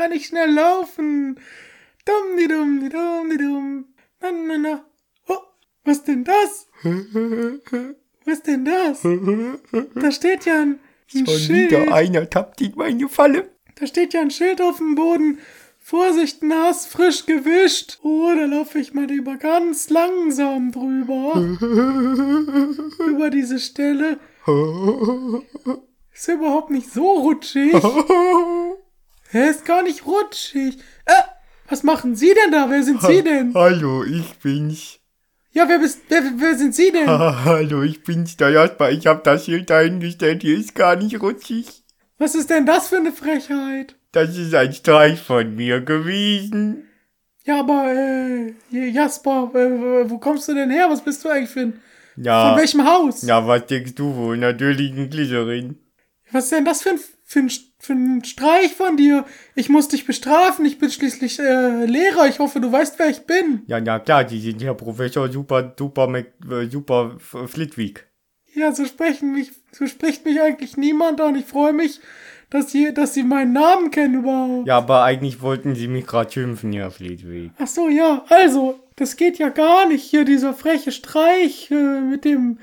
kann ich schnell laufen. Dumm, die dumm, die dumm, die dumm. Na, na, na. Oh, was denn das? Was denn das? Da steht ja ein, ein Schon Schild. wieder einer tappt in meine Falle. Da steht ja ein Schild auf dem Boden. Vorsicht, nass, frisch gewischt. Oh, da laufe ich mal lieber ganz langsam drüber. Über diese Stelle. Ist ja überhaupt nicht so rutschig. Er ist gar nicht rutschig. Äh, was machen Sie denn da? Wer sind Sie denn? Hallo, ich bin's. Ja, wer bist, wer, wer sind Sie denn? Hallo, ich bin's, der Jasper. Ich hab das Schild dahingestellt. Hier ist gar nicht rutschig. Was ist denn das für eine Frechheit? Das ist ein Streich von mir gewesen. Ja, aber, äh, Jasper, äh, wo kommst du denn her? Was bist du eigentlich für ein, Ja. von welchem Haus? Na, was denkst du wohl? Natürlich ein Glycerin. Was ist denn das für ein, für ein, für ein Streich von dir? Ich muss dich bestrafen. Ich bin schließlich äh, Lehrer. Ich hoffe, du weißt, wer ich bin. Ja, na klar, die sind ja Professor Super, Super, Mac, äh, Super F- Flitwick. Ja, so sprechen mich, so spricht mich eigentlich niemand an. Ich freue mich, dass sie, dass sie meinen Namen kennen überhaupt. Ja, aber eigentlich wollten sie mich gerade schimpfen, Herr Flitwick. Ach so, ja. Also, das geht ja gar nicht hier, dieser freche Streich äh, mit dem,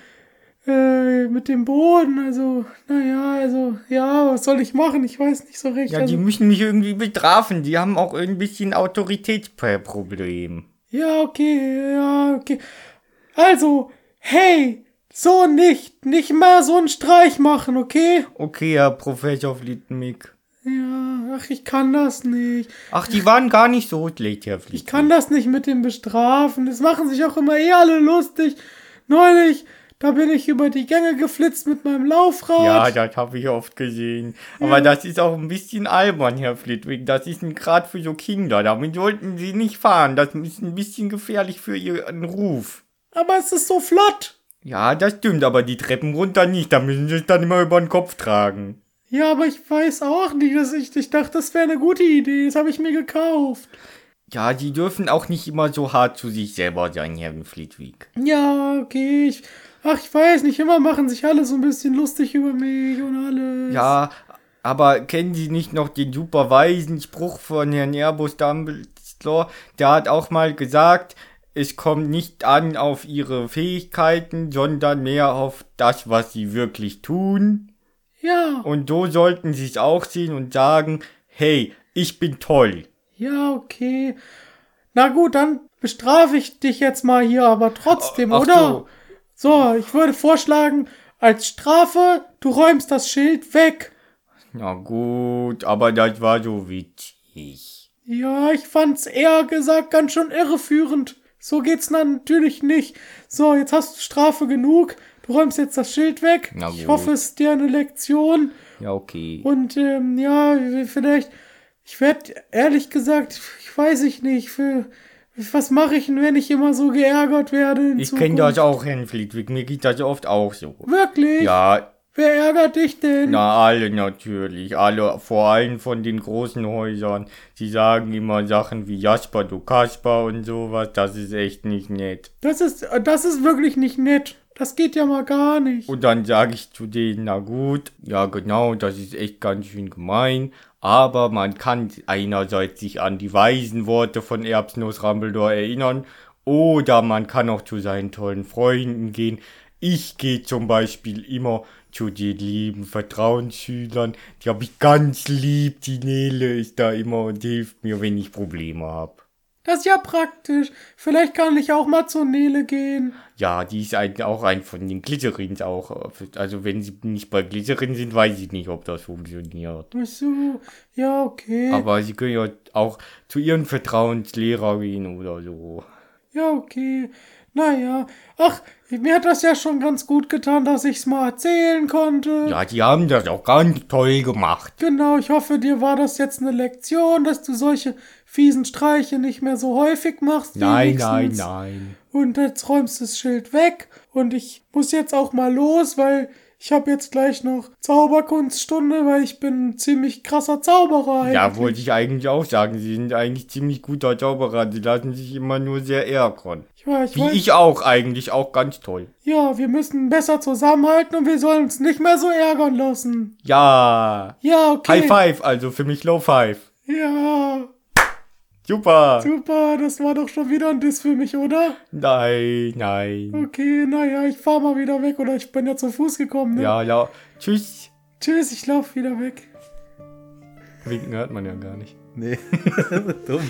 äh, mit dem Boden. Also, naja, also, ja, was soll ich machen? Ich weiß nicht so recht. Ja, also, die müssen mich irgendwie bestrafen. Die haben auch ein bisschen Autoritätsproblem. Ja, okay, ja, okay. Also, hey, so nicht. Nicht mal so einen Streich machen, okay? Okay, Herr Professor Flitwick. Ja, ach, ich kann das nicht. Ach, die waren gar nicht so schlecht, Herr Flitwick. Ich kann das nicht mit dem bestrafen. Das machen sich auch immer eh alle lustig. Neulich, da bin ich über die Gänge geflitzt mit meinem Laufrad. Ja, das habe ich oft gesehen. Aber das ist auch ein bisschen albern, Herr Flitwick. Das ist gerade für so Kinder. Damit sollten Sie nicht fahren. Das ist ein bisschen gefährlich für Ihren Ruf. Aber es ist so flott. Ja, das stimmt, aber die Treppen runter nicht. Da müssen Sie es dann immer über den Kopf tragen. Ja, aber ich weiß auch nicht, dass ich, ich dachte, das wäre eine gute Idee. Das habe ich mir gekauft. Ja, Sie dürfen auch nicht immer so hart zu sich selber sein, Herr Flitwick. Ja, okay. Ich, ach, ich weiß nicht. Immer machen sich alle so ein bisschen lustig über mich und alles. Ja, aber kennen Sie nicht noch den super weisen Spruch von Herrn Airbus Dumbledore? Der hat auch mal gesagt, es kommt nicht an auf Ihre Fähigkeiten, sondern mehr auf das, was Sie wirklich tun. Ja. Und so sollten Sie es auch sehen und sagen, hey, ich bin toll. Ja, okay. Na gut, dann bestrafe ich dich jetzt mal hier, aber trotzdem, Ach oder? So, ich würde vorschlagen, als Strafe, du räumst das Schild weg. Na gut, aber das war so witzig. Ja, ich fand's eher gesagt ganz schön irreführend. So geht's natürlich nicht. So, jetzt hast du Strafe genug. Du räumst jetzt das Schild weg. Na Ich gut. hoffe, es ist dir eine Lektion. Ja, okay. Und ähm, ja, vielleicht, ich werde ehrlich gesagt, ich weiß ich nicht, für was mache ich denn, wenn ich immer so geärgert werde? Ich kenne das auch, Herr Flitwick. Mir geht das oft auch so. Wirklich? Ja, Wer ärgert dich denn? Na, alle natürlich. Alle, vor allem von den großen Häusern. Die sagen immer Sachen wie Jasper, du Kasper und sowas. Das ist echt nicht nett. Das ist, das ist wirklich nicht nett. Das geht ja mal gar nicht. Und dann sage ich zu denen, na gut, ja genau, das ist echt ganz schön gemein. Aber man kann einerseits sich an die weisen Worte von Erbsnuss Rumbledore erinnern. Oder man kann auch zu seinen tollen Freunden gehen. Ich gehe zum Beispiel immer zu den lieben Vertrauensschülern. Die habe ich ganz lieb. Die Nele ist da immer und hilft mir, wenn ich Probleme habe. Das ist ja praktisch. Vielleicht kann ich auch mal zur Nele gehen. Ja, die ist ein, auch ein von den Glycerins auch. Also wenn sie nicht bei Glycerin sind, weiß ich nicht, ob das funktioniert. Ach so, ja, okay. Aber sie können ja auch zu ihren Vertrauenslehrer gehen oder so. Ja, okay. Naja. Ach, mir hat das ja schon ganz gut getan, dass ich's mal erzählen konnte. Ja, die haben das auch ganz toll gemacht. Genau, ich hoffe, dir war das jetzt eine Lektion, dass du solche fiesen Streiche nicht mehr so häufig machst. Nein, nein, wenigstens. nein. Und jetzt räumst du das Schild weg. Und ich muss jetzt auch mal los, weil ich habe jetzt gleich noch Zauberkunststunde, weil ich bin ein ziemlich krasser Zauberer. Ja, eigentlich. wollte ich eigentlich auch sagen. Sie sind eigentlich ziemlich guter Zauberer. Sie lassen sich immer nur sehr ärgern. Ich, weiß, ich Wie weiß, ich auch eigentlich, auch ganz toll. Ja, wir müssen besser zusammenhalten und wir sollen uns nicht mehr so ärgern lassen. Ja. Ja, okay. High Five, also für mich Low Five. Ja, Super. super, das war doch schon wieder ein Diss für mich, oder? Nein, nein. Okay, naja, ich fahr mal wieder weg oder ich bin ja zu Fuß gekommen, ne? Ja, ja. Tschüss. Tschüss, ich lauf wieder weg. Winken hört man ja gar nicht. Nee, dumm.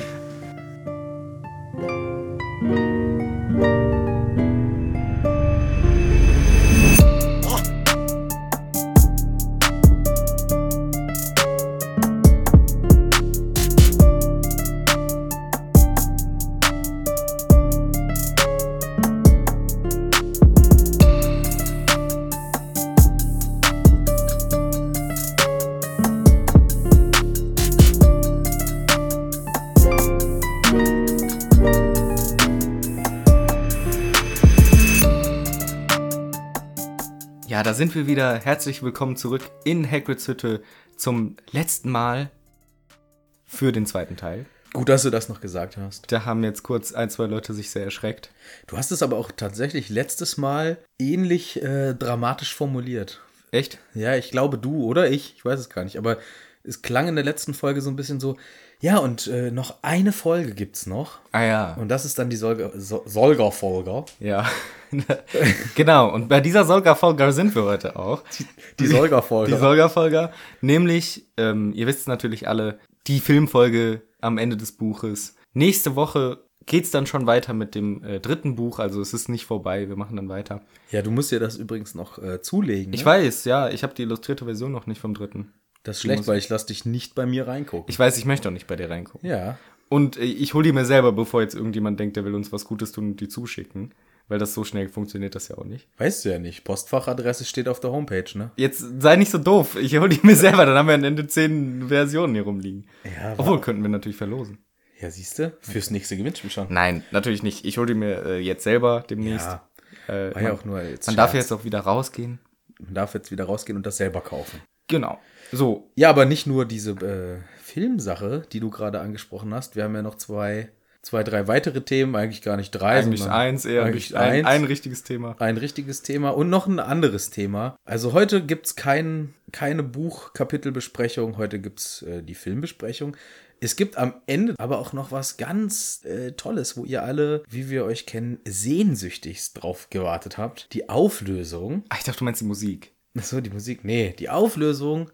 Sind wir wieder. Herzlich willkommen zurück in Hagrids Hütte zum letzten Mal für den zweiten Teil. Gut, dass du das noch gesagt hast. Da haben jetzt kurz ein, zwei Leute sich sehr erschreckt. Du hast es aber auch tatsächlich letztes Mal ähnlich äh, dramatisch formuliert. Echt? Ja, ich glaube du oder ich, ich weiß es gar nicht, aber es klang in der letzten Folge so ein bisschen so, ja, und äh, noch eine Folge gibt's noch. Ah ja. Und das ist dann die Solga, so Solga-Folge. Ja. genau. Und bei dieser Solga-Folge sind wir heute auch. Die Solga-Folge. Die Solga-Folge. Nämlich, ähm, ihr wisst natürlich alle, die Filmfolge am Ende des Buches. Nächste Woche geht's dann schon weiter mit dem äh, dritten Buch. Also es ist nicht vorbei. Wir machen dann weiter. Ja, du musst dir das übrigens noch äh, zulegen. Ich ne? weiß, ja. Ich habe die illustrierte Version noch nicht vom dritten. Das ist schlecht, weil ich lass dich nicht bei mir reingucken. Ich weiß, ich möchte auch nicht bei dir reingucken. ja. Und äh, ich hole die mir selber, bevor jetzt irgendjemand denkt, der will uns was Gutes tun und die zuschicken. Weil das so schnell funktioniert das ja auch nicht. Weißt du ja nicht. Postfachadresse steht auf der Homepage, ne? Jetzt sei nicht so doof. Ich hole die mir selber, dann haben wir am Ende zehn Versionen hier rumliegen. Ja, Obwohl, könnten wir natürlich verlosen. Ja, siehst du? Fürs nächste Gewinnspiel schon. Nein, natürlich nicht. Ich hole die mir äh, jetzt selber demnächst. Ja, äh, war ja man auch nur jetzt man darf Scherz. jetzt auch wieder rausgehen. Man darf jetzt wieder rausgehen und das selber kaufen. Genau. So, Ja, aber nicht nur diese äh, Filmsache, die du gerade angesprochen hast. Wir haben ja noch zwei, zwei, drei weitere Themen, eigentlich gar nicht drei, eigentlich sondern eins eher, eigentlich ein, eins. ein richtiges Thema. ein richtiges Thema und noch ein anderes Thema. Also heute gibt's kein, keine Buchkapitelbesprechung, heute gibt's äh, die Filmbesprechung. Es gibt am Ende aber auch noch was ganz äh, Tolles, wo ihr alle, wie wir euch kennen, sehnsüchtigst drauf gewartet habt. Die Auflösung. Ach, ich dachte, du meinst die Musik. Achso, die Musik. Nee, die Auflösung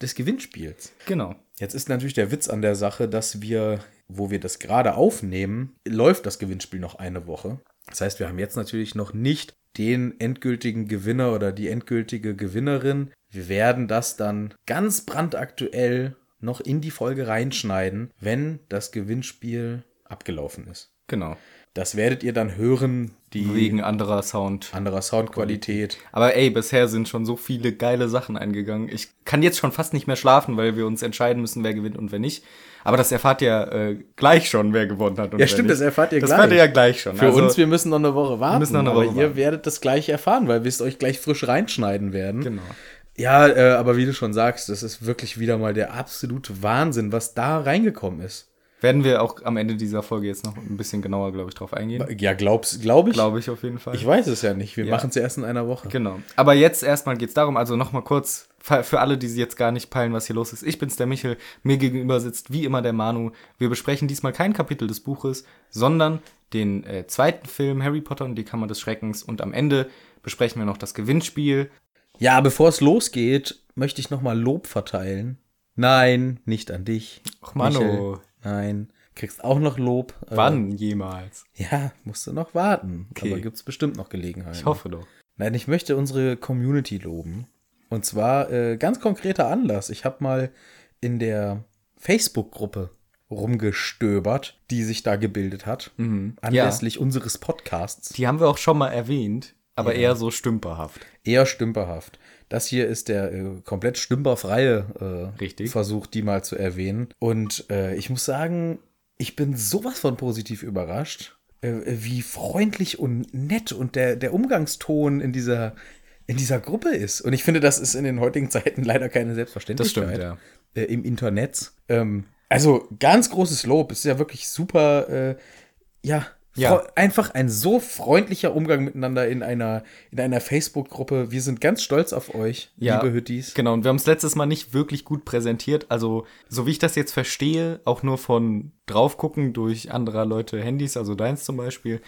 des Gewinnspiels. Genau. Jetzt ist natürlich der Witz an der Sache, dass wir, wo wir das gerade aufnehmen, läuft das Gewinnspiel noch eine Woche. Das heißt, wir haben jetzt natürlich noch nicht den endgültigen Gewinner oder die endgültige Gewinnerin. Wir werden das dann ganz brandaktuell noch in die Folge reinschneiden, wenn das Gewinnspiel abgelaufen ist. Genau. Das werdet ihr dann hören, die Wegen anderer Sound. anderer Soundqualität. Aber ey, bisher sind schon so viele geile Sachen eingegangen. Ich kann jetzt schon fast nicht mehr schlafen, weil wir uns entscheiden müssen, wer gewinnt und wer nicht. Aber das erfahrt ihr äh, gleich schon, wer gewonnen hat. Und Ja, wer stimmt, nicht. das erfahrt ihr das gleich. erfahrt ihr ja gleich schon. Für Also, uns, wir müssen noch eine Woche warten. müssen noch eine aber Woche ihr warten. werdet das gleich erfahren, weil wir es euch gleich frisch reinschneiden werden. Genau. Ja, äh, aber wie du schon sagst, das ist wirklich wieder mal der absolute Wahnsinn, was da reingekommen ist. Werden wir auch am Ende dieser Folge jetzt noch ein bisschen genauer, glaube ich, drauf eingehen. Ja, glaubst, glaube ich. Glaube ich auf jeden Fall. Ich weiß es ja nicht. Wir Ja. machen es ja erst in einer Woche. Genau. Aber jetzt erstmal geht's darum, also nochmal kurz, für alle, die jetzt gar nicht peilen, was hier los ist. Ich bin's, der Michel. Mir gegenüber sitzt wie immer der Manu. Wir besprechen diesmal kein Kapitel des Buches, sondern den äh, zweiten Film Harry Potter und die Kammer des Schreckens. Und am Ende besprechen wir noch das Gewinnspiel. Ja, bevor es losgeht, möchte ich nochmal Lob verteilen. Nein, nicht an dich. Och, Manu. Michel. Nein. Kriegst auch noch Lob. Äh, Wann jemals? Ja, musst du noch warten. Okay. Aber gibt's bestimmt noch Gelegenheiten. Ich hoffe doch. Nein, ich möchte unsere Community loben. Und zwar äh, ganz konkreter Anlass. Ich habe mal in der Facebook-Gruppe rumgestöbert, die sich da gebildet hat, anlässlich unseres Podcasts. Die haben wir auch schon mal erwähnt, aber eher so stümperhaft. Eher stümperhaft. Das hier ist der äh, komplett stümperfreie äh. Versuch, die mal zu erwähnen. Und äh, ich muss sagen, ich bin sowas von positiv überrascht, äh, wie freundlich und nett und der, der Umgangston in dieser, in dieser Gruppe ist. Und ich finde, das ist in den heutigen Zeiten leider keine Selbstverständlichkeit. Das stimmt, Äh, Im Internet. Ähm, also ganz großes Lob. Es ist ja wirklich super, äh, ja, Ja. Einfach ein so freundlicher Umgang miteinander in einer, in einer Facebook-Gruppe. Wir sind ganz stolz auf euch, liebe Hüttis. Genau, und wir haben es letztes Mal nicht wirklich gut präsentiert. Also, so wie ich das jetzt verstehe, auch nur von draufgucken durch anderer Leute Handys, also deins zum Beispiel,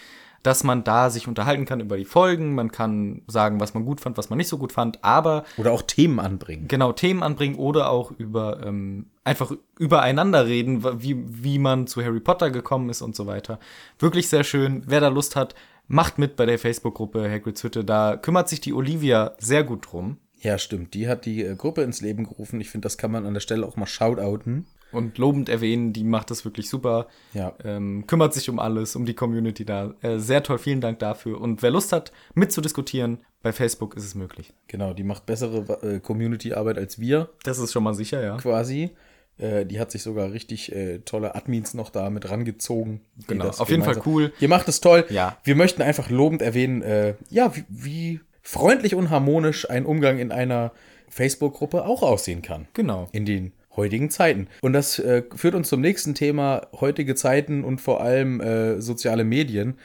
dass man da sich unterhalten kann über die Folgen. Man kann sagen, was man gut fand, was man nicht so gut fand, aber Oder auch Themen anbringen. genau Themen anbringen oder auch über ähm, einfach übereinander reden, wie, wie man zu Harry Potter gekommen ist und so weiter. Wirklich sehr schön. Wer da Lust hat, macht mit bei der Facebook-Gruppe Hagrid's Hütte. Da kümmert sich die Olivia sehr gut drum. Ja, stimmt. Die hat die äh, Gruppe ins Leben gerufen. Ich finde, das kann man an der Stelle auch mal shoutouten. Und lobend erwähnen, die macht das wirklich super. Ja. Ähm, kümmert sich um alles, um die Community da. Äh, sehr toll, vielen Dank dafür. Und wer Lust hat, mitzudiskutieren, bei Facebook ist es möglich. Genau, die macht bessere äh, Community-Arbeit als wir Das ist schon mal sicher, ja. quasi. Äh, die hat sich sogar richtig äh, tolle Admins noch da mit rangezogen. Genau, auf jeden Fall cool. Ihr macht es toll. Ja. Wir möchten einfach lobend erwähnen, äh, ja, wie, wie freundlich und harmonisch ein Umgang in einer Facebook-Gruppe auch aussehen kann. Genau. In den heutigen Zeiten. Und das äh, führt uns zum nächsten Thema, heutige Zeiten und vor allem äh, soziale Medien.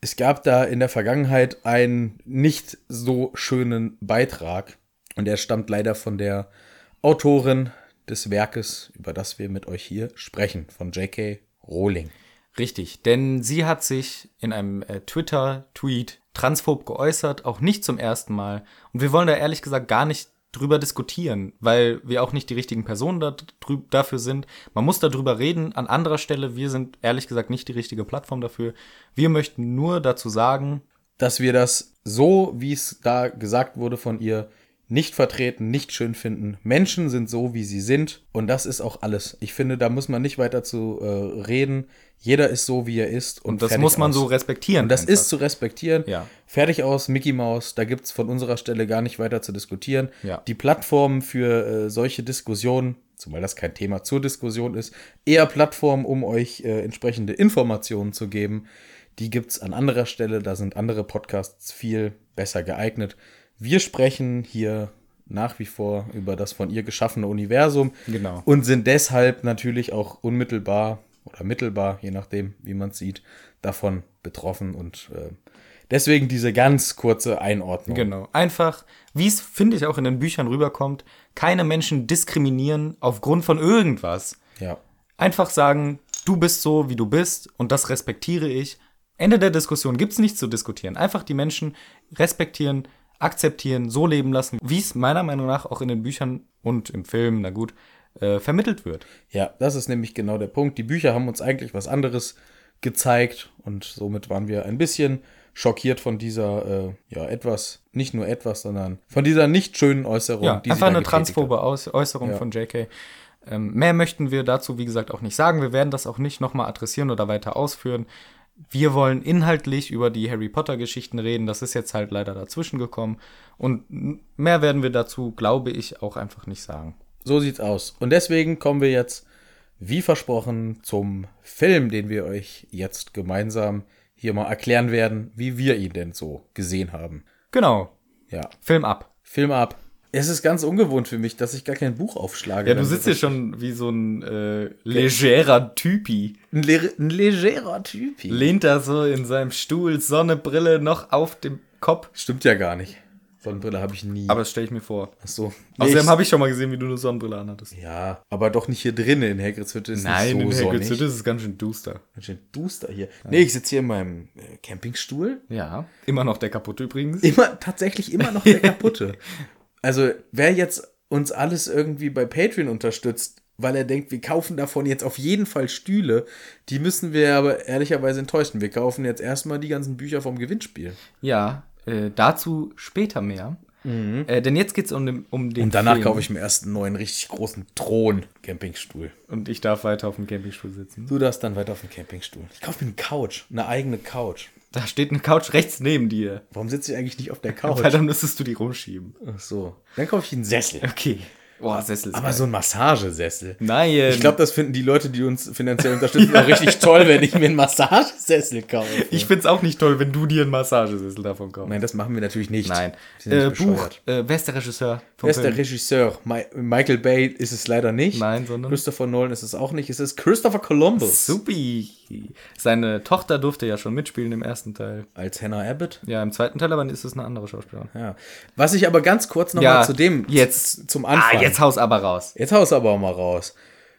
Es gab da in der Vergangenheit einen nicht so schönen Beitrag und er stammt leider von der Autorin des Werkes, über das wir mit euch hier sprechen, von J.K. Rowling. Richtig, denn sie hat sich in einem äh, Twitter-Tweet transphob geäußert, auch nicht zum ersten Mal. Und wir wollen da ehrlich gesagt gar nicht drüber diskutieren, weil wir auch nicht die richtigen Personen da, dafür sind. Man muss darüber reden an anderer Stelle. Wir sind ehrlich gesagt nicht die richtige Plattform dafür. Wir möchten nur dazu sagen, dass wir das so, wie es da gesagt wurde von ihr, nicht vertreten, nicht schön finden. Menschen sind so, wie sie sind und das ist auch alles. Ich finde, da muss man nicht weiter zu äh, reden. Jeder ist so, wie er ist. Und, und das muss man aus. so respektieren. Und das einfach. ist zu respektieren. Ja. Fertig aus, Mickey Mouse, da gibt's von unserer Stelle gar nicht weiter zu diskutieren. Ja. Die Plattformen für äh, solche Diskussionen, zumal das kein Thema zur Diskussion ist, eher Plattformen, um euch äh, entsprechende Informationen zu geben. Die gibt's an anderer Stelle, da sind andere Podcasts viel besser geeignet. Wir sprechen hier nach wie vor über das von ihr geschaffene Universum Genau. und sind deshalb natürlich auch unmittelbar oder mittelbar, je nachdem, wie man es sieht, davon betroffen und äh, deswegen diese ganz kurze Einordnung. Genau. Einfach, wie es, finde ich, auch in den Büchern rüberkommt, keine Menschen diskriminieren aufgrund von irgendwas. Ja. Einfach sagen, du bist so, wie du bist und das respektiere ich. Ende der Diskussion gibt's nichts zu diskutieren. Einfach die Menschen respektieren, akzeptieren, so leben lassen, wie es meiner Meinung nach auch in den Büchern und im Film, na gut, äh, vermittelt wird. Ja, das ist nämlich genau der Punkt. Die Bücher haben uns eigentlich was anderes gezeigt und somit waren wir ein bisschen schockiert von dieser, äh, ja, etwas, nicht nur etwas, sondern von dieser nicht schönen Äußerung. Ja, die einfach eine transphobe Aus Äußerung Ja. von JK. Ähm, mehr möchten wir dazu, wie gesagt, auch nicht sagen. Wir werden das auch nicht nochmal adressieren oder weiter ausführen. Wir wollen inhaltlich über die Harry Potter-Geschichten reden. Das ist jetzt halt leider dazwischen gekommen. Und mehr werden wir dazu, glaube ich, auch einfach nicht sagen. So sieht's aus. Und deswegen kommen wir jetzt, wie versprochen, zum Film, den wir euch jetzt gemeinsam hier mal erklären werden, wie wir ihn denn so gesehen haben. Genau, Ja, Film ab. Film ab. Es ist ganz ungewohnt für mich, dass ich gar kein Buch aufschlage. Ja, du sitzt hier schon wie so ein äh, legerer Typi. ein, le ein legerer Typ. hier. Lehnt da so in seinem Stuhl, Sonne, Brille noch auf dem Kopf. Stimmt ja gar nicht. Sonnenbrille habe ich nie. Aber das stelle ich mir vor. Ach so. Außerdem ich- habe ich schon mal gesehen, wie du eine Sonnenbrille anhattest. Ja, aber doch nicht hier drinnen in Hagrids Hütte. Ist Nein, nicht in so Hagrid's sonnig. Hütte ist es ganz schön duster. Ganz schön duster hier. Nee, ich sitze hier in meinem äh, Campingstuhl. Ja. Immer noch der kaputte übrigens. Immer, tatsächlich immer noch der kaputte. Also, wer jetzt uns alles irgendwie bei Patreon unterstützt, weil er denkt, wir kaufen davon jetzt auf jeden Fall Stühle, die müssen wir aber ehrlicherweise enttäuschen. Wir kaufen jetzt erstmal die ganzen Bücher vom Gewinnspiel. Ja, äh, dazu später mehr. Äh, denn jetzt geht's um den, um den Und danach Film. kaufe ich mir erst einen neuen richtig großen Thron-Campingstuhl. Und ich darf weiter auf dem Campingstuhl sitzen. Du darfst dann weiter auf dem Campingstuhl. Ich kaufe mir eine Couch, eine eigene Couch. Da steht eine Couch rechts neben dir. Warum sitze ich eigentlich nicht auf der Couch? Weil dann müsstest du die rumschieben. Ach so. Dann kaufe ich einen Sessel. Okay. Boah, Sessel ist Aber geil. so ein Massagesessel. Nein. Ich glaube, das finden die Leute, die uns finanziell unterstützen, auch richtig toll, wenn ich mir einen Massagesessel kaufe. ich find's auch nicht toll, wenn du dir einen Massagesessel davon kaufst. Nein, das machen wir natürlich nicht. Nein. Äh, nicht Buch. Äh, der Regisseur? der Film? Regisseur? Mi Michael Bay ist es leider nicht. Nein, sondern- Christopher Nolan ist es auch nicht. Es ist Christopher Columbus. Supi. Seine Tochter durfte ja schon mitspielen im ersten Teil. Als Hannah Abbott. Ja, im zweiten Teil aber ist es eine andere Schauspielerin. Ja. Was ich aber ganz kurz noch Ja, zu dem, jetzt. zum Anfang. Ah, jetzt haus aber raus. Jetzt haust du aber auch mal raus.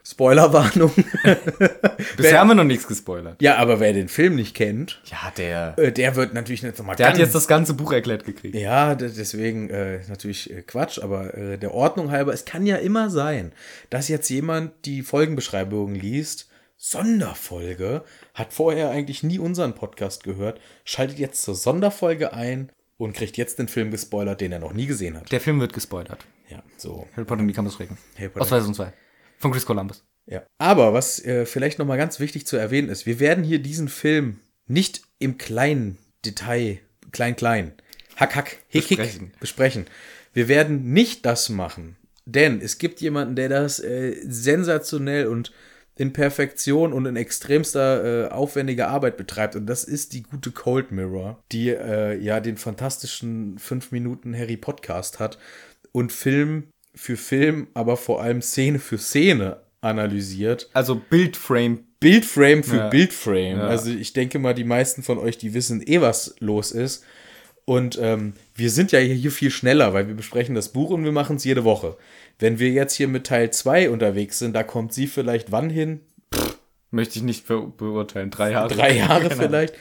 Spoilerwarnung. Bisher haben wir noch nichts gespoilert. ja, aber wer den Film nicht kennt, Ja, der. äh, der wird natürlich nicht nochmal Der hat jetzt das ganze Buch erklärt gekriegt. Ja, deswegen äh, natürlich äh, Quatsch, aber äh, der Ordnung halber, es kann ja immer sein, dass jetzt jemand die Folgenbeschreibungen liest, Sonderfolge, hat vorher eigentlich nie unseren Podcast gehört, schaltet jetzt zur Sonderfolge ein und kriegt jetzt den Film gespoilert, den er noch nie gesehen hat. Der Film wird gespoilert. Ja, so. Harry Potter und die Kammerschrecken. Harry Potter. Aus 2002. Von Chris Columbus. Ja. Aber was äh, vielleicht nochmal ganz wichtig zu erwähnen ist, wir werden hier diesen Film nicht im kleinen Detail, klein, klein, hack, hack, hick, hick, Besprechen. besprechen. Wir werden nicht das machen, denn es gibt jemanden, der das äh, sensationell und in Perfektion und in extremster äh, aufwendiger Arbeit betreibt. Und das ist die gute Cold Mirror, die äh, ja den fantastischen 5 Minuten Harry Podcast hat und Film für Film, aber vor allem Szene für Szene analysiert. Also Bildframe. Bildframe für Ja. Bildframe. Ja. Also ich denke mal, die meisten von euch, die wissen eh, was los ist. Und ähm, wir sind ja hier viel schneller, weil wir besprechen das Buch und wir machen es jede Woche. Wenn wir jetzt hier mit Teil 2 unterwegs sind, da kommt sie vielleicht wann hin? Möchte ich nicht be beurteilen. Drei Jahre. Drei Jahre Genau. vielleicht.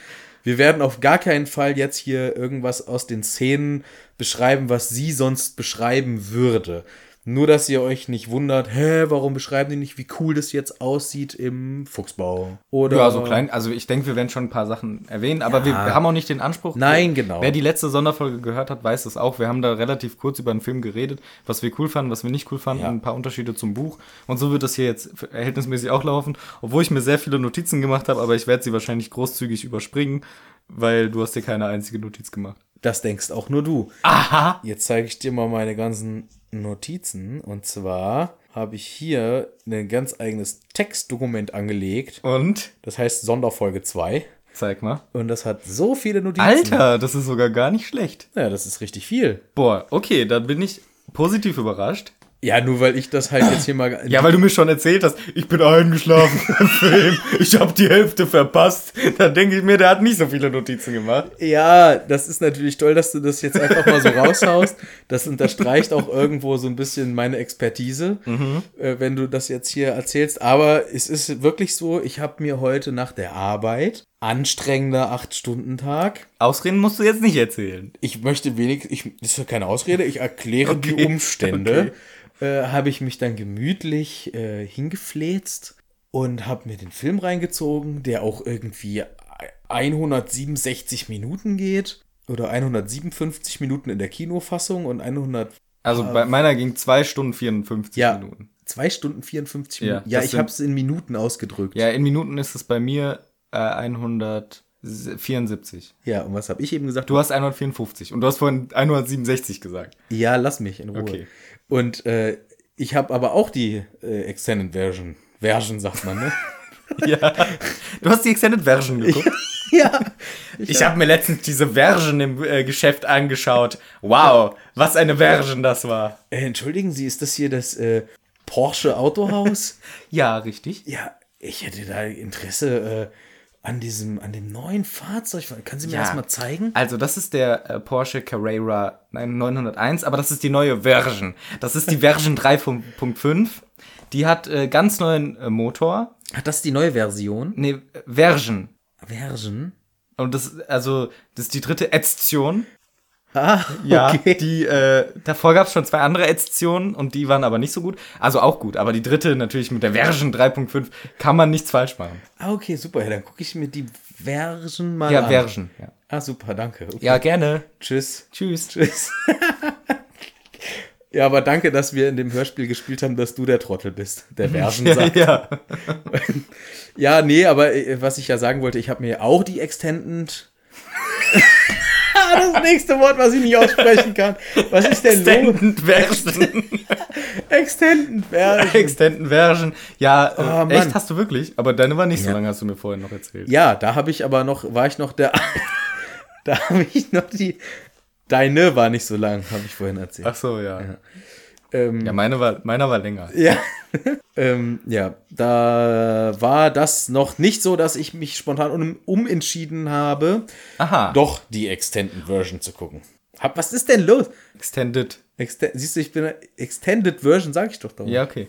Wir werden auf gar keinen Fall jetzt hier irgendwas aus den Szenen beschreiben, was sie sonst beschreiben würde. Nur, dass ihr euch nicht wundert, hä, warum beschreiben die nicht, wie cool das jetzt aussieht im Fuchsbau? Oder Ja, so klein. Also ich denke, wir werden schon ein paar Sachen erwähnen, aber wir, wir haben auch nicht den Anspruch. Nein, genau. Wer die letzte Sonderfolge gehört hat, weiß es auch. Wir haben da relativ kurz über den Film geredet, was wir cool fanden, was wir nicht cool fanden, Ja. ein paar Unterschiede zum Buch. Und so wird das hier jetzt verhältnismäßig auch laufen, obwohl ich mir sehr viele Notizen gemacht habe, aber ich werde sie wahrscheinlich großzügig überspringen, weil du hast dir keine einzige Notiz gemacht. Das denkst auch nur du. Aha! Jetzt zeige ich dir mal meine ganzen Notizen. Und zwar habe ich hier ein ganz eigenes Textdokument angelegt. Und? Das heißt Sonderfolge 2. Zeig mal. Und das hat so viele Notizen. Alter, das ist sogar gar nicht schlecht. Ja, das ist richtig viel. Boah, okay, dann bin ich positiv überrascht. Ja, nur weil ich das halt jetzt hier mal. Ja, weil du mir schon erzählt hast, ich bin eingeschlafen im Film, ich habe die Hälfte verpasst. Dann denke ich mir, der hat nicht so viele Notizen gemacht. Ja, das ist natürlich toll, dass du das jetzt einfach mal so raushaust. Das unterstreicht auch irgendwo so ein bisschen meine Expertise, äh, wenn du das jetzt hier erzählst. Aber es ist wirklich so, ich habe mir heute nach der Arbeit, anstrengender 8-Stunden-Tag, Ausreden musst du jetzt nicht erzählen. ich möchte wenig, ich, das ist ja keine Ausrede, ich erkläre die Umstände, äh, habe ich mich dann gemütlich äh, hingefläzt und habe mir den Film reingezogen, der auch irgendwie 167 Minuten geht oder 157 Minuten in der Kinofassung und 100 Also bei meiner ging 2 Stunden 54 ja, Minuten. 2 Stunden 54 Ja, Minuten. Ja, das ich habe es in Minuten ausgedrückt. Ja, in Minuten ist es bei mir äh, 174. Ja, und was habe ich eben gesagt? Du hast 154 und du hast vorhin 167 gesagt. Ja, lass mich in Ruhe. Okay. Und äh, ich habe aber auch die äh, Extended Version. Version sagt man, ne? Ja. Du hast die Extended Version geguckt. ja. Ich habe mir letztens diese Version im äh, Geschäft angeschaut. Wow, was eine Version das war. Äh, entschuldigen Sie, ist das hier das äh, Porsche Autohaus? Ja, richtig. ja, ich hätte da Interesse äh, an diesem, an dem neuen Fahrzeug. Kann Sie mir Ja. das mal zeigen? Also, das ist der äh, Porsche Carrera nein, 901, aber das ist die neue Version. Das ist die Version 3.5. Die hat äh, ganz neuen äh, Motor. Hat das die neue Version? Nee, Version. Version? Und das, also, das ist die dritte Edition. Ah, Ja, okay. die, äh, davor gab es schon zwei andere Editionen und die waren aber nicht so gut. Also auch gut, aber die dritte natürlich mit der Version 3.5 kann man nichts falsch machen. Ah, okay, super. Ja, dann gucke ich mir die Version mal Ja, an. Version. Ja, Ah, super, danke. Okay. ja gerne. Tschüss. Tschüss. Tschüss. ja, aber danke, dass wir in dem Hörspiel gespielt haben, dass du der Trottel bist. Der Version Ja, sagt. ja. Ja, nee, aber äh, was ich ja sagen wollte, ich habe mir auch die Extended. das nächste Wort, was ich nicht aussprechen kann. Was ist denn los? Extended Version. Extended Version. Extended Version. Ja, Oh, äh, Mann. echt hast du wirklich. Aber deine war nicht so Ja. lange, hast du mir vorhin noch erzählt. Ja, da habe ich aber noch, war ich noch der. da habe ich noch die. Deine war nicht so lang, habe ich vorhin erzählt. Ach so, ja. Ähm, Ja, meine war, meiner war länger. Ja. ähm, ja, da war das noch nicht so, dass ich mich spontan um, umentschieden habe, Aha. doch die Extended Version zu gucken. Hab, was ist denn los? Extended. Exten Siehst du, ich bin Extended Version, sag ich doch dauernd. Ja, okay.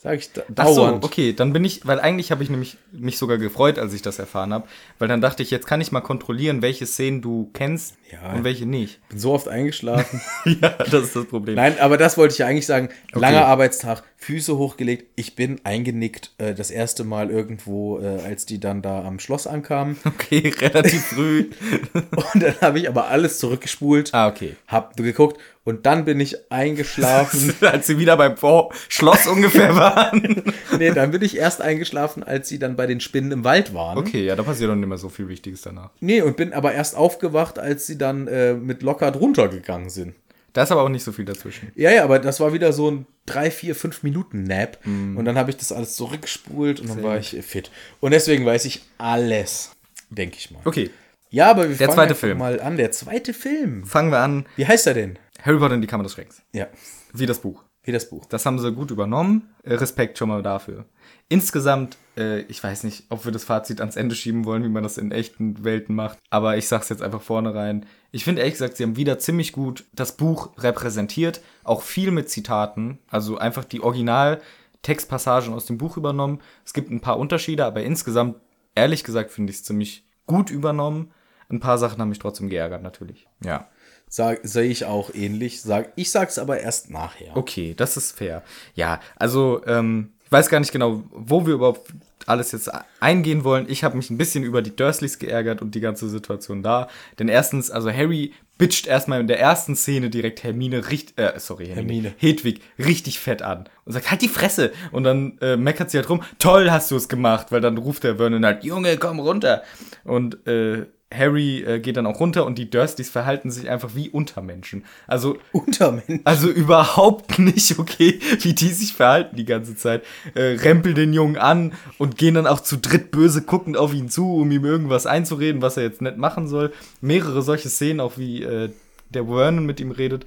Sag ich da Ach so, dauernd. okay, dann bin ich, weil eigentlich habe ich nämlich mich sogar gefreut, als ich das erfahren habe, weil dann dachte ich, jetzt kann ich mal kontrollieren, welche Szenen du kennst Ja. und welche nicht. Bin so oft eingeschlafen. ja, das ist das Problem. Nein, aber das wollte ich ja eigentlich sagen. Langer Arbeitstag, Füße hochgelegt. Ich bin eingenickt äh, das erste Mal irgendwo, äh, als die dann da am Schloss ankamen. Okay, relativ früh. Und dann habe ich aber alles zurückgespult. ah, okay. Hab geguckt und dann bin ich eingeschlafen. als sie wieder beim Vor Schloss ungefähr waren. nee, dann bin ich erst eingeschlafen, als sie dann bei den Spinnen im Wald waren. Okay, ja, da passiert doch nicht mehr so viel Wichtiges danach. Nee, und bin aber erst aufgewacht, als sie dann äh, mit locker drunter gegangen sind. Da ist aber auch nicht so viel dazwischen. Ja, ja, aber das war wieder so ein 3, 4, 5 Minuten Nap. Und dann habe ich das alles zurückgespult und dann war ich fit. Und deswegen weiß ich alles, denke ich mal. Okay, Ja, aber wir Der fangen mal an. Der zweite Film. fangen wir an. Wie heißt er denn? Harry Potter und die Kammer des Schreckens. Ja, Wie das Buch. wie das Buch. Das haben sie gut übernommen. Äh, Respekt schon mal dafür. Insgesamt, äh, ich weiß nicht, ob wir das Fazit ans Ende schieben wollen, wie man das in echten Welten macht. Aber ich sag's jetzt einfach vorne rein. Ich finde ehrlich gesagt, sie haben wieder ziemlich gut das Buch repräsentiert. Auch viel mit Zitaten. Also einfach die Original-Textpassagen aus dem Buch übernommen. Es gibt ein paar Unterschiede, aber insgesamt, ehrlich gesagt, finde ich es ziemlich gut übernommen. Ein paar Sachen haben mich trotzdem geärgert, natürlich. Ja. Sag, sehe ich auch ähnlich. Sag, ich sag's aber erst nachher. Okay, das ist fair. Ja, also ähm, ich weiß gar nicht genau, wo wir überhaupt alles jetzt eingehen wollen. Ich habe mich ein bisschen über die Dursleys geärgert und die ganze Situation da. Denn erstens, also Harry bitcht erstmal in der ersten Szene direkt Hermine richtig, äh, sorry, Hermine, Hermine. Hedwig richtig fett an und sagt, halt die Fresse. Und dann äh, meckert sie halt rum, toll hast du es gemacht, weil dann ruft der Vernon halt, Junge, komm runter. Und äh, Harry äh, geht dann auch runter und die Dursleys verhalten sich einfach wie Untermenschen. Also Untermensch. also überhaupt nicht okay, wie die sich verhalten die ganze Zeit. Äh, rempeln den Jungen an und gehen dann auch zu dritt böse guckend auf ihn zu, um ihm irgendwas einzureden, was er jetzt nicht machen soll. Mehrere solche Szenen, auch wie äh, der Vernon mit ihm redet,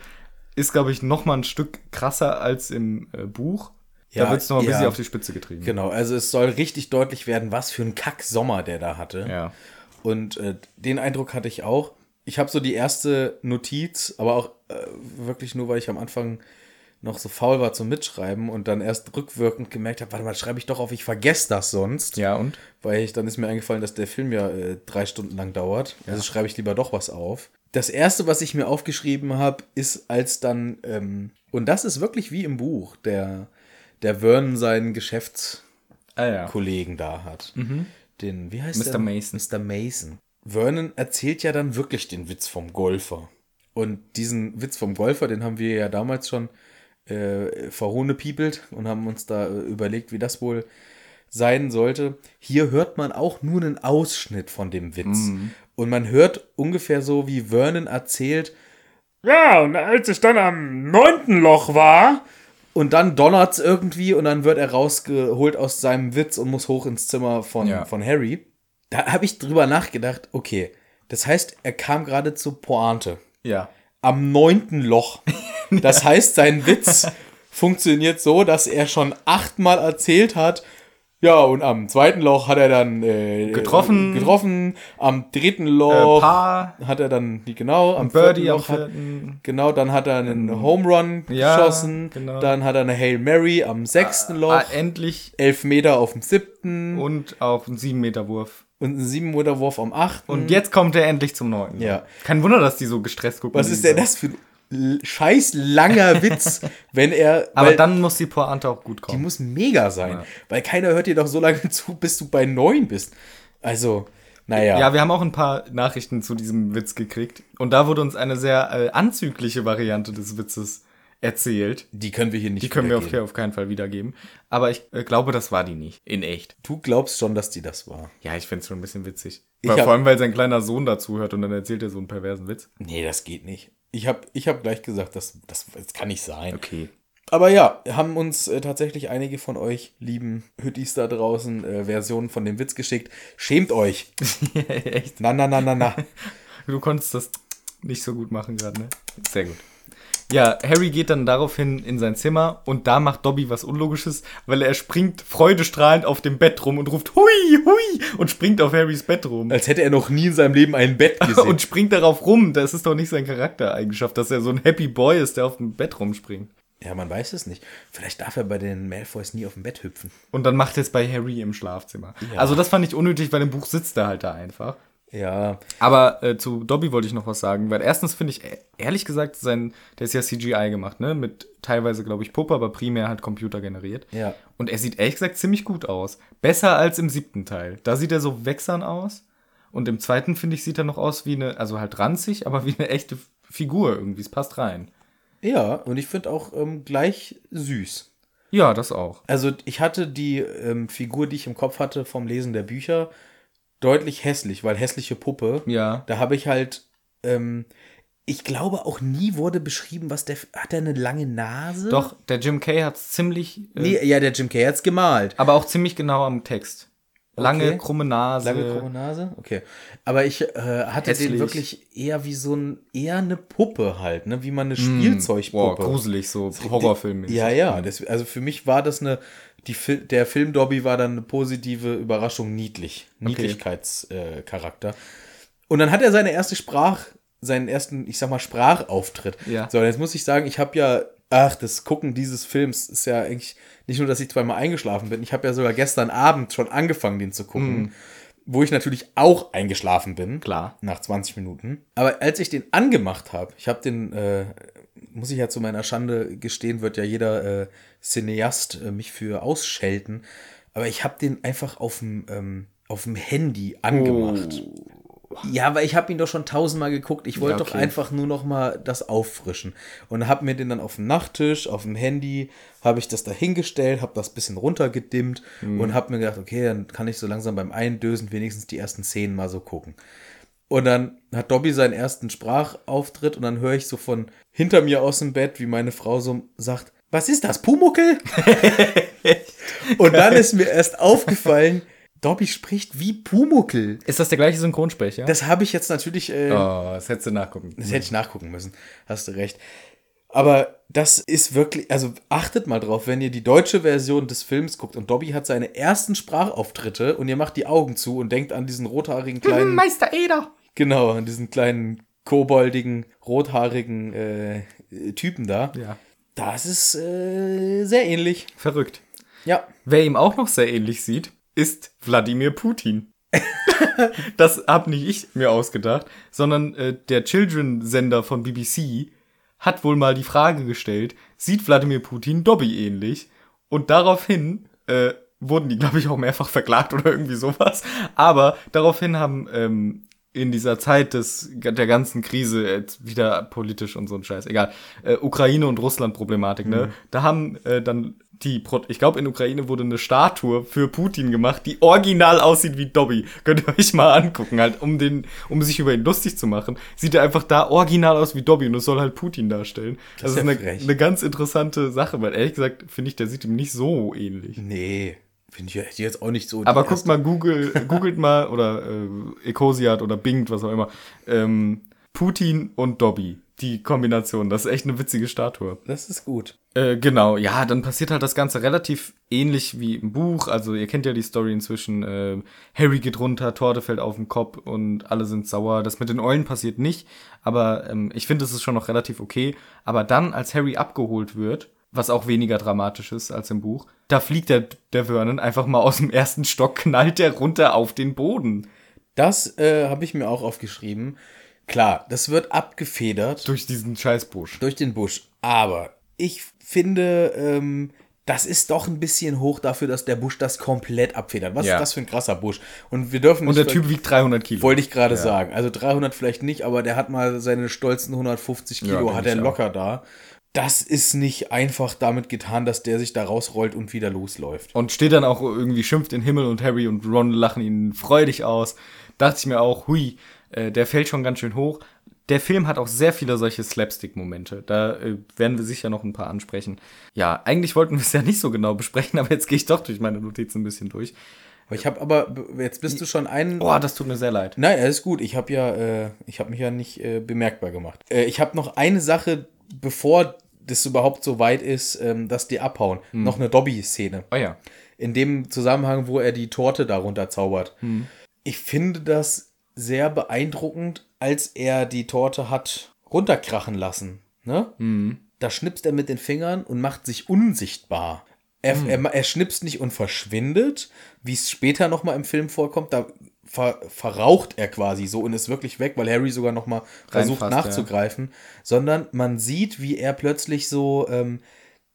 ist, glaube ich, noch mal ein Stück krasser als im äh, Buch. Ja, da wird es noch ein bisschen ja. auf die Spitze getrieben. Genau, also es soll richtig deutlich werden, was für ein Kack-Sommer der da hatte. Ja. Und äh, den Eindruck hatte ich auch. Ich habe so die erste Notiz, aber auch äh, wirklich nur, weil ich am Anfang noch so faul war zum Mitschreiben und dann erst rückwirkend gemerkt habe, warte mal, schreibe ich doch auf, ich vergesse das sonst. Ja, und? Weil ich, dann ist mir eingefallen, dass der Film ja äh, drei Stunden lang dauert. Also schreibe ich lieber doch was auf. Das erste, was ich mir aufgeschrieben habe, ist als dann, ähm, und das ist wirklich wie im Buch, der, der Vernon seinen Geschäftskollegen Ah ja. da hat. Den, wie heißt Mr. der? Mason. Mr. Mason. Vernon erzählt ja dann wirklich den Witz vom Golfer. Und diesen Witz vom Golfer, den haben wir ja damals schon äh, verhohnepiepelt und haben uns da äh, überlegt, wie das wohl sein sollte. Hier hört man auch nur einen Ausschnitt von dem Witz. Und man hört ungefähr so, wie Vernon erzählt, Ja, und als ich dann am neunten Loch war, und dann donnert's irgendwie und dann wird er rausgeholt aus seinem Witz und muss hoch ins Zimmer von, Ja. von Harry. Da habe ich drüber nachgedacht, okay, das heißt, er kam gerade zur Pointe. Ja. Am neunten Loch. Das heißt, sein Witz funktioniert so, dass er schon achtmal erzählt hat, ja, und am zweiten Loch hat er dann äh, Getroffen. äh, getroffen. Am dritten Loch Äh, Paar. hat er dann, wie genau, am Birdie Loch hat. Genau, dann hat er einen Home Run Ja, geschossen. genau. Dann hat er eine Hail Mary am sechsten Loch. Ah, endlich. elf Meter auf dem siebten. Und, Und auf einen 7-Meter-Wurf. einen sieben Meter Wurf am achten. Und jetzt kommt er endlich zum neunten. Ja. Kein Wunder, dass die so gestresst gucken. Was ist denn das für ein scheiß langer Witz, wenn er. Aber dann muss die Pointe auch gut Die kommen. muss mega sein. Weil keiner hört dir doch so lange zu, bis du bei neun bist. Also, naja. Ja, wir haben auch ein paar Nachrichten zu diesem Witz gekriegt. Und da wurde uns eine sehr äh, anzügliche Variante des Witzes erzählt. die können wir hier nicht Die können wir auf, auf keinen Fall wiedergeben. Aber ich äh, glaube, das war die nicht. In echt. Du glaubst schon, dass die das war. Ja, ich find's schon ein bisschen witzig. Weil, hab- vor allem, weil sein kleiner Sohn dazu hört und dann erzählt er so einen perversen Witz. Nee, das geht nicht. Ich habe ich hab gleich gesagt, das, das, das kann nicht sein. Okay. Aber ja, haben uns äh, tatsächlich einige von euch lieben Hüttis da draußen äh, Versionen von dem Witz geschickt. Schämt euch. echt? Na, na, na, na, na. Du konntest das nicht so gut machen gerade, ne? Sehr gut. Ja, Harry geht dann daraufhin in sein Zimmer und da macht Dobby was Unlogisches, weil er springt freudestrahlend auf dem Bett rum und ruft Hui, Hui und springt auf Harrys Bett rum. Als hätte er noch nie in seinem Leben ein Bett gesehen. Und springt darauf rum. Das ist doch nicht sein Charaktereigenschaft, dass er so ein Happy Boy ist, der auf dem Bett rumspringt. ja, man weiß es nicht. Vielleicht darf er bei den Malfoys nie auf dem Bett hüpfen. Und dann macht er es bei Harry im Schlafzimmer. Also das fand ich unnötig, weil im Buch sitzt er halt da einfach. Ja, Aber äh, zu Dobby wollte ich noch was sagen, weil erstens finde ich, äh, ehrlich gesagt, sein, der ist ja CGI gemacht, ne? Mit teilweise, glaube ich, Puppe, aber primär halt Computer generiert. Ja. Und er sieht ehrlich gesagt ziemlich gut aus. Besser als im siebten Teil. Da sieht er so wächsern aus. Und im zweiten, finde ich, sieht er noch aus wie eine, also halt ranzig, aber wie eine echte Figur irgendwie. Es passt rein. ja, und ich finde auch ähm, gleich süß. Ja, das auch. Also ich hatte die ähm, Figur, die ich im Kopf hatte vom Lesen der Bücher, deutlich hässlich, weil hässliche Puppe. Ja. Da habe ich halt, ähm, ich glaube auch nie wurde beschrieben, was der, hat er eine lange Nase? Doch, der Jim Kay hat ziemlich, äh, Nee, ja, der Jim Kay hat's gemalt. aber auch ziemlich genau am Text. Lange, Okay. krumme Nase. Lange krumme Nase? Okay. Aber ich äh, hatte Hässlich. den wirklich eher wie so ein, eher eine Puppe halt, ne? Wie man eine Boah, Spielzeugpuppe. gruselig, so Horrorfilm. Ja, ja. Das, also für mich war das eine, die, Fil- der Film Dobby war dann eine positive Überraschung, niedlich. Niedlichkeitscharakter. Äh, Charakter. Und dann hat er seine erste Sprach, seinen ersten, ich sag mal, Sprachauftritt. Ja. So, und jetzt muss ich sagen, ich habe ja, ach, das Gucken dieses Films ist ja eigentlich nicht nur, dass ich zweimal eingeschlafen bin, ich habe ja sogar gestern Abend schon angefangen, den zu gucken. Wo ich natürlich auch eingeschlafen bin. Klar. Nach 20 Minuten. Aber als ich den angemacht habe, ich habe den, äh, muss ich ja zu meiner Schande gestehen, wird ja jeder äh, Cineast äh, mich für ausschelten. Aber ich habe den einfach auf dem ähm, Handy angemacht. Ja, aber ich habe ihn doch schon tausendmal geguckt. Ich wollte Ja, doch okay. einfach nur noch mal das auffrischen und habe mir den dann auf dem Nachttisch, auf dem Handy, habe ich das da hingestellt, habe das bisschen runtergedimmt Mhm. und habe mir gedacht, okay, dann kann ich so langsam beim Eindösen wenigstens die ersten Szenen mal so gucken. Und dann hat Dobby seinen ersten Sprachauftritt und dann höre ich so von hinter mir aus dem Bett, wie meine Frau so sagt, was ist das, Pumuckel? und dann ist mir erst aufgefallen, Dobby spricht wie Pumuckel. Ist das der gleiche Synchronsprecher? Das habe ich jetzt natürlich, äh, oh, das hättest du nachgucken. das hätte ich nachgucken müssen. Hast du recht. Aber das ist wirklich, also achtet mal drauf, wenn ihr die deutsche Version des Films guckt und Dobby hat seine ersten Sprachauftritte und ihr macht die Augen zu und denkt an diesen rothaarigen kleinen, Meister Eder. Genau, an diesen kleinen koboldigen, rothaarigen äh, Typen da. Ja. Das ist äh, sehr ähnlich. Verrückt. Ja. Wer ihm auch noch sehr ähnlich sieht, ist Wladimir Putin. das hab nicht ich mir ausgedacht, sondern äh, der Children-Sender von BBC hat wohl mal die Frage gestellt, sieht Wladimir Putin Dobby ähnlich? Und daraufhin äh, wurden die, glaube ich, auch mehrfach verklagt oder irgendwie sowas. Aber daraufhin haben ähm, in dieser Zeit des, der ganzen Krise, jetzt wieder politisch und so ein Scheiß, egal, äh, Ukraine und Russland-Problematik, ne? Da haben äh, dann die, Pro ich glaube, in Ukraine wurde eine Statue für Putin gemacht, die original aussieht wie Dobby. Könnt ihr euch mal angucken, halt, um den, um sich über ihn lustig zu machen. Sieht er einfach da original aus wie Dobby und es soll halt Putin darstellen. Das, ist ist ja eine, eine ganz interessante Sache, weil ehrlich gesagt finde ich, der sieht ihm nicht so ähnlich. Nee, finde ich jetzt auch nicht so. Aber guckt mal, Google, googelt mal oder äh, Ecosiat oder Bingt, was auch immer. Ähm, Putin und Dobby. Die Kombination, das ist echt eine witzige Statue. Das ist gut. Äh, genau, ja, dann passiert halt das Ganze relativ ähnlich wie im Buch. Also ihr kennt ja die Story inzwischen. Äh, Harry geht runter, Torde fällt auf den Kopf und alle sind sauer. Das mit den Eulen passiert nicht, aber ähm, ich finde, es ist schon noch relativ okay. Aber dann, als Harry abgeholt wird, was auch weniger dramatisch ist als im Buch, da fliegt der, der Vernon einfach mal aus dem ersten Stock, knallt der runter auf den Boden. Das äh, habe ich mir auch aufgeschrieben. Klar, das wird abgefedert Durch diesen Scheißbusch. durch den Busch. Aber ich finde, ähm, das ist doch ein bisschen hoch dafür, dass der Busch das komplett abfedert. Was Ja. ist das für ein krasser Busch? Und wir dürfen Und der Typ wiegt 300 Kilo. Wollte ich gerade sagen. Also 300 vielleicht nicht, aber der hat mal seine stolzen 150 Ja, Kilo, denke hat er ich auch. locker da. Das ist nicht einfach damit getan, dass der sich da rausrollt und wieder losläuft. Und steht dann auch irgendwie, schimpft den Himmel und Harry und Ron lachen ihn freudig aus. Dachte ich mir auch, hui, äh, der fällt schon ganz schön hoch. Der Film hat auch sehr viele solche Slapstick-Momente. Da äh, werden wir sicher noch ein paar ansprechen. Ja, eigentlich wollten wir es ja nicht so genau besprechen, aber jetzt gehe ich doch durch meine Notizen ein bisschen durch. Aber ich habe aber, jetzt bist du schon einen. Boah, das tut mir sehr leid. Nein, alles gut. Ich habe ja, äh, ich habe mich ja nicht äh, bemerkbar gemacht. Äh, ich habe noch eine Sache, bevor das überhaupt so weit ist, ähm, dass die abhauen. Noch eine Dobby-Szene. Oh ja. In dem Zusammenhang, wo er die Torte darunter zaubert. Ich finde das sehr beeindruckend, als er die Torte hat runterkrachen lassen. Ne? Da schnipst er mit den Fingern und macht sich unsichtbar. Er, er, er schnipst nicht und verschwindet, wie es später nochmal im Film vorkommt. Da ver, verraucht er quasi so und ist wirklich weg, weil Harry sogar nochmal versucht Reinfasst, ja. nachzugreifen. Sondern man sieht, wie er plötzlich so, ähm,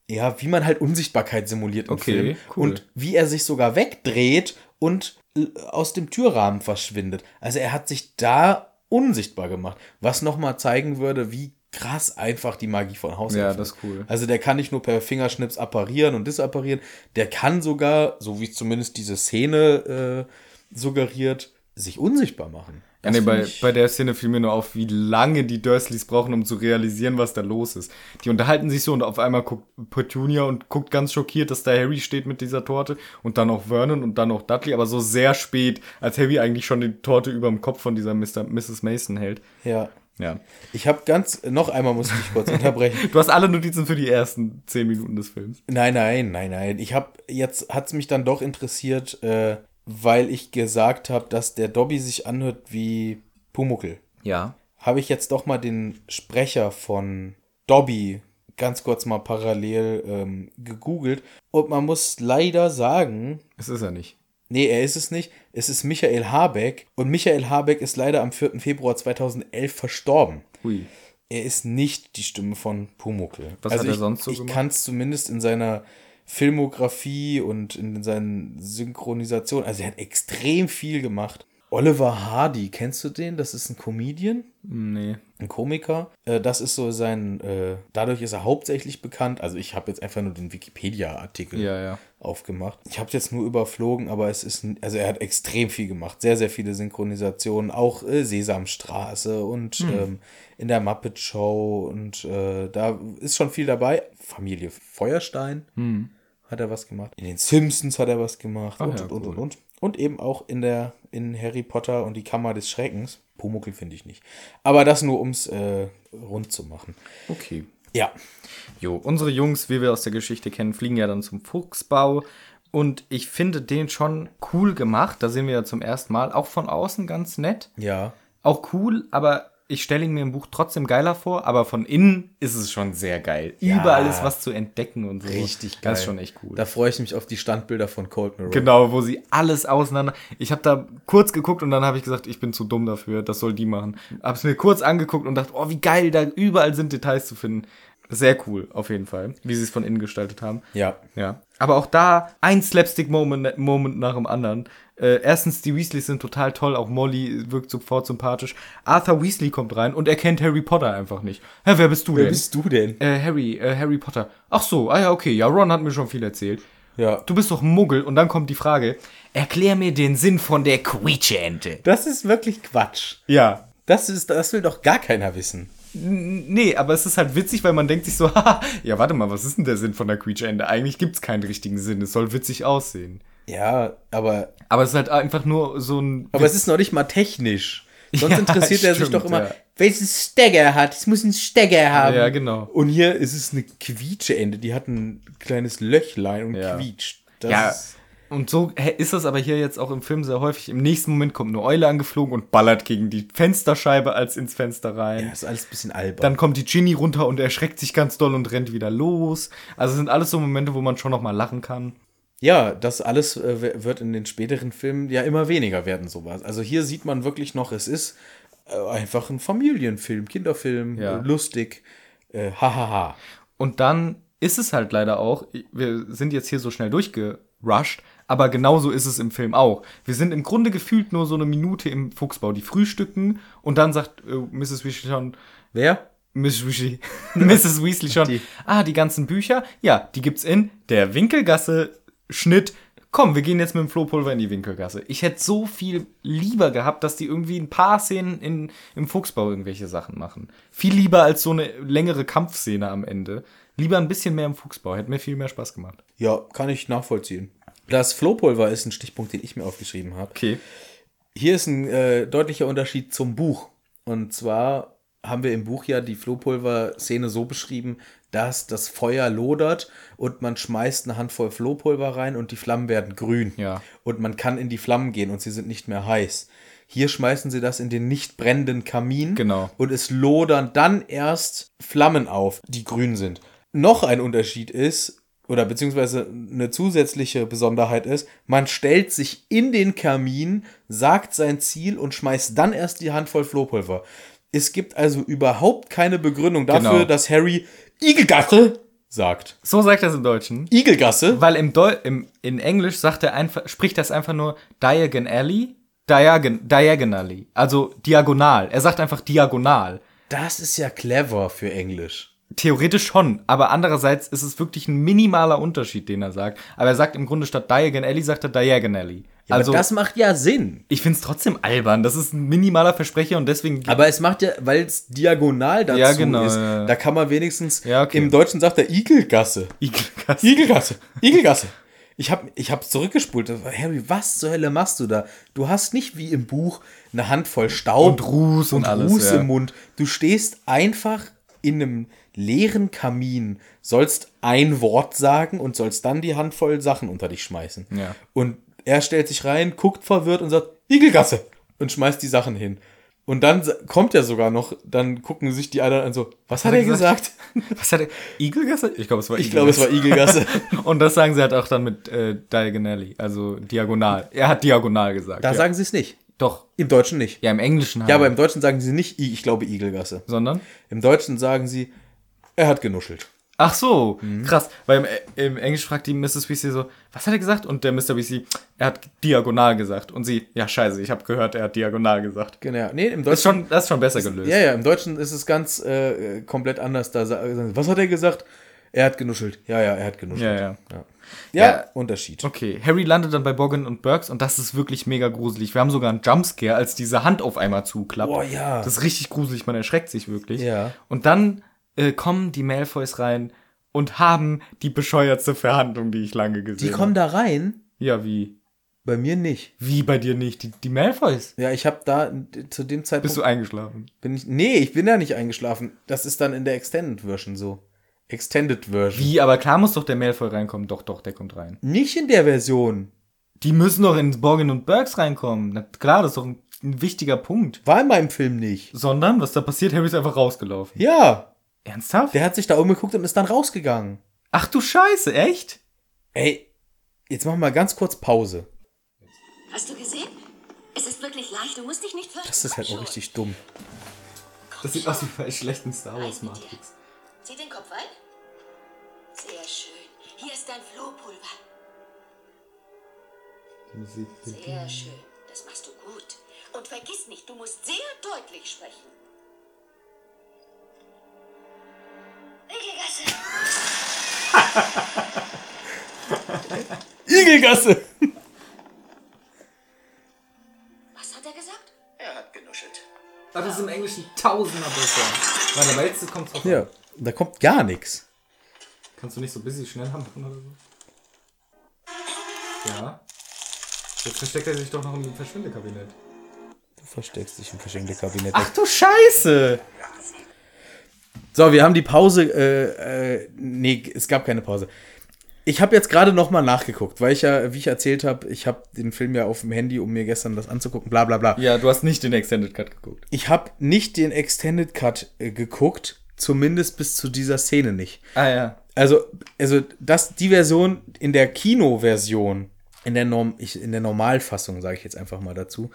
ja, wie man halt Unsichtbarkeit simuliert im Okay, Film. cool. Und wie er sich sogar wegdreht und äh, aus dem Türrahmen verschwindet. Also er hat sich da unsichtbar gemacht, was nochmal zeigen würde, wie krass einfach die Magie von Haus Ja, ist. das ist cool. Also der kann nicht nur per Fingerschnips apparieren und disapparieren, der kann sogar, so wie zumindest diese Szene äh, suggeriert, sich unsichtbar machen. Ja, nee, bei, bei der Szene fiel mir nur auf, wie lange die Dursleys brauchen, um zu realisieren, was da los ist. Die unterhalten sich so und auf einmal guckt Petunia und guckt ganz schockiert, dass da Harry steht mit dieser Torte und dann auch Vernon und dann auch Dudley, aber so sehr spät, als Harry eigentlich schon die Torte über dem Kopf von dieser Mr. Mrs. Mason hält. ja. Ja. Ich habe ganz, noch einmal muss ich dich kurz unterbrechen. Du hast alle Notizen für die ersten zehn Minuten des Films. Nein, nein, nein, nein. Ich habe jetzt hat's mich dann doch interessiert, äh, weil ich gesagt habe, dass der Dobby sich anhört wie Pumuckel. Ja. Habe ich jetzt doch mal den Sprecher von Dobby ganz kurz mal parallel ähm, gegoogelt und man muss leider sagen, Es ist er nicht. nee, er ist es nicht. Es ist Michael Habeck und Michael Habeck ist leider am 4. Februar 2011 verstorben. Hui. Er ist nicht die Stimme von Pumuckl. Was hat er ich, sonst so Ich gemacht? kann es zumindest in seiner Filmografie und in seinen Synchronisationen, also er hat extrem viel gemacht. Oliver Hardy, kennst du den? Das ist ein Comedian, Nee. ein Komiker. Äh, das ist so sein, äh, dadurch ist er hauptsächlich bekannt. Also ich habe jetzt einfach nur den Wikipedia-Artikel Ja, ja. aufgemacht. Ich habe es jetzt nur überflogen, aber es ist, also er hat extrem viel gemacht, sehr, sehr viele Synchronisationen, auch äh, Sesamstraße und ähm, in der Muppet Show und äh, da ist schon viel dabei. Familie Feuerstein hat er was gemacht. In den Simpsons hat er was gemacht und, ja, und, und, cool. und, und. Und eben auch in der in Harry Potter und die Kammer des Schreckens. Pumuckel finde ich nicht. Aber das nur, ums äh, rund zu machen. Okay. Ja, Jo, unsere Jungs, wie wir aus der Geschichte kennen, fliegen ja dann zum Fuchsbau. Und ich finde den schon cool gemacht. Da sehen wir ja zum ersten Mal. Auch von außen ganz nett. ja. Auch cool, aber ich stelle ihn mir im Buch trotzdem geiler vor. Aber von innen ist es schon sehr geil. Ja. Überall ist was zu entdecken und so. Richtig geil. Das ist schon echt cool. Da freue ich mich auf die Standbilder von Colt Mirror. Genau, wo sie alles auseinander. Ich habe da kurz geguckt und dann habe ich gesagt, ich bin zu dumm dafür, das soll die machen. Hab's mir kurz angeguckt und dachte, oh, wie geil, da überall sind Details zu finden. Sehr cool, auf jeden Fall, wie sie es von innen gestaltet haben. Ja. Ja. Aber auch da ein Slapstick-Moment Moment nach dem anderen. Äh, erstens, die Weasleys sind total toll, auch Molly wirkt sofort sympathisch. Arthur Weasley kommt rein und erkennt Harry Potter einfach nicht. Hä, wer bist du Wer denn? bist du denn? äh, Harry, äh, Harry Potter. Ach so, ah ja, okay, ja, Ron hat mir schon viel erzählt. Ja. Du bist doch ein Muggel und dann kommt die Frage, erklär mir den Sinn von der Quietsche-Ente. Das ist wirklich Quatsch. Ja. Das ist, das will doch gar keiner wissen. Nee, aber es ist halt witzig, weil man denkt sich so, ja, warte mal, was ist denn der Sinn von der Quietsche-Ente? Eigentlich gibt's keinen richtigen Sinn, es soll witzig aussehen. Ja, aber, Aber es ist halt einfach nur so ein. aber es ist noch nicht mal technisch. Sonst Ja, interessiert er sich doch immer, ja. welches Stecker hat. Es muss einen Stecker haben. Ja, genau. Und hier ist es eine Quietscheende. Die hat ein kleines Löchlein und Ja. quietscht. Das ja, und so ist das aber hier jetzt auch im Film sehr häufig. Im nächsten Moment kommt eine Eule angeflogen und ballert gegen die Fensterscheibe als ins Fenster rein. ja, ist alles ein bisschen albern. Dann kommt die Ginny runter und erschreckt sich ganz doll und rennt wieder los. Also es sind alles so Momente, wo man schon noch mal lachen kann. Ja, das alles äh, wird in den späteren Filmen ja immer weniger werden, sowas. Also hier sieht man wirklich noch, es ist äh, einfach ein Familienfilm, Kinderfilm, Ja. lustig, äh, hahaha. Und dann ist es halt leider auch, wir sind jetzt hier so schnell durchgerusht, aber genauso ist es im Film auch. Wir sind im Grunde gefühlt nur so eine Minute im Fuchsbau. Die frühstücken und dann sagt äh, Mrs. Weasley schon, Wer? Miss Weasley, Mrs. Weasley schon, Die. ah, die ganzen Bücher, ja, die gibt's in der Winkelgasse, Schnitt, komm, wir gehen jetzt mit dem Flohpulver in die Winkelgasse. Ich hätte so viel lieber gehabt, dass die irgendwie ein paar Szenen in, im Fuchsbau irgendwelche Sachen machen. Viel lieber als so eine längere Kampfszene am Ende. Lieber ein bisschen mehr im Fuchsbau, hätte mir viel mehr Spaß gemacht. Ja, kann ich nachvollziehen. Das Flohpulver ist ein Stichpunkt, den ich mir aufgeschrieben habe. Okay. Hier ist ein äh, deutlicher Unterschied zum Buch. Und zwar haben wir im Buch ja die Flohpulver-Szene so beschrieben, dass das Feuer lodert und man schmeißt eine Handvoll Flohpulver rein und die Flammen werden grün. Ja. Und man kann in die Flammen gehen und sie sind nicht mehr heiß. Hier schmeißen sie das in den nicht brennenden Kamin. Genau. Und es lodern dann erst Flammen auf, die grün sind. Noch ein Unterschied ist, oder beziehungsweise eine zusätzliche Besonderheit ist, man stellt sich in den Kamin, sagt sein Ziel und schmeißt dann erst die Handvoll Flohpulver. Es gibt also überhaupt keine Begründung dafür, Genau. dass Harry Igelgasse sagt. So sagt er es im Deutschen. Igelgasse? Weil im, Deu im in Englisch sagt er einfach, spricht das einfach nur diagonally, diagon diagonally, also diagonal. Er sagt einfach diagonal. Das ist ja clever für Englisch. Theoretisch schon, aber andererseits ist es wirklich ein minimaler Unterschied, den er sagt. Aber er sagt im Grunde statt diagonally, sagt er diagonally. Ja, also aber das macht ja Sinn. ich find's trotzdem albern. Das ist ein minimaler Versprecher und deswegen Aber es macht ja, weil es diagonal dazu Ja, genau, ist, ja, da kann man wenigstens, Ja, okay. im Deutschen sagt er Igelgasse. Igelgasse. Igelgasse. Igelgasse. Ich habe ich hab zurückgespult. Harry, was zur Hölle machst du da? Du hast nicht wie im Buch eine Handvoll Staub Und Ruß und alles, Ruß im Mund. Du stehst einfach in einem leeren Kamin, sollst ein Wort sagen und sollst dann die Handvoll Sachen unter dich schmeißen. Ja. Und er stellt sich rein, guckt verwirrt und sagt, Igelgasse! Und schmeißt die Sachen hin. Und dann kommt ja sogar noch, dann gucken sich die anderen an so, was hat, hat er er gesagt? Was hat er? Igelgasse? Ich glaube, es war Ich glaube, es war Igelgasse. Und das sagen sie halt auch dann mit äh, diagonally, also diagonal. Er hat diagonal gesagt. Da ja. sagen sie es nicht. Doch. Im Deutschen nicht. Ja, im Englischen halt. Ja, aber im Deutschen sagen sie nicht, ich glaube, Igelgasse. Sondern? Im Deutschen sagen sie, er hat genuschelt. Ach so, Mhm. krass. Weil im, äh, im Englisch fragt die Mrs. Weasley so, was hat er gesagt? Und der Mr. Weasley, er hat diagonal gesagt. Und sie, ja scheiße, ich habe gehört, er hat diagonal gesagt. Genau. Nee, im Das ist Deutschen. schon, das ist schon besser gelöst. ja, ja, im Deutschen ist es ganz äh, komplett anders. Da sa- was hat er gesagt? Er hat genuschelt. Ja, ja, er hat genuschelt. ja. ja. Ja, Ja. Unterschied. Okay, Harry landet dann bei Boggin und Burks und das ist wirklich mega gruselig. Wir haben sogar einen Jumpscare, als diese Hand auf einmal zuklappt. Boah, ja. Das ist richtig gruselig, man erschreckt sich wirklich. Ja. Und dann äh, kommen die Malfoys rein und haben die bescheuertste Verhandlung, die ich lange gesehen Die kommen da rein, Ja, wie? bei mir nicht. Wie bei dir nicht? Die, die Malfoys? Ja, ich habe da zu dem Zeitpunkt. Bist du eingeschlafen? bin ich, nee, ich bin da nicht eingeschlafen. Das ist dann in der Extended Version so. Extended Version. Wie? Aber klar muss doch der Malfoy reinkommen. Doch, doch, der kommt rein. Nicht in der Version. Die müssen doch in Boggin und Burks reinkommen. Na klar, das ist doch ein, ein wichtiger Punkt. War in meinem Film nicht. Sondern, was da passiert, Harry ist einfach rausgelaufen. Ja, Ernsthaft? der hat sich da umgeguckt und ist dann rausgegangen. Ach du Scheiße, echt? Ey, jetzt machen wir mal ganz kurz Pause. Hast du gesehen? Es ist wirklich leicht, du musst dich nicht fürchten. Das ist halt auch richtig dumm. Das sieht aus wie bei schlechten Star Wars Matrix. Zieh den Kopf ein. Sehr schön. Hier ist dein Flohpulver. Sehr schön. Das machst du gut. Und vergiss nicht, du musst sehr deutlich sprechen. Igelgasse. Igelgasse! Was hat er gesagt? Er hat genuschelt. Das ist im Englischen tausender besser. Warte, aber jetzt kommt drauf Ja, da kommt gar nichts. Kannst du nicht so busy schnell machen oder so? Ja. Jetzt versteckt er sich doch noch im Verschwindekabinett. Du versteckst dich im Verschenkte-Kabinett. Ach du Scheiße! So, wir haben die Pause. Äh, äh, nee, es gab keine Pause. Ich habe jetzt gerade noch mal nachgeguckt, weil ich ja, wie ich erzählt habe, ich habe den Film ja auf dem Handy, um mir gestern das anzugucken, bla bla bla. Ja, du hast nicht den Extended Cut geguckt. Ich habe nicht den Extended Cut äh, geguckt, zumindest bis zu dieser Szene nicht. Ah ja. Also, also das, die Version in der Kinoversion, in der, Norm, ich, in der Normalfassung, sage ich jetzt einfach mal dazu,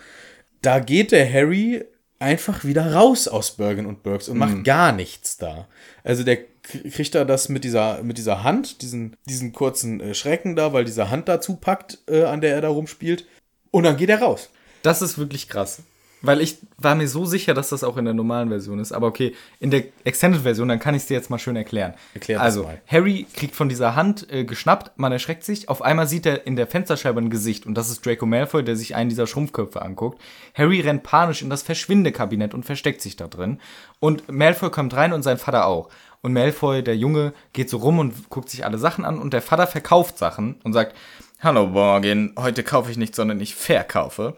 da geht der Harry einfach wieder raus aus Bergen und Burks und macht gar nichts da. Also der kriegt da das mit dieser, mit dieser Hand, diesen, diesen kurzen äh, Schrecken da, weil diese Hand dazu packt, äh, an der er da rumspielt. Und dann geht er raus. Das ist wirklich krass. Weil ich war mir so sicher, dass das auch in der normalen Version ist. Aber okay, in der Extended-Version, dann kann ich es dir jetzt mal schön erklären. Erklär das also, mal. Harry kriegt von dieser Hand äh, geschnappt, man erschreckt sich. Auf einmal sieht er in der Fensterscheibe ein Gesicht. Und das ist Draco Malfoy, der sich einen dieser Schrumpfköpfe anguckt. Harry rennt panisch in das Verschwindekabinett und versteckt sich da drin. Und Malfoy kommt rein und sein Vater auch. Und Malfoy, der Junge, geht so rum und guckt sich alle Sachen an. Und der Vater verkauft Sachen und sagt, Hallo Borgin, heute kaufe ich nicht, sondern ich verkaufe.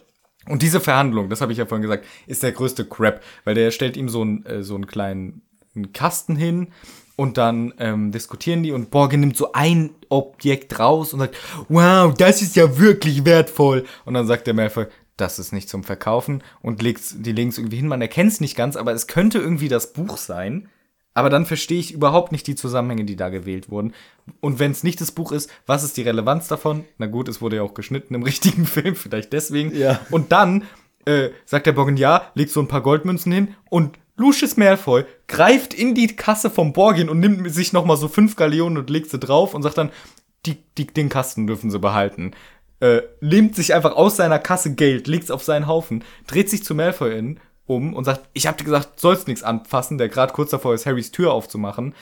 Und diese Verhandlung, das habe ich ja vorhin gesagt, ist der größte Crap, weil der stellt ihm so einen, äh, so einen kleinen einen Kasten hin und dann ähm, diskutieren die und Borgin nimmt so ein Objekt raus und sagt, wow, das ist ja wirklich wertvoll. Und dann sagt der Malfoy, das ist nicht zum Verkaufen und legt die Links irgendwie hin. Man erkennt es nicht ganz, aber es könnte irgendwie das Buch sein. Aber dann verstehe ich überhaupt nicht die Zusammenhänge, die da gewählt wurden. Und wenn es nicht das Buch ist, was ist die Relevanz davon? Na gut, es wurde ja auch geschnitten im richtigen Film, vielleicht deswegen. Ja. Und dann äh, sagt der Borgin ja, legt so ein paar Goldmünzen hin und Lucius Malfoy greift in die Kasse vom Borgin und nimmt sich noch mal so fünf Galeonen und legt sie drauf und sagt dann, die, die, den Kasten dürfen sie behalten. Äh, nimmt sich einfach aus seiner Kasse Geld, legt's auf seinen Haufen, dreht sich zu Malfoy in, um und sagt, ich hab dir gesagt, sollst nichts anfassen, der gerade kurz davor ist, Harrys Tür aufzumachen.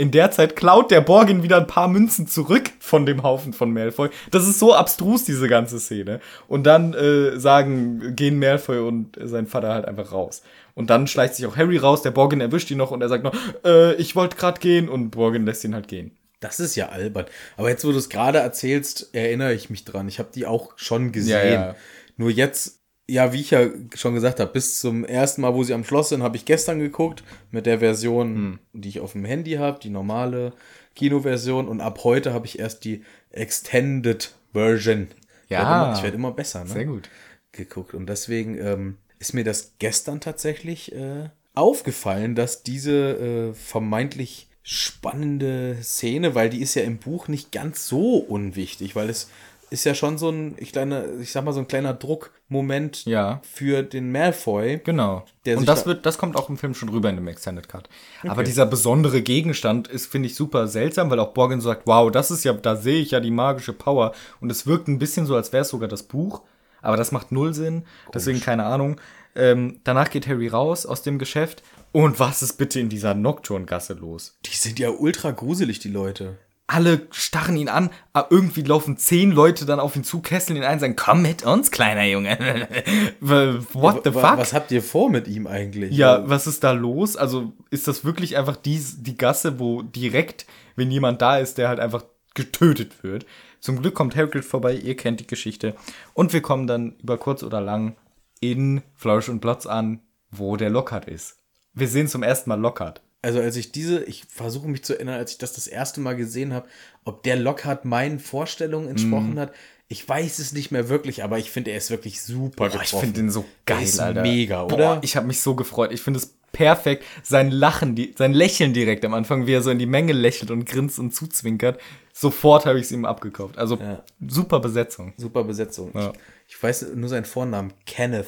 In der Zeit klaut der Borgin wieder ein paar Münzen zurück von dem Haufen von Malfoy. Das ist so abstrus, diese ganze Szene. Und dann äh, sagen, gehen Malfoy und sein Vater halt einfach raus. Und dann schleicht sich auch Harry raus, der Borgin erwischt ihn noch und er sagt noch, äh, ich wollte gerade gehen und Borgin lässt ihn halt gehen. Das ist ja albern. Aber jetzt, wo du es gerade erzählst, erinnere ich mich dran. Ich habe die auch schon gesehen. Ja, ja. Nur jetzt, ja, wie ich ja schon gesagt habe, bis zum ersten Mal, wo sie am Schloss sind, habe ich gestern geguckt mit der Version, Hm. die ich auf dem Handy habe, die normale Kinoversion. Und ab heute habe ich erst die Extended Version. Ich Ja. werd immer- Ich werde immer besser, ne? Sehr gut. geguckt. Und deswegen ähm, ist mir das gestern tatsächlich äh, aufgefallen, dass diese äh, vermeintlich spannende Szene, weil die ist ja im Buch nicht ganz so unwichtig, weil es ist ja schon so ein, ich, kleine, ich sag mal, so ein kleiner Druckmoment Ja. für den Malfoy. Genau. Und das da- wird, das kommt auch im Film schon rüber in dem Extended Cut. Aber dieser besondere Gegenstand ist, finde ich, super seltsam, weil auch Borgin sagt, wow, das ist ja, da sehe ich ja die magische Power. Und es wirkt ein bisschen so, als wäre es sogar das Buch. Aber das macht null Sinn. Deswegen keine Ahnung. Ähm, danach geht Harry raus aus dem Geschäft. Und was ist bitte in dieser Nocturne-Gasse los? Die sind ja ultra gruselig, die Leute. Alle starren ihn an, aber irgendwie laufen zehn Leute dann auf ihn zu, kesseln ihn ein und sagen, komm mit uns, kleiner Junge. What the fuck? Was habt ihr vor mit ihm eigentlich? Ja, was ist da los? Also ist das wirklich einfach die, die Gasse, wo direkt, wenn jemand da ist, der halt einfach getötet wird? Zum Glück kommt Hagrid vorbei, ihr kennt die Geschichte. Und wir kommen dann über kurz oder lang in Flourish und Blotz an, wo der Lockhart ist. Wir sehen zum ersten Mal Lockhart. Also als ich diese, ich versuche mich zu erinnern, als ich das das erste Mal gesehen habe, ob der Lockhart meinen Vorstellungen entsprochen Mhm. hat. Ich weiß es nicht mehr wirklich, aber ich finde, er ist wirklich super Boah, ich finde den so geil, ist Alter. mega, Boah, oder? ich habe mich so gefreut. Ich finde es perfekt. Sein Lachen, die, sein Lächeln direkt am Anfang, wie er so in die Menge lächelt und grinst und zuzwinkert. Sofort habe ich es ihm abgekauft. Also Ja. super Besetzung. super Besetzung. Ja. Ich, ich weiß nur seinen Vornamen, Kenneth.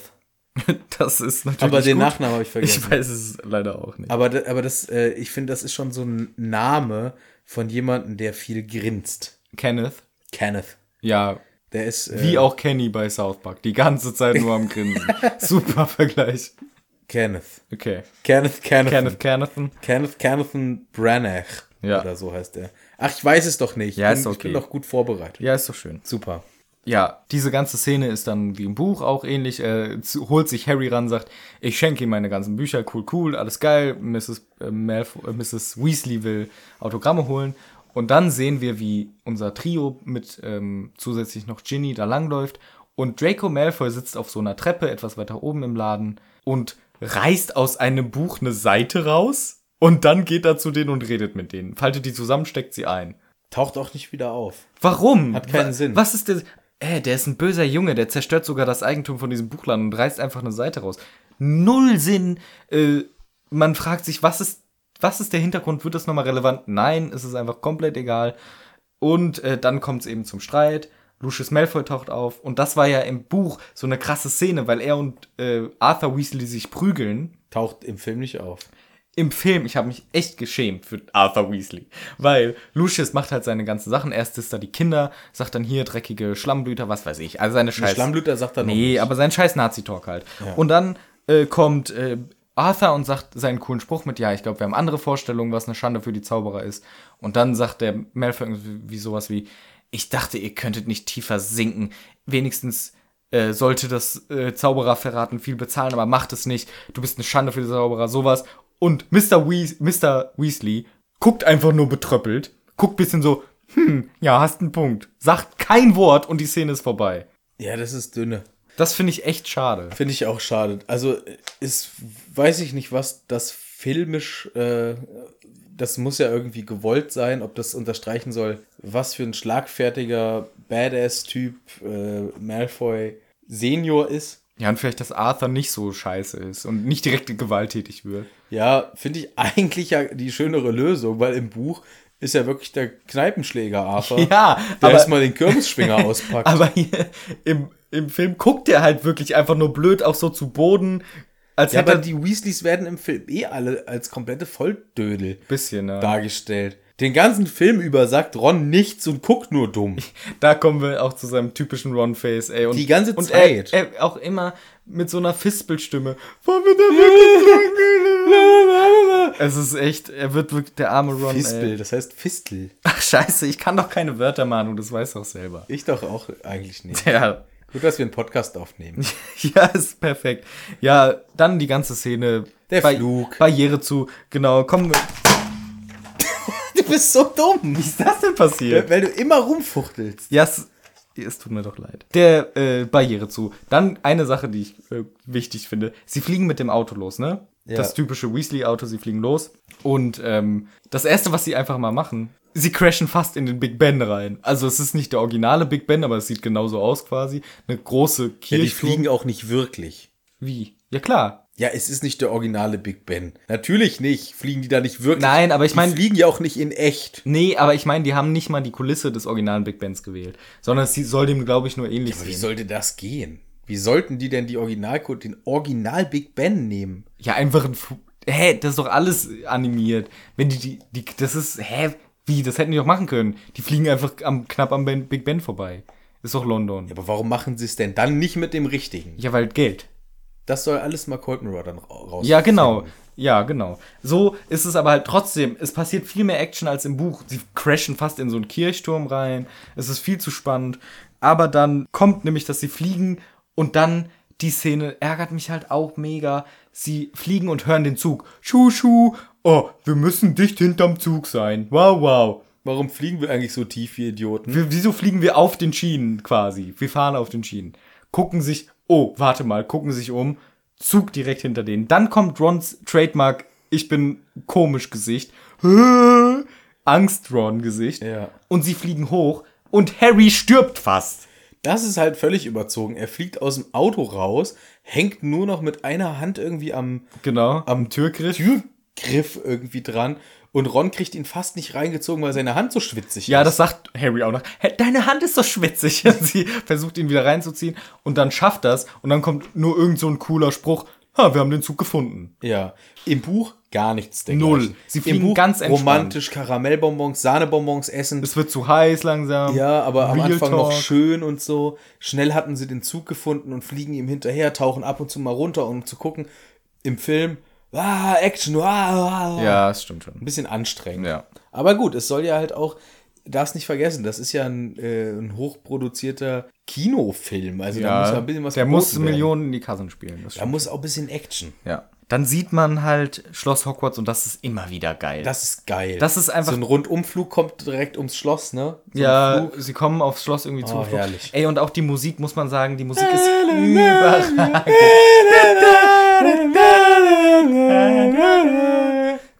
Das ist natürlich Aber den gut. Nachnamen habe ich vergessen. Ich weiß es leider auch nicht. Aber, aber das, äh, ich finde, das ist schon so ein Name von jemandem, der viel grinst. Kenneth? Kenneth. Ja, Der ist. Äh, wie auch Kenny bei South Park. Die ganze Zeit nur am Grinsen. Super Vergleich. Kenneth. Okay. Kenneth Kenneth. Kenneth Kennethan. Kenneth Kennethan Branagh. Ja. Oder so heißt er. Ach, ich weiß es doch nicht. Ja, ich, ist bin, okay. ich bin doch gut vorbereitet. Ja, ist doch schön. Super. Ja, diese ganze Szene ist dann wie im Buch auch ähnlich. Er zu- holt sich Harry ran, sagt, ich schenke ihm meine ganzen Bücher, cool, cool, alles geil. Mrs. Äh, Malf äh, Mrs. Weasley will Autogramme holen. Und dann sehen wir, wie unser Trio mit ähm, zusätzlich noch Ginny da langläuft. Und Draco Malfoy sitzt auf so einer Treppe etwas weiter oben im Laden und reißt aus einem Buch eine Seite raus. Und dann geht er zu denen und redet mit denen. Faltet die zusammen, steckt sie ein. Taucht auch nicht wieder auf. Warum? Hat keinen Wa- Sinn. Was ist der. Äh, der ist ein böser Junge, der zerstört sogar das Eigentum von diesem Buchladen und reißt einfach eine Seite raus. Null Sinn. Äh, man fragt sich, was ist, was ist der Hintergrund? Wird das nochmal relevant? Nein, es ist einfach komplett egal. Und äh, dann kommt es eben zum Streit. Lucius Malfoy taucht auf. Und das war ja im Buch so eine krasse Szene, weil er und äh, Arthur Weasley sich prügeln Taucht im Film nicht auf. Im Film, ich habe mich echt geschämt für Arthur Weasley, weil Lucius macht halt seine ganzen Sachen. Erst ist da die Kinder, sagt dann hier dreckige Schlammblüter, was weiß ich. Also seine Scheiß. Schlammblüter sagt er Nee, aber sein scheiß Nazi-Talk halt. Und dann äh, kommt äh, Arthur und sagt seinen coolen Spruch mit, ja, ich glaube, wir haben andere Vorstellungen, was eine Schande für die Zauberer ist. Und dann sagt der Malfoy irgendwie wie sowas wie, ich dachte, ihr könntet nicht tiefer sinken. Wenigstens äh, sollte das äh, Zaubererverraten viel bezahlen, aber macht es nicht. Du bist eine Schande für die Zauberer, sowas. Und Mr. Weas Mr. Weasley guckt einfach nur betröppelt, guckt bisschen so, hm, ja, hast einen Punkt. Sagt kein Wort und die Szene ist vorbei. Ja, das ist dünne. Das finde ich echt schade. Finde ich auch schade. Also ist, weiß ich nicht, was das filmisch, äh, das muss ja irgendwie gewollt sein, ob das unterstreichen soll, was für ein schlagfertiger Badass-Typ äh, Malfoy Senior ist. Ja, und vielleicht, dass Arthur nicht so scheiße ist und nicht direkt gewalttätig wird. Ja, finde ich eigentlich ja die schönere Lösung, weil im Buch ist ja wirklich der Kneipenschläger Arthur. Ja, der aber- erstmal den Kürbisschwinger auspackt. Aber hier im, im Film guckt er halt wirklich einfach nur blöd auch so zu Boden, als ja, hätte aber er die Weasleys werden im Film eh alle als komplette Volldödel bisschen, ne? dargestellt. Den ganzen Film über sagt Ron nichts und guckt nur dumm. Da kommen wir auch zu seinem typischen Ron-Face, ey. Und, Die ganze und Zeit. Er, er auch immer mit so einer Fispelstimme. Wollen wir da wirklich? Es ist echt, er wird wirklich der arme Ron, Fispel, ey. das heißt Fistel. Ach, scheiße, ich kann doch keine Wörter, Manu, das weißt du auch selber. Ich doch auch eigentlich nicht. Ja, Gut, dass wir einen Podcast aufnehmen. ja, ist perfekt. Ja, dann die ganze Szene. Der Flug. Barriere zu, genau. Komm, Du bist so dumm, wie ist das denn passiert? weil du immer rumfuchtelst. Ja, es, es tut mir doch leid. Der äh, Barriere zu. Dann eine Sache, die ich äh, wichtig finde. Sie fliegen mit dem Auto los, ne? Ja. Das typische Weasley-Auto, sie fliegen los. Und ähm, das Erste, was sie einfach mal machen, sie crashen fast in den Big Ben rein. Also es ist nicht der originale Big Ben, aber es sieht genauso aus quasi. Eine große Ja, Kirche. die fliegen auch nicht wirklich. Wie? Ja, klar. Ja, es ist nicht der originale Big Ben. Natürlich nicht. Fliegen die da nicht wirklich. Nein, aber ich Die mein- fliegen ja auch nicht in echt. Nee, aber ich meine, die haben nicht mal die Kulisse des originalen Big Bens gewählt. Sondern es soll dem, glaube ich, nur ähnlich Aber wie sehen. sollte das gehen? Wie sollten die denn die Original den Original Big Ben nehmen? Ja, einfach ein. Hä, das ist doch alles animiert. Wenn die, die, die, das ist, hä, wie, das hätten die doch machen können. Die fliegen einfach am, knapp am ben, Big Ben vorbei. Ist doch London. Ja, aber warum machen sie es denn dann nicht mit dem richtigen? Ja, weil Geld. Das soll alles mal Cold Mirror dann ra- raus. Ja, genau. Ja, genau. So ist es aber halt trotzdem. Es passiert viel mehr Action als im Buch. Sie crashen fast in so einen Kirchturm rein. Es ist viel zu spannend. Aber dann kommt nämlich, dass sie fliegen und dann die Szene ärgert mich halt auch mega. Sie fliegen und hören den Zug. Schuh, schuh. Oh, wir müssen dicht hinterm Zug sein. Wow, wow. Warum fliegen wir eigentlich so tief, wie Idioten? Wir, wieso fliegen wir auf den Schienen quasi? Wir fahren auf den Schienen. Gucken sich, oh, warte mal, gucken sich um. Zug direkt hinter denen. Dann kommt Rons Trademark, ich bin komisch Gesicht. Angst-Ron-Gesicht. Ja. Und sie fliegen hoch und Harry stirbt fast. Das ist halt völlig überzogen. Er fliegt aus dem Auto raus, hängt nur noch mit einer Hand irgendwie am, Genau. am Türgriff. Türgriff irgendwie dran. Und Ron kriegt ihn fast nicht reingezogen, weil seine Hand so schwitzig Ja, ist. das sagt Harry auch noch. "Hä, Deine Hand ist so schwitzig. sie versucht ihn wieder reinzuziehen und dann schafft das und dann kommt nur irgend so ein cooler Spruch. Ha, wir haben den Zug gefunden. Ja. Im Buch gar nichts Null. dergleichen. Sie Im fliegen Buch ganz entspannt. romantisch Karamellbonbons, Sahnebonbons essen. Es wird zu heiß langsam. Ja, aber am Real Anfang noch Talk. schön und so. Schnell hatten sie den Zug gefunden und fliegen ihm hinterher, tauchen ab und zu mal runter, um zu gucken. Im Film, ah, Action, ah, ah, ah. Ja, das stimmt schon. Ein bisschen anstrengend. Ja. Aber gut, es soll ja halt auch, darfst nicht vergessen, das ist ja ein, äh, ein hochproduzierter Kinofilm. Also da muss ja ein bisschen was der muss werden. Millionen in die Kassen spielen. Das Da muss auch ein bisschen Action. ja. Dann sieht man halt Schloss Hogwarts und das ist immer wieder geil. Das ist geil. Das ist einfach- So ein Rundumflug kommt direkt ums Schloss, ne? So ja, sie kommen aufs Schloss irgendwie zu. Oh, herrlich. Ey, und auch die Musik, muss man sagen, die Musik ist überragend.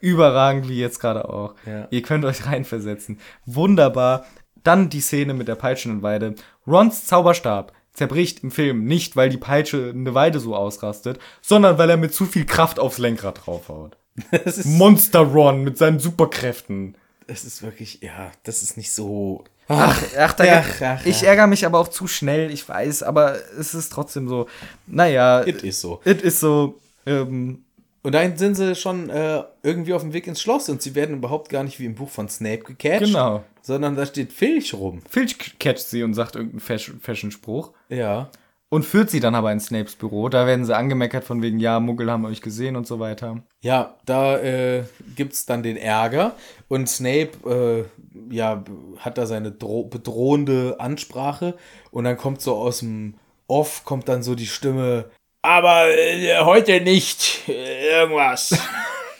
Überragend, wie jetzt gerade auch. Ja. Ihr könnt euch reinversetzen. Wunderbar. Dann die Szene mit der peitschenden Weide. Rons Zauberstab zerbricht im Film nicht, weil die Peitsche eine Weide so ausrastet, sondern weil er mit zu viel Kraft aufs Lenkrad draufhaut. Monster Ron mit seinen Superkräften. das ist wirklich, ja, das ist nicht so. Ach, ach, da, Ach, ach, ich ärgere mich aber auch zu schnell, ich weiß, aber es ist trotzdem so. Naja, It is so. it ist so. Ähm, Und dann sind sie schon äh, irgendwie auf dem Weg ins Schloss und sie werden überhaupt gar nicht wie im Buch von Snape gecatcht. Genau. Sondern da steht Filch rum. Filch catcht sie und sagt irgendeinen Fash- Fashion-Spruch Ja. und führt sie dann aber in Snapes Büro. Da werden sie angemeckert von wegen, ja, Muggel haben euch gesehen und so weiter. Ja, da äh, gibt es dann den Ärger und Snape äh, ja, hat da seine dro bedrohende Ansprache und dann kommt so aus dem Off, kommt dann so die Stimme, aber äh, heute nicht, äh, irgendwas.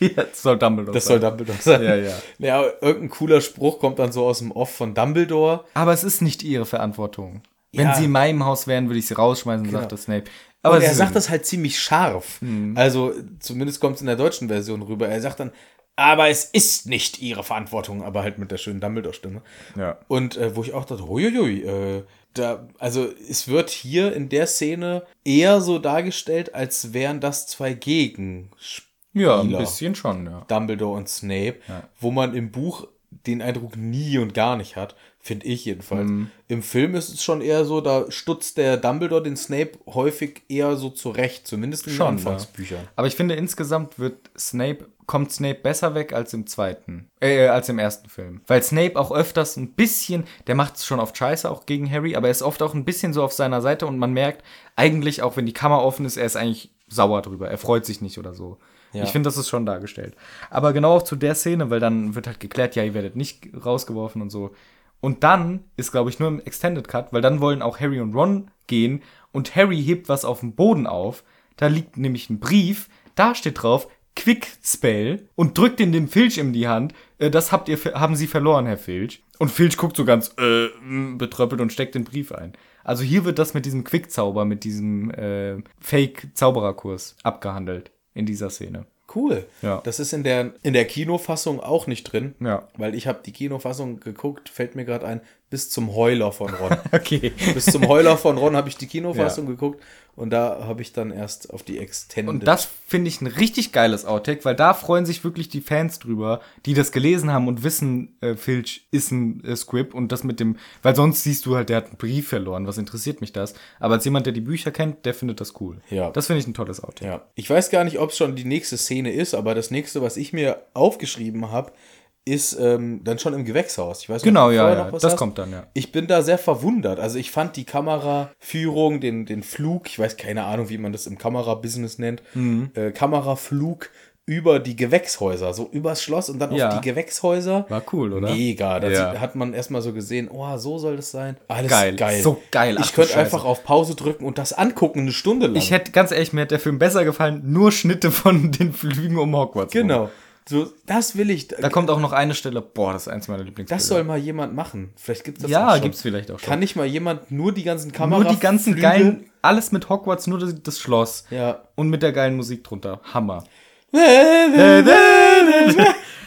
Ja, das soll Dumbledore Das soll sein. Dumbledore sein. Ja, ja. Ja, irgendein cooler Spruch kommt dann so aus dem Off von Dumbledore. Aber es ist nicht ihre Verantwortung. Wenn Ja. sie in meinem Haus wären, würde ich sie rausschmeißen, Genau. sagt der Snape. Aber Aber er sagt das halt ziemlich scharf. Mhm. Also, zumindest kommt es in der deutschen Version rüber. Er sagt dann, aber es ist nicht ihre Verantwortung, aber halt mit der schönen Dumbledore-Stimme. Ja. Und äh, wo ich auch dachte, huiuiui, äh, da, also es wird hier in der Szene eher so dargestellt, als wären das zwei Gegenspieler. Ja, ein bisschen schon, ja. Dumbledore und Snape, wo man im Buch den Eindruck nie und gar nicht hat, finde ich jedenfalls. Mhm. Im Film ist es schon eher so, da stutzt der Dumbledore den Snape häufig eher so zurecht, zumindest in den Schon, Anfangsbüchern. Aber ich finde, insgesamt wird Snape, kommt Snape besser weg als im zweiten, äh, als im ersten Film. Weil Snape auch öfters ein bisschen, der macht es schon oft scheiße, auch gegen Harry, aber er ist oft auch ein bisschen so auf seiner Seite und man merkt eigentlich, auch wenn die Kammer offen ist, er ist eigentlich sauer drüber. Er freut sich nicht oder so. Ja. Ich finde, das ist schon dargestellt. Aber genau auch zu der Szene, weil dann wird halt geklärt, ja, ihr werdet nicht rausgeworfen und so. Und dann ist, glaube ich, nur im Extended Cut, weil dann wollen auch Harry und Ron gehen und Harry hebt was auf dem Boden auf. Da liegt nämlich ein Brief, da steht drauf, Quick Spell und drückt den dem Filch in die Hand. Äh, Das habt ihr, haben sie verloren, Herr Filch. Und Filch guckt so ganz äh, mm, betröppelt und steckt den Brief ein. Also hier wird das mit diesem Quick-Zauber, mit diesem äh, Fake-Zaubererkurs abgehandelt in dieser Szene. Cool. Ja. Das ist in der, in der Kinofassung auch nicht drin. Ja. Weil ich habe die Kinofassung geguckt, fällt mir gerade ein, bis zum Heuler von Ron. Okay. bis zum Heuler von Ron habe ich die Kinofassung Ja. geguckt und da habe ich dann erst auf die Extended. Und das finde ich ein richtig geiles Outtake, weil da freuen sich wirklich die Fans drüber, die das gelesen haben und wissen, äh, Filch ist ein äh, Script und das mit dem, weil sonst siehst du halt, der hat einen Brief verloren, was interessiert mich das? Aber als jemand, der die Bücher kennt, der findet das cool. Ja. Das finde ich ein tolles Outtake. Ja. Ich weiß gar nicht, ob es schon die nächste Szene ist, aber das nächste, was ich mir aufgeschrieben habe, ist ähm, dann schon im Gewächshaus. Ich weiß nicht, Genau, du ja, ja. Das hast. kommt dann, ja. Ich bin da sehr verwundert. Also ich fand die Kameraführung, den, den Flug, ich weiß keine Ahnung, wie man das im Kamerabusiness nennt, Mhm. äh, Kameraflug über die Gewächshäuser, so übers Schloss und dann Ja. auf die Gewächshäuser. War cool, oder? Mega. Da Ja. hat man erstmal so gesehen, oh, so soll das sein. Alles Geil. geil. So geil. Ach Ich könnte einfach auf Pause drücken und das angucken, eine Stunde lang. Ich hätte, ganz ehrlich, mir hätte der Film besser gefallen, nur Schnitte von den Flügen um Hogwarts. rum. So, das will ich. Da kommt auch noch eine Stelle, boah, das ist eins meiner Lieblingsbilder. Das soll mal jemand machen. Vielleicht gibt es das ja, auch schon. gibt's vielleicht auch schon. Kann nicht mal jemand nur die ganzen Kameras. nur die ganzen geilen, alles mit Hogwarts, nur das, das Schloss. Ja. Und mit der geilen Musik drunter. Hammer.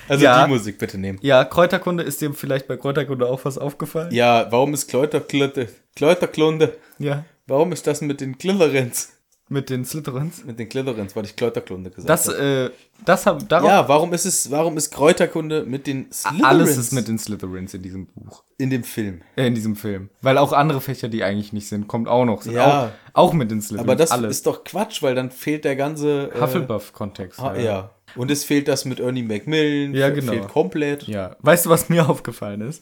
Also Ja. die Musik bitte nehmen. Ja, Kräuterkunde, ist dir vielleicht bei Kräuterkunde auch was aufgefallen? Ja, warum ist Kläuterklunde? Kläuterklunde. Ja. Warum ist das mit den Glitterins? Mit den Slytherins. Mit den Glitterins, weil ich Kläuterklunde gesagt Das, habe. äh, das hab, darauf, Ja, warum ist es, warum ist Kräuterkunde mit den Slytherins alles ist mit den Slytherins in diesem Buch. in dem Film? Äh, in diesem Film. Weil auch andere Fächer, die eigentlich nicht sind, kommt auch noch. Sind Ja. Auch, auch mit den Slytherins. Aber das alles. ist doch Quatsch, weil dann fehlt der ganze äh, Hufflepuff-Kontext. Ah, ja. Und es fehlt das mit Ernie Macmillan. Ja, fe- genau. Fehlt komplett. Ja. Weißt du, was mir aufgefallen ist?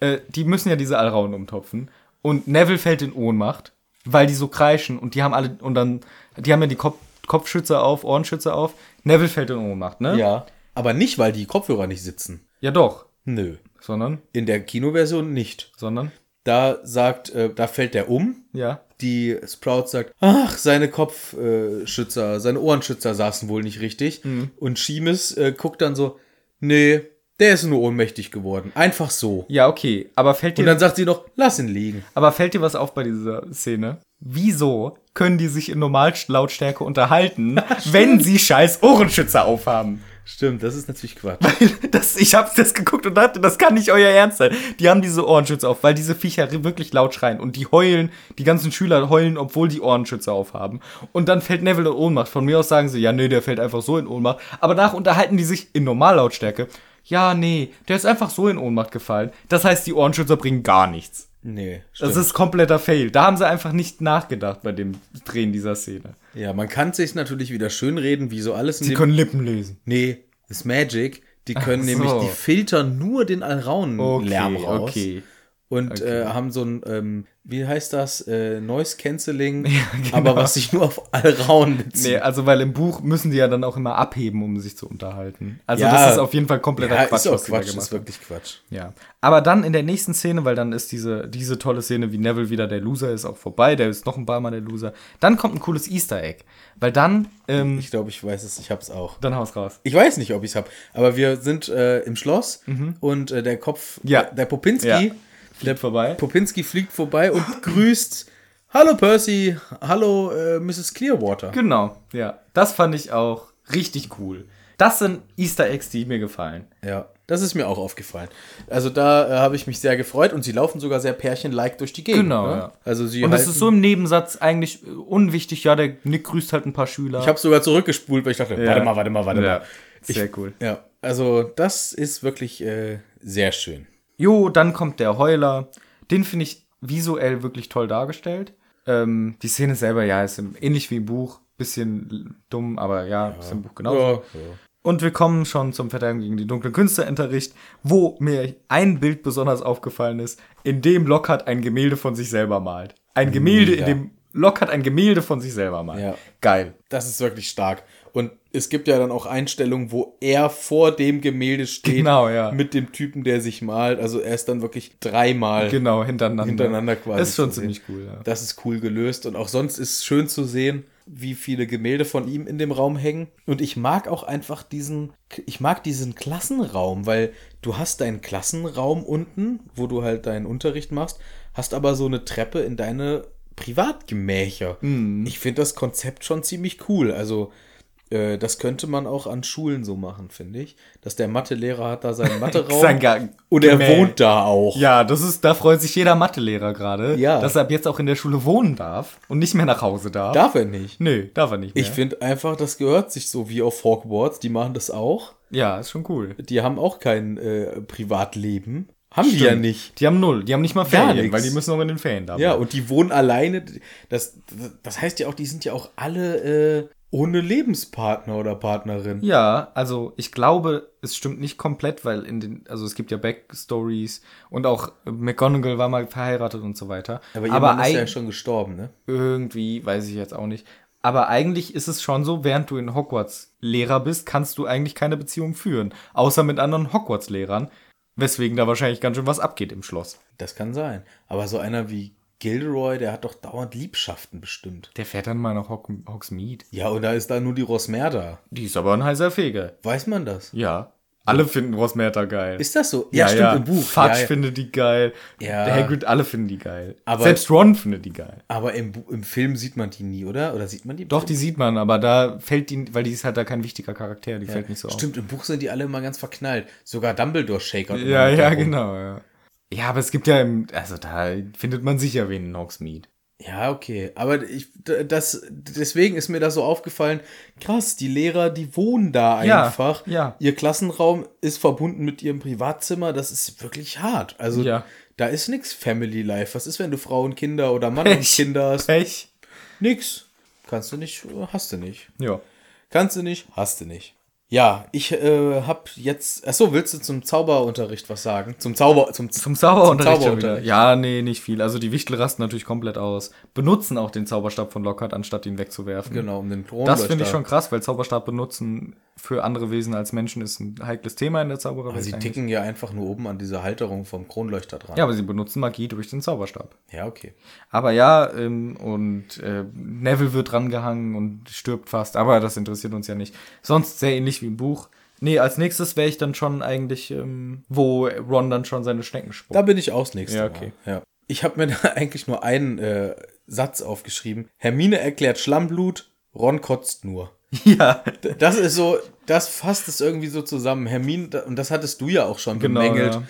Äh, die müssen ja diese Alraun umtopfen. Und Neville fällt in Ohnmacht, weil die so kreischen und die haben alle, und dann, die haben ja die Kopf, Kopfschützer auf, Ohrenschützer auf. Neville fällt in Ohnmacht, ne? Ja. Aber nicht, weil die Kopfhörer nicht sitzen. Ja, doch. Nö. Sondern, In der Kinoversion nicht. sondern, Da sagt, äh, da fällt der um. ja. Die Sprout sagt, ach, seine Kopfschützer, seine Ohrenschützer saßen wohl nicht richtig. Mhm. Und Seamus äh, guckt dann so, nee, der ist nur ohnmächtig geworden. Einfach so. Ja, okay. Aber fällt dir, Und dann sagt sie noch, lass ihn liegen. aber fällt dir was auf bei dieser Szene? Wieso können die sich in Normallautstärke unterhalten, wenn sie scheiß Ohrenschützer aufhaben? Stimmt, das ist natürlich Quatsch. Das, ich hab's das geguckt und dachte, das kann nicht euer Ernst sein. Die haben diese Ohrenschützer auf, weil diese Viecher wirklich laut schreien und die heulen, die ganzen Schüler heulen, obwohl die Ohrenschützer aufhaben. Und dann fällt Neville in Ohnmacht. Von mir aus sagen sie, ja, nee, der fällt einfach so in Ohnmacht. Aber danach unterhalten die sich in Normallautstärke. Ja, nee, der ist einfach so in Ohnmacht gefallen. Das heißt, die Ohrenschützer bringen gar nichts. Nee, stimmt. Das ist kompletter Fail. Da haben sie einfach nicht nachgedacht bei dem Drehen dieser Szene. ja, man kann sich natürlich wieder schönreden, wie so alles in Sie dem... können Lippen lesen. Nee, das ist Magic. Die können so. nämlich, die filtern nur den Alraun-Lärm Okay, raus. okay. Und äh, haben so ein, ähm, wie heißt das, äh, Noise Cancelling, genau. aber was sich nur auf Alraun bezieht. Nee, also weil im Buch müssen die ja dann auch immer abheben, um sich zu unterhalten. Also Ja. das ist auf jeden Fall kompletter ja, Quatsch, ist auch Quatsch, ist wirklich Quatsch. Ja. Aber dann in der nächsten Szene, weil dann ist diese, diese tolle Szene, wie Neville wieder der Loser ist, auch vorbei. Der ist noch ein paar Mal der Loser. Dann kommt ein cooles Easter Egg. Weil dann, ähm, Ich glaube, ich weiß es, ich hab's auch. dann haus raus. Ich weiß nicht, ob ich's hab, aber wir sind äh, im Schloss und äh, der Kopf, Mhm. Ja. der, der Popinski, Ja. Der vorbei. Popinski fliegt vorbei und grüßt, hallo Percy, hallo äh, Mrs. Clearwater. Genau, ja. Das fand ich auch richtig cool. Das sind Easter Eggs, die mir gefallen. Ja, das ist mir auch aufgefallen. Also da äh, habe ich mich sehr gefreut und sie laufen sogar sehr pärchenlike durch die Gegend. Genau, ne? ja. Also sie Und das ist so im Nebensatz eigentlich äh, unwichtig. Ja, der Nick grüßt halt ein paar Schüler. Ich habe sogar zurückgespult, weil ich dachte, warte mal, warte mal, warte Ja, mal. sehr cool. Ja, also das ist wirklich äh, sehr schön. Jo, dann kommt der Heuler. Den finde ich visuell wirklich toll dargestellt. Ähm, die Szene selber, ja, ist ähnlich wie im Buch. Bisschen dumm, aber ja, ist im Buch genauso. Und wir kommen schon zum Verteidigung gegen die dunklen Künste Unterricht, wo mir ein Bild besonders aufgefallen ist, in dem Lockhart ein Gemälde von sich selber malt. Ein Gemälde, Mega. in dem Lockhart ein Gemälde von sich selber malt. Ja. Geil. Das ist wirklich stark. Und es gibt ja dann auch Einstellungen, wo er vor dem Gemälde steht. Genau, ja. Mit dem Typen, der sich malt. Also er ist dann wirklich dreimal Genau, hintereinander. hintereinander quasi. Ist schon ziemlich cool, ja. Das ist cool gelöst. Und auch sonst ist es schön zu sehen, wie viele Gemälde von ihm in dem Raum hängen. Und ich mag auch einfach diesen, ich mag diesen Klassenraum, weil du hast deinen Klassenraum unten, wo du halt deinen Unterricht machst, hast aber so eine Treppe in deine Privatgemächer. Mhm. Ich finde das Konzept schon ziemlich cool. Also äh, das könnte man auch an Schulen so machen, finde ich. Dass der Mathelehrer hat da seinen Matheraum Sein Ga- und er wohnt da auch. Ja, das ist, da freut sich jeder Mathelehrer gerade, Ja. dass er ab jetzt auch in der Schule wohnen darf und nicht mehr nach Hause darf. Darf er nicht. Nö, darf er nicht mehr. Ich finde einfach, das gehört sich so wie auf Hogwarts. Die machen das auch. ja, ist schon cool. Die haben auch kein äh, Privatleben. Haben die ja Stimmt. nicht. Die haben null, die haben nicht mal Ferien, weil die müssen auch in den Ferien da Ja, und die wohnen alleine. Das, das heißt ja auch, die sind ja auch alle äh, ohne Lebenspartner oder Partnerin. Ja, also ich glaube, es stimmt nicht komplett, weil in den, also es gibt ja Backstories und auch McGonagall war mal verheiratet und so weiter. Aber ihr Mann ist ja schon gestorben, ne? irgendwie, weiß ich jetzt auch nicht. Aber eigentlich ist es schon so, während du in Hogwarts Lehrer bist, kannst du eigentlich keine Beziehung führen. Außer mit anderen Hogwarts-Lehrern. Weswegen da wahrscheinlich ganz schön was abgeht im Schloss. Das kann sein. Aber so einer wie Gilderoy, der hat doch dauernd Liebschaften bestimmt. Der fährt dann mal nach Hog Hogsmeade. Ja, und da ist da nur die Rosmerta. Die ist aber ein heißer Feger. Weiß man das? Ja. Alle finden Rosmerta geil. Ist das so? Ja, stimmt, im Buch. Fudge ja, ja. findet die geil. Ja. Der Hagrid, alle finden die geil. Aber- Selbst Ron findet die geil. Aber im, im Film sieht man die nie, oder? Oder sieht man die? Doch, Film? die sieht man, aber da fällt die, weil die ist halt da kein wichtiger Charakter, die fällt nicht so auf. Stimmt, im Buch sind die alle immer ganz verknallt. Sogar Dumbledore shakert immer Ja, ja, genau, ja. Ja, aber es gibt ja, im, also da findet man sicher wen in Hogsmeade. Ja, okay. Aber ich, das, deswegen ist mir das so aufgefallen. Krass, die Lehrer, die wohnen da Ja, einfach. ja. Ihr Klassenraum ist verbunden mit ihrem Privatzimmer. Das ist wirklich hart. Also, Ja. da ist nix Family Life. Was ist, wenn du Frauen, Kinder oder Mann und Pech. Kinder hast? Pech. Nix. Kannst du nicht, hast du nicht. Ja. Kannst du nicht, hast du nicht. Ja, ich äh, hab jetzt. Achso, willst du zum Zauberunterricht was sagen? Zum Zauber. Zum, Zum Zauberunterricht wieder. Zauberunterricht. Ja, nee, nicht viel. Also die Wichtel rasten natürlich komplett aus. Benutzen auch den Zauberstab von Lockhart, anstatt ihn wegzuwerfen. Genau, um den Thron. Das finde ich schon krass, weil Zauberstab benutzen für andere Wesen als Menschen ist ein heikles Thema in der Zaubererwelt. Aber sie eigentlich. ticken ja einfach nur oben an dieser Halterung vom Kronleuchter dran. Ja, aber sie benutzen Magie durch den Zauberstab. Ja, okay. Aber ja, ähm, und äh, Neville wird rangehangen und stirbt fast, aber das interessiert uns ja nicht. Sonst sehr ähnlich wie im Buch. Nee, als nächstes wäre ich dann schon eigentlich, ähm, wo Ron dann schon seine Schnecken spuckt. Da bin ich aus nächste Ja, Mal. okay. Ja. Ich habe mir da eigentlich nur einen äh, Satz aufgeschrieben. Hermine erklärt Schlammblut, Ron kotzt nur. ja, Das ist so, das fasst es irgendwie so zusammen. Hermine, und das hattest du ja auch schon Genau, bemängelt, ja.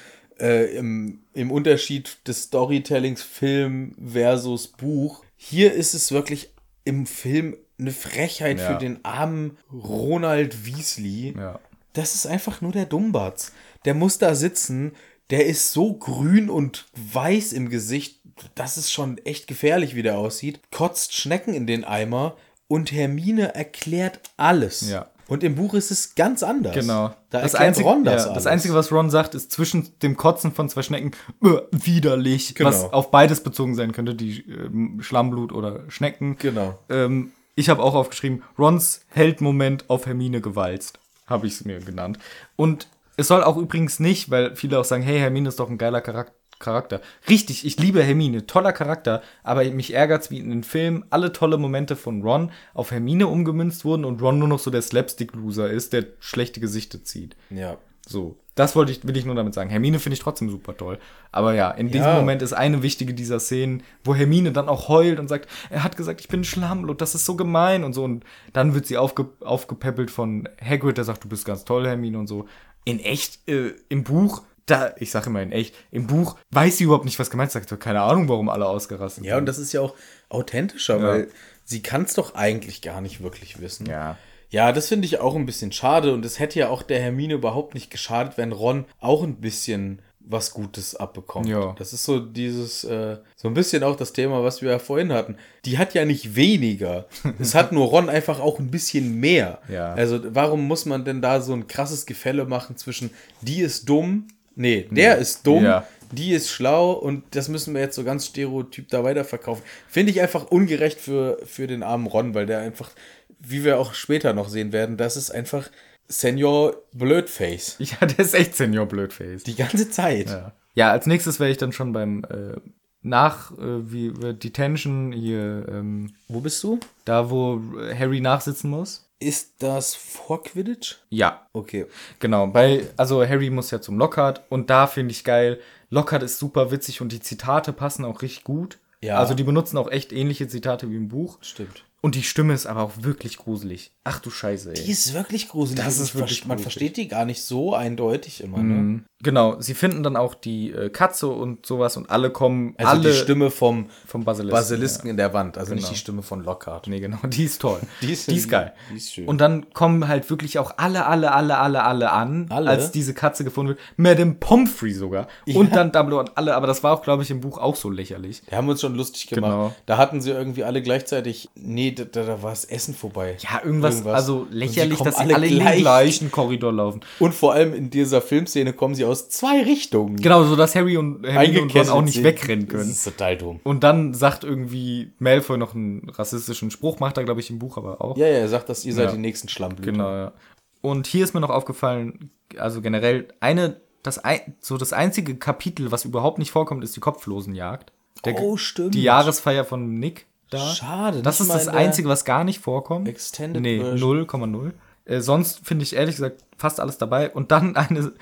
äh, im, im Unterschied des Storytellings Film versus Buch. Hier ist es wirklich im Film eine Frechheit Ja. für den armen Ronald Weasley. ja. Das ist einfach nur der Dummbatz. Der muss da sitzen. Der ist so grün und weiß im Gesicht. Das ist schon echt gefährlich, wie der aussieht. Kotzt Schnecken in den Eimer und Hermine erklärt alles. Ja. Und im Buch ist es ganz anders. Genau. Da das, erklärt Einzige, Ron das ja, alles. das Einzige, was Ron sagt, ist zwischen dem Kotzen von zwei Schnecken äh, widerlich, Genau. was auf beides bezogen sein könnte, die ähm, Schlammblut oder Schnecken. Genau. Ähm, ich habe auch aufgeschrieben, Rons Heldmoment auf Hermine gewalzt, habe ich es mir genannt. Und es soll auch übrigens nicht, weil viele auch sagen, hey, Hermine ist doch ein geiler Charak Charakter. Richtig, ich liebe Hermine, toller Charakter, aber mich ärgert's, wie in den Filmen alle tolle Momente von Ron auf Hermine umgemünzt wurden und Ron nur noch so der Slapstick-Loser ist, der schlechte Gesichte zieht. Ja. So, das wollte ich, will ich nur damit sagen. Hermine finde ich trotzdem super toll. Aber ja, in diesem Ja. Moment ist eine wichtige dieser Szenen, wo Hermine dann auch heult und sagt, er hat gesagt, ich bin ein Schlammlut, das ist so gemein und so. Und dann wird sie aufge, aufgepäppelt von Hagrid, der sagt, du bist ganz toll, Hermine und so. In echt, äh, im Buch, da, ich sage immer in echt, im Buch weiß sie überhaupt nicht, was gemeint ist. Sagt, keine Ahnung, warum alle ausgerastet Ja, und das ist ja auch authentischer, weil sie kann es doch eigentlich gar nicht wirklich wissen. Ja. Ja, das finde ich auch ein bisschen schade und es hätte ja auch der Hermine überhaupt nicht geschadet, wenn Ron auch ein bisschen was Gutes abbekommt. Ja. Das ist so dieses, äh, so ein bisschen auch das Thema, was wir ja vorhin hatten. Die hat ja nicht weniger. es hat nur Ron einfach auch ein bisschen mehr. Ja. Also warum muss man denn da so ein krasses Gefälle machen zwischen die ist dumm, nee, der ist dumm, Ja. die ist schlau und das müssen wir jetzt so ganz stereotyp da weiterverkaufen. Finde ich einfach ungerecht für, für den armen Ron, weil der einfach, wie wir auch später noch sehen werden, das ist einfach Senior Blödface. Ja, der ist echt Senior Blödface. Die ganze Zeit. Ja. ja, als nächstes wäre ich dann schon beim äh, nach äh, wie äh, Detention hier ähm, Wo bist du? da wo Harry nachsitzen muss. Ist das vor Quidditch? Ja, Okay. genau, weil also Harry muss ja zum Lockhart und da finde ich geil. Lockhart ist super witzig und die Zitate passen auch richtig gut. Ja. Also die benutzen auch echt ähnliche Zitate wie im Buch. Stimmt. Und die Stimme ist aber auch wirklich gruselig. Ach du Scheiße, ey. Die ist wirklich gruselig. Das ist wirklich Man gruselig. versteht die gar nicht so eindeutig immer, ne? Genau, sie finden dann auch die äh, Katze und sowas und alle kommen, Also alle die Stimme vom vom Basilisken. Basilisken in der Wand, also nicht Genau. die Stimme von Lockhart. Nee, genau, die ist toll. Die ist- geil. die ist schön. Und dann kommen halt wirklich auch alle, alle, alle, alle, alle an, Alle? als diese Katze gefunden wird. Madame Pomfrey sogar. Und dann Dumbledore und alle, aber das war auch, glaube ich, im Buch auch so lächerlich. Wir haben uns schon lustig gemacht. Genau. Da hatten sie irgendwie alle gleichzeitig. Nee, da, da, war das Essen vorbei. Ja, irgendwas, also Und sie lächerlich, dass sie alle, in den gleichen Korridor laufen. Und vor allem in dieser Filmszene kommen sie aus zwei Richtungen. Genau, so dass Harry und Hermine und Ron auch nicht sind. wegrennen Das können. ist total dumm. Und dann sagt irgendwie Malfoy noch einen rassistischen Spruch, macht er, glaube ich, im Buch aber auch. Ja, ja, er sagt, dass ihr seid Ja. die nächsten Schlammblüter. Genau, ja. Und hier ist mir noch aufgefallen, also generell, eine, das, ein, so das einzige Kapitel, was überhaupt nicht vorkommt, ist die Kopflosenjagd. Der, Oh, stimmt. Die Jahresfeier von Nick da. Schade, Das ist das Einzige, was gar nicht vorkommt. Extended nee, Version. 0,0. Äh, sonst finde ich ehrlich gesagt fast alles dabei. Und dann eine,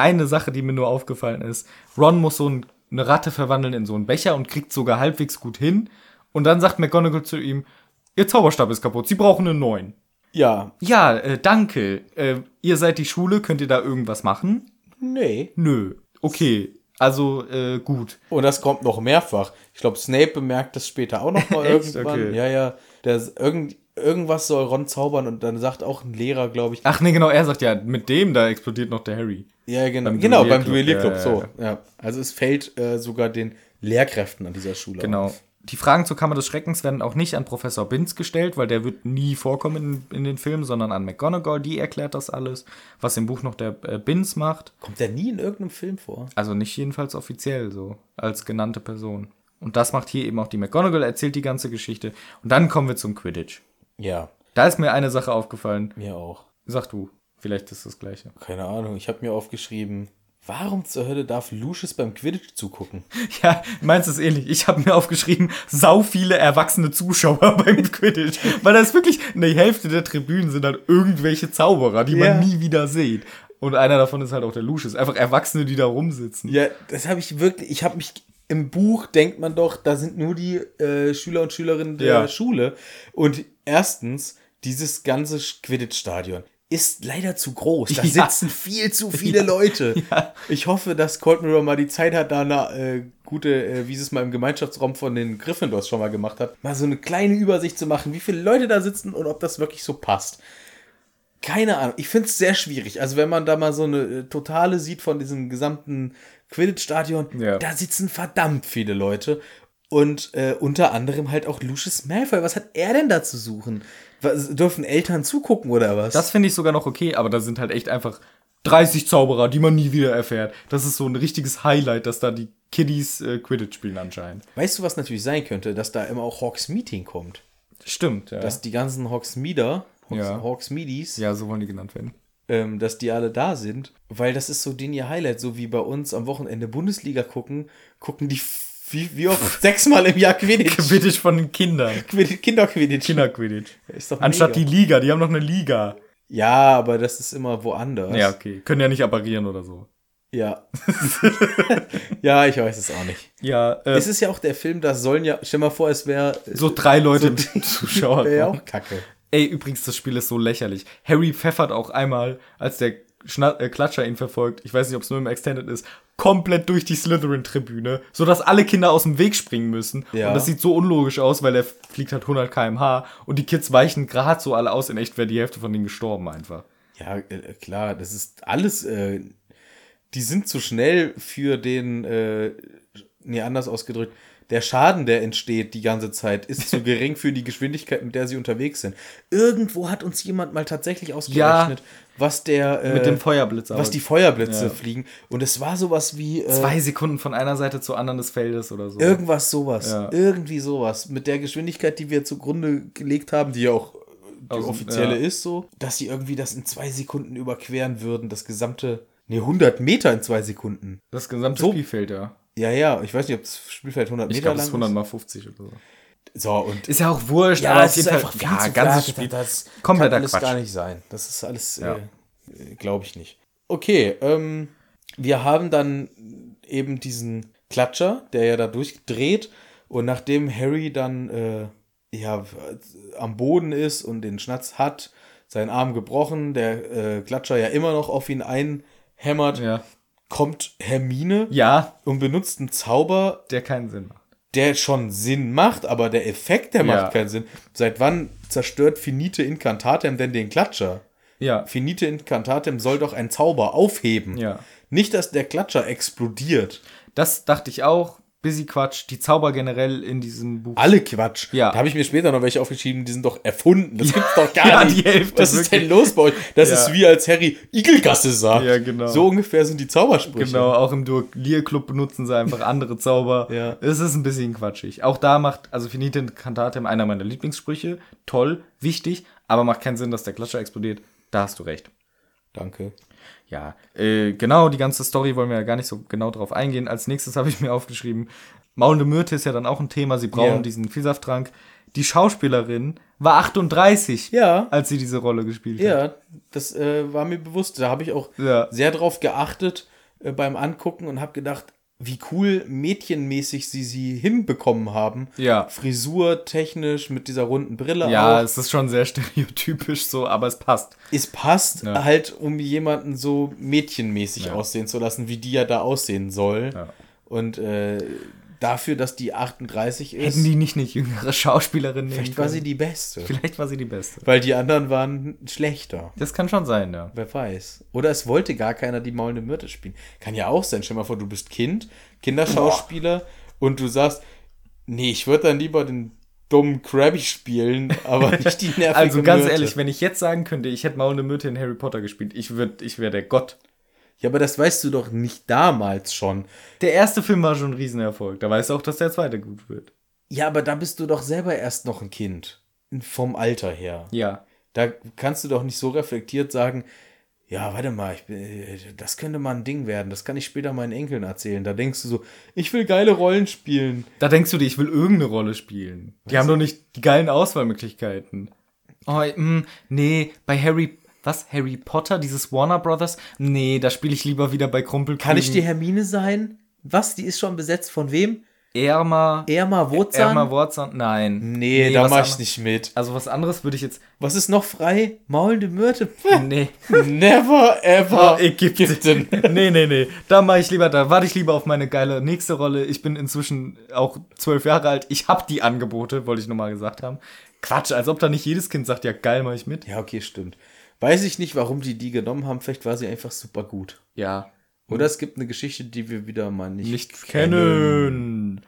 eine Sache, die mir nur aufgefallen ist. Ron muss so ein, eine Ratte verwandeln in so einen Becher und kriegt sogar halbwegs gut hin. Und dann sagt McGonagall zu ihm, ihr Zauberstab ist kaputt, sie brauchen einen neuen. Ja, Ja, äh, danke. Äh, ihr seid die Schule, könnt ihr da irgendwas machen? nee. Nö. Okay, also äh, gut. Und das kommt noch mehrfach. Ich glaube, Snape bemerkt das später auch noch mal irgendwann. Okay. Ja, ja. Der, irgend, irgendwas soll Ron zaubern und dann sagt auch ein Lehrer, glaube ich. Ach nee, genau, er sagt ja, mit dem da explodiert noch der Harry. Ja, genau. Beim genau, beim Duellierclub, ja, so. Ja. Also es fällt äh, sogar den Lehrkräften an dieser Schule. Genau. auf. Die Fragen zur Kammer des Schreckens werden auch nicht an Professor Binz gestellt, weil der wird nie vorkommen in, in den Filmen, sondern an McGonagall, die erklärt das alles, was im Buch noch der äh, Binz macht. Kommt der nie in irgendeinem Film vor? Also nicht jedenfalls offiziell so, als genannte Person. Und das macht hier eben auch die McGonagall, erzählt die ganze Geschichte. Und dann kommen wir zum Quidditch. Ja, Da ist mir eine Sache aufgefallen. mir auch. Sag du, vielleicht ist das gleiche. Keine Ahnung. Ich habe mir aufgeschrieben, warum zur Hölle darf Lucius beim Quidditch zugucken? Ja, meinst du es ähnlich? Ich habe mir aufgeschrieben, sau viele erwachsene Zuschauer beim Quidditch. Weil da ist wirklich, die Hälfte der Tribünen sind halt irgendwelche Zauberer, die Ja. man nie wieder sieht. Und einer davon ist halt auch der Lucius. Einfach Erwachsene, die da rumsitzen. Ja, das habe ich wirklich. Ich habe mich. Im Buch denkt man doch, da sind nur die äh, Schüler und Schülerinnen der Ja. Schule. Und erstens, dieses ganze Quidditch-Stadion ist leider zu groß. Da Ja. sitzen viel zu viele Leute. Ich hoffe, dass Colt Mirror mal die Zeit hat, da eine äh, gute, äh, wie sie es mal im Gemeinschaftsraum von den Gryffindors schon mal gemacht hat, mal so eine kleine Übersicht zu machen, wie viele Leute da sitzen und ob das wirklich so passt. Keine Ahnung. Ich finde es sehr schwierig. Also, wenn man da mal so eine äh, totale sieht von diesem gesamten Quidditch-Stadion, Ja. da sitzen verdammt viele Leute. Und äh, unter anderem halt auch Lucius Malfoy. Was hat er denn da zu suchen? Was, dürfen Eltern zugucken oder was? Das finde ich sogar noch okay, aber da sind halt echt einfach 30 Zauberer, die man nie wieder erfährt. Das ist so ein richtiges Highlight, dass da die Kiddies äh, Quidditch spielen anscheinend. weißt du, was natürlich sein könnte? Dass da immer auch Hawks Meeting kommt. Stimmt, ja. Dass die ganzen Hawksmeader, Hawks, Ja. Hawksmeadies, ja, so wollen die genannt werden. ähm, dass die alle da sind. Weil das ist so den ihr Highlight. So wie bei uns am Wochenende Bundesliga gucken, gucken die wie, wie oft? Sechsmal im Jahr Quidditch. Quidditch von den Kindern. Quidditch Kinderquidditch. Kinder-Quidditch. Ist doch Anstatt die Liga, die haben noch eine Liga. Ja, aber das ist immer woanders. Ja, okay. Können ja nicht apparieren oder so. Ja. ja, ich weiß es auch nicht. Ja, äh, Es ist ja auch der Film, da sollen ja, stell mal vor, es wäre so drei Leute im Zuschauer. wäre ja auch kacke. Ey, übrigens, das Spiel ist so lächerlich. Harry pfeffert auch einmal, als der Schna äh, Klatscher ihn verfolgt, ich weiß nicht, ob es nur im Extended ist, komplett durch die Slytherin-Tribüne, sodass alle Kinder aus dem Weg springen müssen. Ja. Und das sieht so unlogisch aus, weil er fliegt halt 100 km/h und die Kids weichen gerade so alle aus. In echt wäre die Hälfte von denen gestorben einfach. Ja, äh, klar, das ist alles, äh, die sind zu schnell für den, äh, nee, anders ausgedrückt, der Schaden, der entsteht die ganze Zeit, ist zu gering für die Geschwindigkeit, mit der sie unterwegs sind. Irgendwo hat uns jemand mal tatsächlich ausgerechnet, was der, äh, Mit dem Feuerblitz. was die Feuerblitze Ja. fliegen. Und es war sowas wie, äh, Zwei Sekunden von einer Seite zur anderen des Feldes oder so. Irgendwas sowas. Ja. Irgendwie sowas. Mit der Geschwindigkeit, die wir zugrunde gelegt haben, die ja auch die Aus offizielle ja. ist so, dass sie irgendwie das in zwei Sekunden überqueren würden, das gesamte, nee, 100 Meter in zwei Sekunden. Das gesamte So- Spielfeld, ja. Ja, ja, ich weiß nicht, ob das Spielfeld 100 Ich Meter glaube, lang es ist 100 mal 50 oder so. ist. So, und Ist ja auch wurscht, ja, aber es auf jeden einfach Fall, viel ja, zu ganzes. Spiel. Das kompletter kann alles Quatsch. gar nicht sein. Das ist alles, Ja. äh, glaube ich nicht. Okay, ähm, wir haben dann eben diesen Klatscher, der ja da durchdreht und nachdem Harry dann äh, ja am Boden ist und den Schnatz hat, seinen Arm gebrochen, der äh, Klatscher ja immer noch auf ihn einhämmert, Ja. Kommt Hermine ja, und benutzt einen Zauber, der keinen Sinn macht. der schon Sinn macht, aber der Effekt, der Ja. macht keinen Sinn. Seit wann zerstört Finite Incantatem denn den Klatscher? Ja, Finite Incantatem soll doch einen Zauber aufheben. Ja. Nicht, dass der Klatscher explodiert. das dachte ich auch. Busy Quatsch. Die Zauber generell in diesem Buch. Alle Quatsch. Ja. Da habe ich mir später noch welche aufgeschrieben, die sind doch erfunden. Das gibt's doch gar Ja, nicht. die Hälfte, Was ist wirklich. denn los bei euch? Das Ja. ist wie als Harry Igelgasse sagt. Ja, genau. So ungefähr sind die Zaubersprüche. Genau, auch im Dualier Club benutzen sie einfach andere Zauber. Ja. Es ist ein bisschen quatschig. Auch da macht, also Finite Cantatem einer meiner Lieblingssprüche. Toll, wichtig, aber macht keinen Sinn, dass der Klatscher explodiert. Da hast du recht. Danke. Ja, äh, genau, die ganze Story wollen wir ja gar nicht so genau drauf eingehen. Als nächstes habe ich mir aufgeschrieben, Maulende Myrte ist ja dann auch ein Thema. Sie brauchen Ja. diesen Vielsafttrank. Die Schauspielerin war 38, Ja. als sie diese Rolle gespielt hat. Ja, das äh, war mir bewusst. Da habe ich auch Ja. sehr drauf geachtet äh, beim Angucken und habe gedacht, wie cool mädchenmäßig sie sie hinbekommen haben. Ja. Frisur technisch mit dieser runden Brille Ja, auch. es ist schon sehr stereotypisch so, aber es passt. Es passt Ja. halt, um jemanden so mädchenmäßig Ja. aussehen zu lassen, wie die ja da aussehen soll. Ja. Und äh, dafür, dass die 38 ist, Hätten die nicht eine jüngere Schauspielerin nehmen vielleicht war können? sie die Beste. Vielleicht war sie die beste. Weil die anderen waren schlechter. Das kann schon sein, ja. Wer weiß. Oder es wollte gar keiner die maulende Myrte spielen. Kann ja auch sein. Stell mal vor, du bist Kind, Kinderschauspieler und du sagst, nee, ich würde dann lieber den dummen Krabby spielen, aber nicht die nervige Also ganz Myrte. ehrlich, wenn ich jetzt sagen könnte, ich hätte Maulende Myrte in Harry Potter gespielt, ich würd, ich wäre der Gott. Ja, aber das weißt du doch nicht damals schon. Der erste Film war schon ein Riesenerfolg. Da weißt du auch, dass der zweite gut wird. Ja, aber da bist du doch selber erst noch ein Kind. Vom Alter her. Ja. Da kannst du doch nicht so reflektiert sagen, ja, warte mal, ich, bin- das könnte mal ein Ding werden. Das kann ich später meinen Enkeln erzählen. Da denkst du so, ich will geile Rollen spielen. Da denkst du dir, ich will irgendeine Rolle spielen. Die haben doch nicht die geilen Auswahlmöglichkeiten. Oh, mm, nee, bei Harry, was? Harry Potter, dieses Warner Brothers? Nee, da spiele ich lieber wieder bei Krumpel. Kann ich die Hermine sein? Was? Die ist schon besetzt von wem? Erma, Erma Wozan? Erma Wurzan? Nein. nee, da was mach ich nicht mit. Also was anderes würde ich jetzt, Was ist noch frei? Maulende Myrte? nee. Never ever. Oh, Ägypten. nee, nee, nee. Da mache ich lieber, da warte ich lieber auf meine geile nächste Rolle. Ich bin inzwischen auch zwölf Jahre alt. Ich habe die Angebote, wollte ich nochmal gesagt haben. Quatsch, als ob da nicht jedes Kind sagt, ja geil, mache ich mit. Ja, okay, stimmt. Weiß ich nicht, warum die die genommen haben. Vielleicht war sie einfach super gut. Ja. Oder es gibt eine Geschichte, die wir wieder mal nicht, Nicht kennen.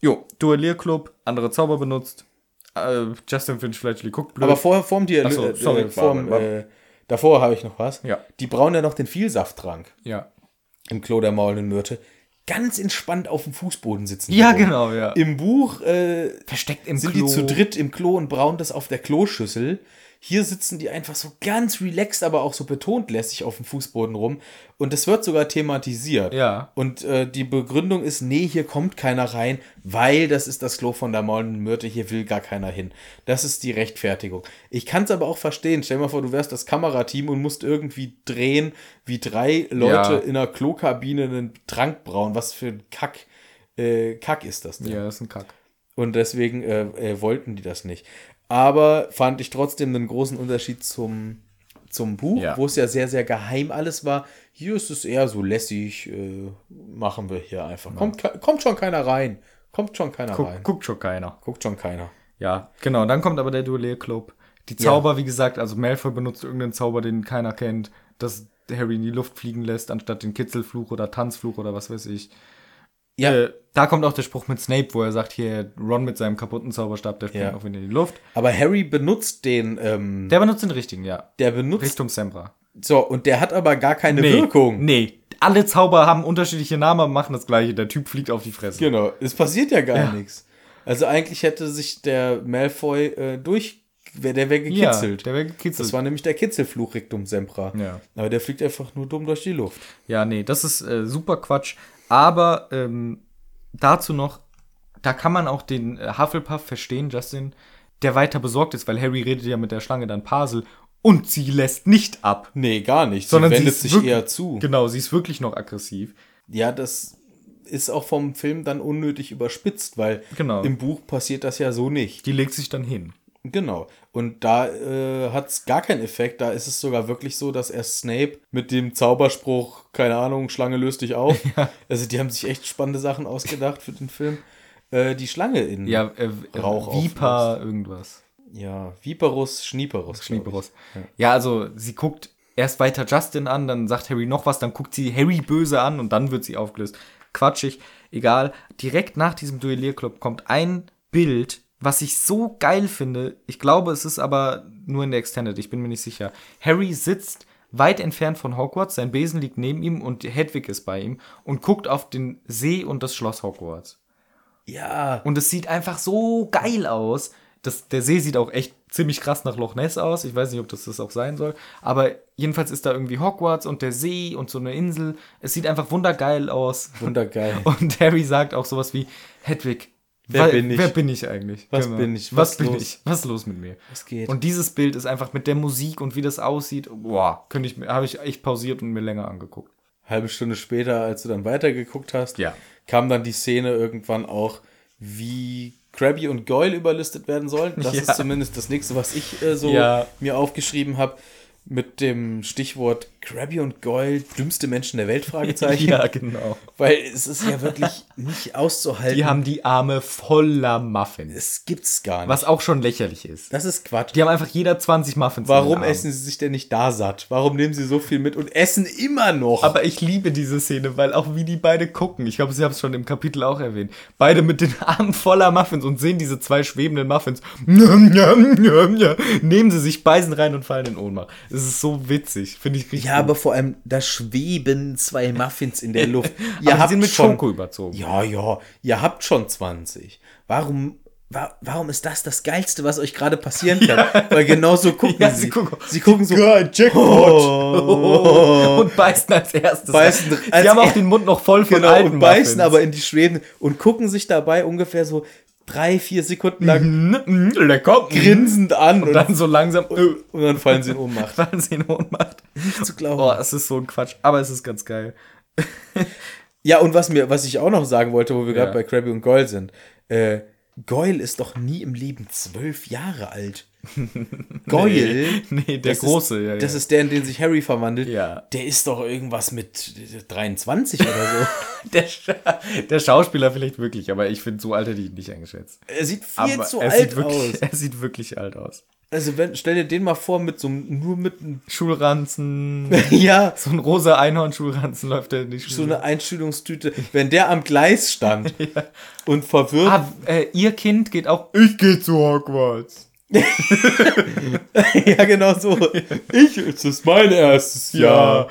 Jo, Duellierclub, andere Zauber benutzt. Äh, Justin Finch Fletchley guckt blöd. Aber vorher, vorm Dialog, so, äh, sorry, äh, vorm, äh, davor habe ich noch was. Ja. Die brauen ja noch den Vielsafttrank ja. im Klo der maulenden Myrte. Ganz entspannt auf dem Fußboden sitzen. Ja, genau, ja. Im Buch äh, Versteckt im sind Klo. die zu dritt im Klo und brauen das auf der Kloschüssel. Hier sitzen die einfach so ganz relaxed, aber auch so betont lässig auf dem Fußboden rum. Und das wird sogar thematisiert. Ja. Und äh, die Begründung ist, nee, hier kommt keiner rein, weil das ist das Klo von der Myrte, hier will gar keiner hin. Das ist die Rechtfertigung. Ich kann es aber auch verstehen. Stell dir mal vor, du wärst das Kamerateam und musst irgendwie drehen, wie drei Leute Ja. in einer Klokabine einen Trank brauen. Was für ein Kack, äh, Kack ist das denn? Ja, das ist ein Kack. Und deswegen äh, äh, wollten die das nicht. Aber fand ich trotzdem einen großen Unterschied zum, zum Buch, Ja. wo es ja sehr, sehr geheim alles war. Hier ist es eher so lässig, äh, machen wir hier einfach. Kommt, ke- kommt schon keiner rein. Kommt schon keiner Guck, rein. guckt schon keiner. Guckt schon keiner. Ja, genau. Dann kommt aber der Duellierclub. Die Zauber, wie gesagt, also Malfoy benutzt irgendeinen Zauber, den keiner kennt, dass Harry in die Luft fliegen lässt, anstatt den Kitzelfluch oder Tanzfluch oder was weiß ich. Ja. Äh, da kommt auch der Spruch mit Snape, wo er sagt, hier, Ron mit seinem kaputten Zauberstab, der springt Ja. auch wieder in die Luft. Aber Harry benutzt den, ähm, Der benutzt den richtigen, ja. der benutzt, Richtung Sembra. so, und der hat aber gar keine Wirkung. Nee. Alle Zauber haben unterschiedliche Namen, aber machen das gleiche. Der Typ fliegt auf die Fresse. Genau, es passiert ja gar Ja. nichts. Also eigentlich hätte sich der Malfoy äh, durch, wär, der wäre Ja, gekitzelt. der wäre gekitzelt. Das war nämlich der Kitzelfluch Rictum Sempra. Ja. Aber der fliegt einfach nur dumm durch die Luft. Ja, nee, das ist äh, super Quatsch. Aber ähm, dazu noch, da kann man auch den äh, Hufflepuff verstehen, Justin, der weiter besorgt ist, weil Harry redet ja mit der Schlange dann Pasel und sie lässt nicht ab. Nee, gar nicht. Sondern sie sie wendet ist sich eher zu. Genau, sie ist wirklich noch aggressiv. Ja, das ist auch vom Film dann unnötig überspitzt, weil Genau. im Buch passiert das ja so nicht. Die legt sich dann hin. Genau. Und da äh, hat es gar keinen Effekt. Da ist es sogar wirklich so, dass er Snape mit dem Zauberspruch, keine Ahnung, Schlange löst dich auf. Also die haben sich echt spannende Sachen ausgedacht für den Film. Äh, die Schlange in Ja, äh, Rauch Viper, irgendwas. ja Viperus, Schnieperus. Schnieperus. Ja, also sie guckt erst weiter Justin an, dann sagt Harry noch was, dann guckt sie Harry böse an und dann wird sie aufgelöst. Quatschig, egal. Direkt nach diesem Duellierclub kommt ein Bild, was ich so geil finde. Ich glaube, es ist aber nur in der Extended, ich bin mir nicht sicher. Harry sitzt weit entfernt von Hogwarts, sein Besen liegt neben ihm und Hedwig ist bei ihm und guckt auf den See und das Schloss Hogwarts. Ja, Und es sieht einfach so geil aus. Das, der See sieht auch echt ziemlich krass nach Loch Ness aus. Ich weiß nicht, ob das das auch sein soll. Aber jedenfalls ist da irgendwie Hogwarts und der See und so eine Insel. Es sieht einfach wundergeil aus. wundergeil. Und Harry sagt auch sowas wie, Hedwig, Wer wa- bin ich? Wer bin ich eigentlich? Was bin ich? Was, Was bin los? ich? Was ist los mit mir? Was geht? Und dieses Bild ist einfach mit der Musik und wie das aussieht. Boah, könnte ich, mir- habe ich echt pausiert und mir länger angeguckt. halbe Stunde später, als du dann weitergeguckt hast, Ja. kam dann die Szene irgendwann auch, wie Krabby und Goyle überlistet werden sollen. Das Ja. ist zumindest das nächste, was ich äh, so Ja. mir aufgeschrieben habe. Mit dem Stichwort Krabby und Goyle, dümmste Menschen der Welt, Fragezeichen. Ja, genau. Weil es ist ja wirklich nicht auszuhalten. Die haben die Arme voller Muffins. es gibt's gar nicht. Was auch schon lächerlich ist. Das ist Quatsch. Die haben einfach jeder 20 Muffins. Warum essen sie sich denn nicht da satt? Warum nehmen sie so viel mit und essen immer noch? Aber ich liebe diese Szene, weil auch wie die beide gucken. Ich glaube, sie haben es schon im Kapitel auch erwähnt. Beide mit den Armen voller Muffins und sehen diese zwei schwebenden Muffins. Nehmen sie sich, beißen rein und fallen in Ohnmacht. Es ist so witzig. Finde ich richtig ja, aber vor allem, da schweben zwei Muffins in der Luft. aber die sind mit Schoko überzogen. Ja, ja, ihr habt schon 20. Warum, wa warum ist das das Geilste, was euch gerade passieren kann? Weil genau so gucken Ja, sie. sie gucken- sie gucken so. Und beißen als erstes. Beißen sie als haben auch den Mund noch voll von Genau, alten und beißen Muffins. aber in die Schweben und gucken sich dabei ungefähr so drei, vier Sekunden lang Mm, mm, lecker. grinsend an und, Und dann so langsam äh, und dann fallen sie in Ohnmacht. fallen sie in Ohnmacht. Nicht zu glauben. Oh, es ist so ein Quatsch. Aber es ist ganz geil. Ja, und was mir, was ich auch noch sagen wollte, wo wir Ja. gerade bei Krabby und Goyle sind, äh, Goyle ist doch nie im Leben zwölf Jahre alt. Goyle, Nee, der das Große, ist, ja, ja. das ist der, in den sich Harry verwandelt. Ja. Der ist doch irgendwas mit 23 oder so. Der, Scha der Schauspieler vielleicht wirklich, aber ich finde, so alt hätte ich ihn nicht eingeschätzt. Er sieht viel Aber zu er alt wirklich, aus. Er sieht wirklich alt aus. Also wenn, stell dir den mal vor mit so nur mit einem, Schulranzen. ja, so ein rosa Einhorn-Schulranzen läuft der in die Schule. so eine Einschulungstüte, wenn der am Gleis stand und verwirrt, ah, äh, ihr Kind geht auch. Ich geh zu Hogwarts. ja genau so. Ich, es ist mein erstes Jahr.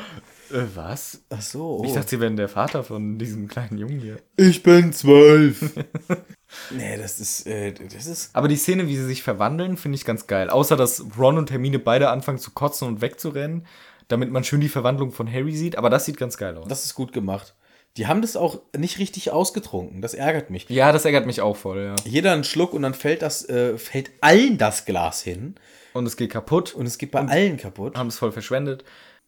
Äh, was? Ach so, Ich oh. dachte, sie wären der Vater von diesem kleinen Jungen hier. ich bin zwölf. nee, das ist, äh, das ist, Aber die Szene, wie sie sich verwandeln, finde ich ganz geil. Außer, dass Ron und Hermine beide anfangen zu kotzen und wegzurennen, damit man schön die Verwandlung von Harry sieht. Aber das sieht ganz geil aus. das ist gut gemacht. Die haben das auch nicht richtig ausgetrunken. Das ärgert mich. ja, das ärgert mich auch voll, ja. Jeder einen Schluck und dann fällt das, äh, fällt allen das Glas hin Und es geht kaputt und es geht bei allen kaputt. haben es voll verschwendet.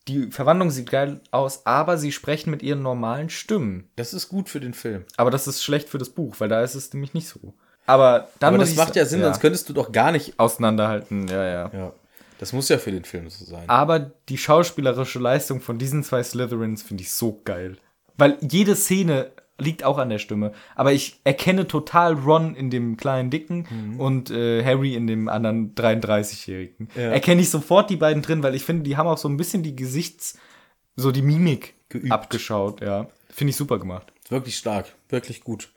Die Verwandlung sieht geil aus, aber sie sprechen mit ihren normalen Stimmen. Das ist gut für den Film. Aber das ist schlecht für das Buch, weil da ist es nämlich nicht so. Aber dann Aber das macht ja Sinn, sonst könntest du doch gar nicht. auseinanderhalten, ja, ja. Ja, das muss ja für den Film so sein. Aber die schauspielerische Leistung von diesen zwei Slytherins finde ich so geil. Weil jede Szene liegt auch an der Stimme. Aber ich erkenne total Ron in dem kleinen Dicken Mhm. und äh, Harry in dem anderen 33-Jährigen. Ja. Erkenne ich sofort die beiden drin, weil ich finde, die haben auch so ein bisschen die Gesichts-, so die Mimik Geübt. abgeschaut, ja. Finde ich super gemacht. Wirklich stark, wirklich gut.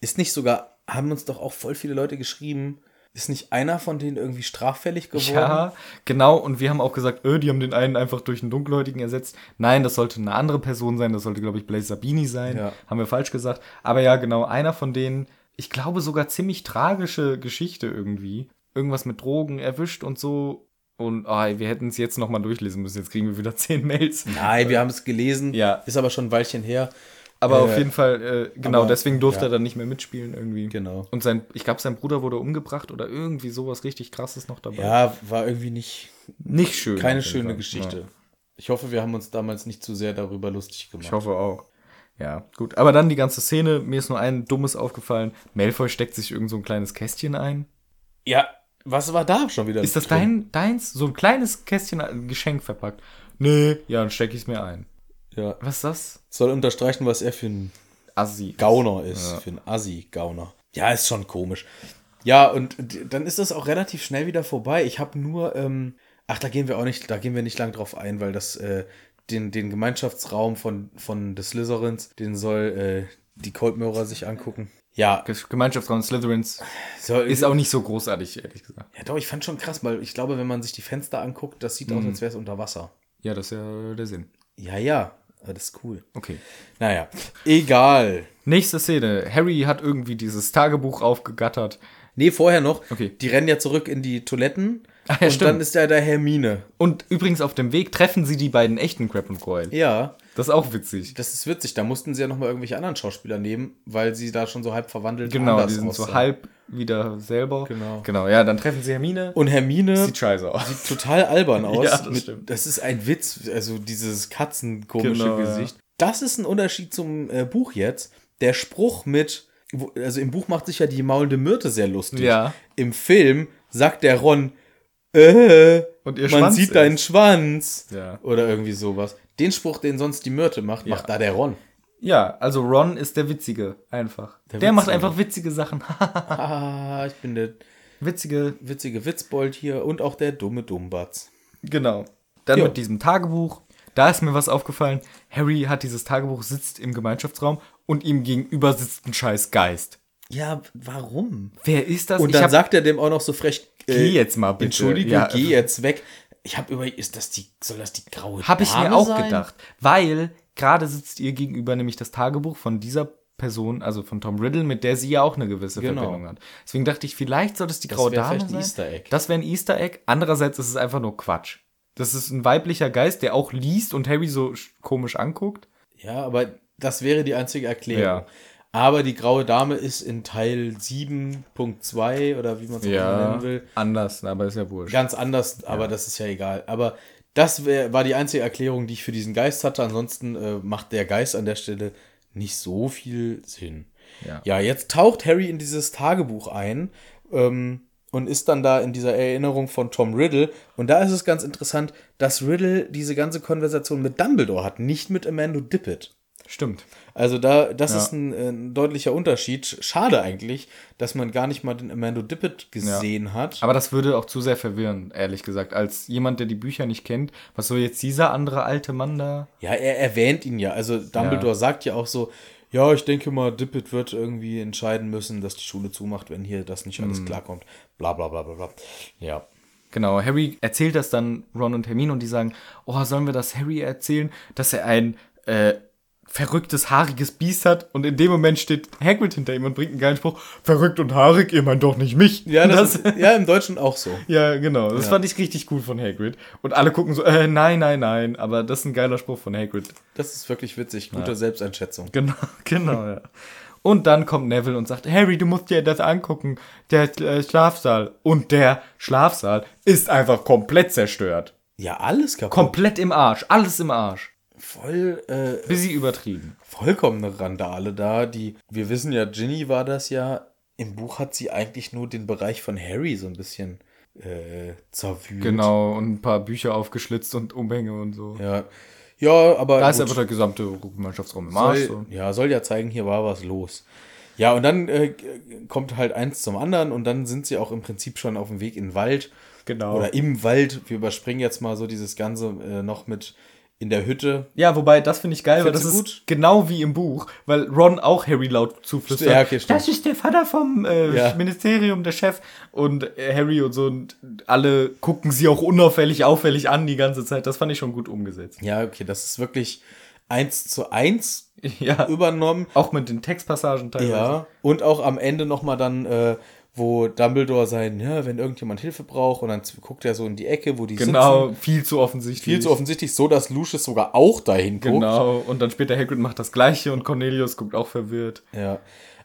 Ist nicht sogar, haben uns doch auch voll viele Leute geschrieben, ist nicht einer von denen irgendwie straffällig geworden? Ja, genau. Und wir haben auch gesagt, öh, die haben den einen einfach durch einen Dunkelhäutigen ersetzt. Nein, das sollte eine andere Person sein. Das sollte, glaube ich, Blaise Sabini sein. Ja. Haben wir falsch gesagt. Aber ja, genau, einer von denen, ich glaube sogar ziemlich tragische Geschichte irgendwie. Irgendwas mit Drogen erwischt und so. Und ah, wir hätten es jetzt nochmal durchlesen müssen. Jetzt kriegen wir wieder zehn Mails. Nein, wir haben es gelesen. Ja. Ist aber schon ein Weilchen her. Aber Äh, auf jeden Fall, äh, genau, aber, deswegen durfte ja. er dann nicht mehr mitspielen irgendwie. Genau. Und sein, ich glaube, sein Bruder wurde umgebracht oder irgendwie sowas richtig krasses noch dabei. Ja, war irgendwie nicht, Nicht schön. keine schöne Fall. Geschichte. Ja. Ich hoffe, wir haben uns damals nicht zu sehr darüber lustig gemacht. Ich hoffe auch. Ja, gut. Aber dann die ganze Szene. Mir ist nur ein dummes aufgefallen. Malfoy steckt sich irgend so ein kleines Kästchen ein. Ja, was war da schon wieder? Ist das drin? dein, deins? So ein kleines Kästchen, ein Geschenk verpackt? Nee, ja, dann stecke ich es mir ein. Ja. Was ist das? Soll unterstreichen, was er für ein Assi. Gauner ist. Für ein Assi-Gauner. Ja, ist schon komisch. Ja, und dann ist das auch relativ schnell wieder vorbei. Ich habe nur, ähm, ach, da gehen wir auch nicht, da gehen wir nicht lang drauf ein, weil das, äh, den, den Gemeinschaftsraum von, von des Slytherins, den soll äh, die Cold Mirror sich angucken. Ja, Gemeinschaftsraum Slytherins soll, ist auch nicht so großartig, ehrlich gesagt. ja, doch, ich fand schon krass, weil ich glaube, wenn man sich die Fenster anguckt, das sieht aus, als wäre es unter Wasser. Ja, das ist ja der Sinn. Ja, ja, aber das ist cool. Okay. Naja, egal. Nächste Szene. Harry hat irgendwie dieses Tagebuch aufgegattert. Nee, vorher noch. Okay. Die rennen ja zurück in die Toiletten. Ach ja, und stimmt. dann ist ja da Hermine. Und übrigens auf dem Weg treffen sie die beiden echten Crab und Goyle. Ja, Das ist auch witzig. das ist witzig. Da mussten sie ja nochmal irgendwelche anderen Schauspieler nehmen, weil sie da schon so halb verwandelt Genau, die sind so aussahen. halb wieder selber. Genau. Genau, ja, dann treffen sie Hermine. Und Hermine Sieht scheiße aus. sieht total albern aus. Ja, das mit, stimmt. das ist ein Witz, also dieses katzenkomische Genau, ja. Gesicht. Das ist ein Unterschied zum äh, Buch jetzt. Der Spruch mit, also im Buch macht sich ja die maulende Myrte sehr lustig. Ja. Im Film sagt der Ron, äh, Und ihr man Schwanz sieht ist. deinen Schwanz. Ja. Oder irgendwie sowas. Den Spruch, den sonst die Myrte macht, macht da der Ron. Ja, also Ron ist der Witzige, einfach. Der, Der macht Witzige. einfach witzige Sachen. Ah, ich bin der witzige, witzige Witzbold hier und auch der dumme Dummbatz. genau. Dann Ja. mit diesem Tagebuch. Da ist mir was aufgefallen. Harry hat dieses Tagebuch, sitzt im Gemeinschaftsraum und ihm gegenüber sitzt ein scheiß Geist. Ja, warum? Wer ist das? Und dann sagt er dem auch noch so frech, Geh jetzt mal bitte. Entschuldigung, Ja, geh jetzt weg. Ich habe über, ist das die, soll das die graue Habe ich Dame mir auch sein? gedacht. Weil gerade sitzt ihr gegenüber nämlich das Tagebuch von dieser Person, also von Tom Riddle, mit der sie ja auch eine gewisse Genau. Verbindung hat. Deswegen dachte ich, vielleicht soll das die Das graue Dame vielleicht ein sein. Easter Egg. Das wäre ein Easter Egg. Andererseits ist es einfach nur Quatsch. Das ist ein weiblicher Geist, der auch liest und Harry so sch- komisch anguckt. Ja, aber das wäre die einzige Erklärung. Ja. Aber die graue Dame ist in Teil 7.2 oder wie man es immer nennen will, anders, aber ist ja wurscht. ganz anders, aber das ist ja egal. Aber das wär, war die einzige Erklärung, die ich für diesen Geist hatte. Ansonsten äh, macht der Geist an der Stelle nicht so viel Sinn. Ja. Ja, jetzt taucht Harry in dieses Tagebuch ein ähm, und ist dann da in dieser Erinnerung von Tom Riddle. Und da ist es ganz interessant, dass Riddle diese ganze Konversation mit Dumbledore hat, nicht mit Amanda Dippet. Stimmt. Also da, das Ja. ist ein, äh, ein deutlicher Unterschied. Schade eigentlich, dass man gar nicht mal den Amando Dippet gesehen hat. Aber das würde auch zu sehr verwirren, ehrlich gesagt. Als jemand, der die Bücher nicht kennt, was soll jetzt dieser andere alte Mann da? Ja, er erwähnt ihn ja. Also Dumbledore sagt ja auch so, ja, ich denke mal, Dippet wird irgendwie entscheiden müssen, dass die Schule zumacht, wenn hier das nicht alles klarkommt. Bla bla bla bla bla. Ja. Genau, Harry erzählt das dann Ron und Hermine und die sagen, oh, sollen wir das Harry erzählen, dass er ein äh, verrücktes, haariges Biest hat und in dem Moment steht Hagrid hinter ihm und bringt einen geilen Spruch, verrückt und haarig, ihr meint doch nicht mich. Ja, Und das, ist, ja, im Deutschen auch so. ja, genau, das Ja. fand ich richtig gut von Hagrid. Und alle gucken so, äh, nein, nein, nein, aber das ist ein geiler Spruch von Hagrid. Das ist wirklich witzig. Gute Selbsteinschätzung. Genau, genau, ja. Und dann kommt Neville und sagt, Harry, du musst dir das angucken, der äh, Schlafsaal. Und der Schlafsaal ist einfach komplett zerstört. Ja, alles kaputt. Komplett im Arsch, alles im Arsch. Voll, äh, Bisschen übertrieben. vollkommene Randale da. Die, wir wissen ja, Ginny war das ja. Im Buch hat sie eigentlich nur den Bereich von Harry so ein bisschen äh, zerwühlt. Genau, und ein paar Bücher aufgeschlitzt und Umhänge und so. Ja, ja aber Da ist gut. einfach der gesamte Mannschaftsraum im Arsch. soll, So. ja, soll ja zeigen, hier war was los. Ja, und dann äh, kommt halt eins zum anderen und dann sind sie auch im Prinzip schon auf dem Weg in den Wald. Genau. Oder im Wald. Wir überspringen jetzt mal so dieses Ganze äh, noch mit in der Hütte. Ja, wobei, das finde ich geil, weil das ist genau wie im Buch, weil Ron auch Harry laut zuflüstert. Ja, okay, das ist der Vater vom äh, Ja. Ministerium, der Chef. Und äh, Harry und so und alle gucken sie auch unauffällig, auffällig an die ganze Zeit. Das fand ich schon gut umgesetzt. Ja, okay, das ist wirklich eins zu eins Ja. übernommen. Auch mit den Textpassagen teilweise. Ja, und auch am Ende nochmal dann, äh, wo Dumbledore sein, ja, wenn irgendjemand Hilfe braucht und dann guckt er so in die Ecke, wo die Genau, sitzen. viel zu offensichtlich. Viel zu offensichtlich, so dass Lucius sogar auch dahin guckt. Genau, und dann später Hagrid macht das gleiche und Cornelius guckt auch verwirrt. Ja.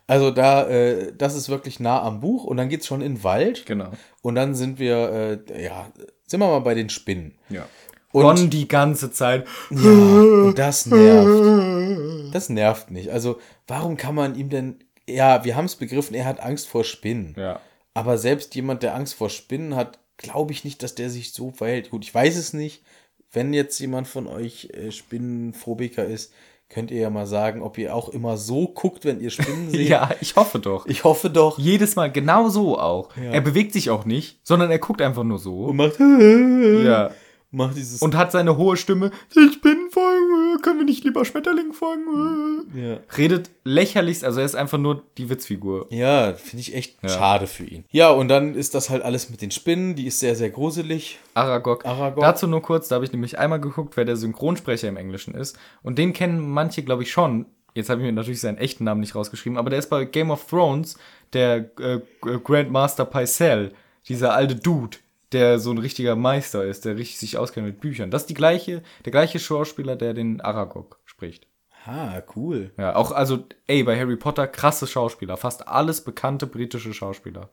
Also da, äh, das ist wirklich nah am Buch und dann geht's schon in den Wald. Genau. Und dann sind wir, äh, ja, sind wir mal bei den Spinnen. Ja. Und- Ron die ganze Zeit. Ja, und das nervt. Das nervt nicht. Also, warum kann man ihm denn. Ja, wir haben es begriffen, er hat Angst vor Spinnen. Ja. Aber selbst jemand, der Angst vor Spinnen hat, glaube ich nicht, dass der sich so verhält. Gut, ich weiß es nicht. Wenn jetzt jemand von euch äh, Spinnenphobiker ist, könnt ihr ja mal sagen, ob ihr auch immer so guckt, wenn ihr Spinnen seht. Ja, ich hoffe doch. Ich hoffe doch. Jedes Mal genau so auch. Ja. Er bewegt sich auch nicht, sondern er guckt einfach nur so. Und macht. Ja. Macht dieses. Und hat seine hohe Stimme. Ich bin folgen, können wir nicht lieber Schmetterling folgen? ja. Redet lächerlichst, also er ist einfach nur die Witzfigur. Ja, finde ich echt schade für ihn. Ja, und dann ist das halt alles mit den Spinnen, die ist sehr, sehr gruselig. Aragog. Aragog. Dazu nur kurz, da habe ich nämlich einmal geguckt, wer der Synchronsprecher im Englischen ist. Und den kennen manche, glaube ich, schon. Jetzt habe ich mir natürlich seinen echten Namen nicht rausgeschrieben, aber der ist bei Game of Thrones der äh, Grandmaster Pycelle, dieser alte Dude, der so ein richtiger Meister ist, der richtig sich auskennt mit Büchern. Das ist die gleiche, der gleiche Schauspieler, der den Aragog spricht. Ah, cool. Ja, auch, also, ey, bei Harry Potter krasse Schauspieler. Fast alles bekannte britische Schauspieler.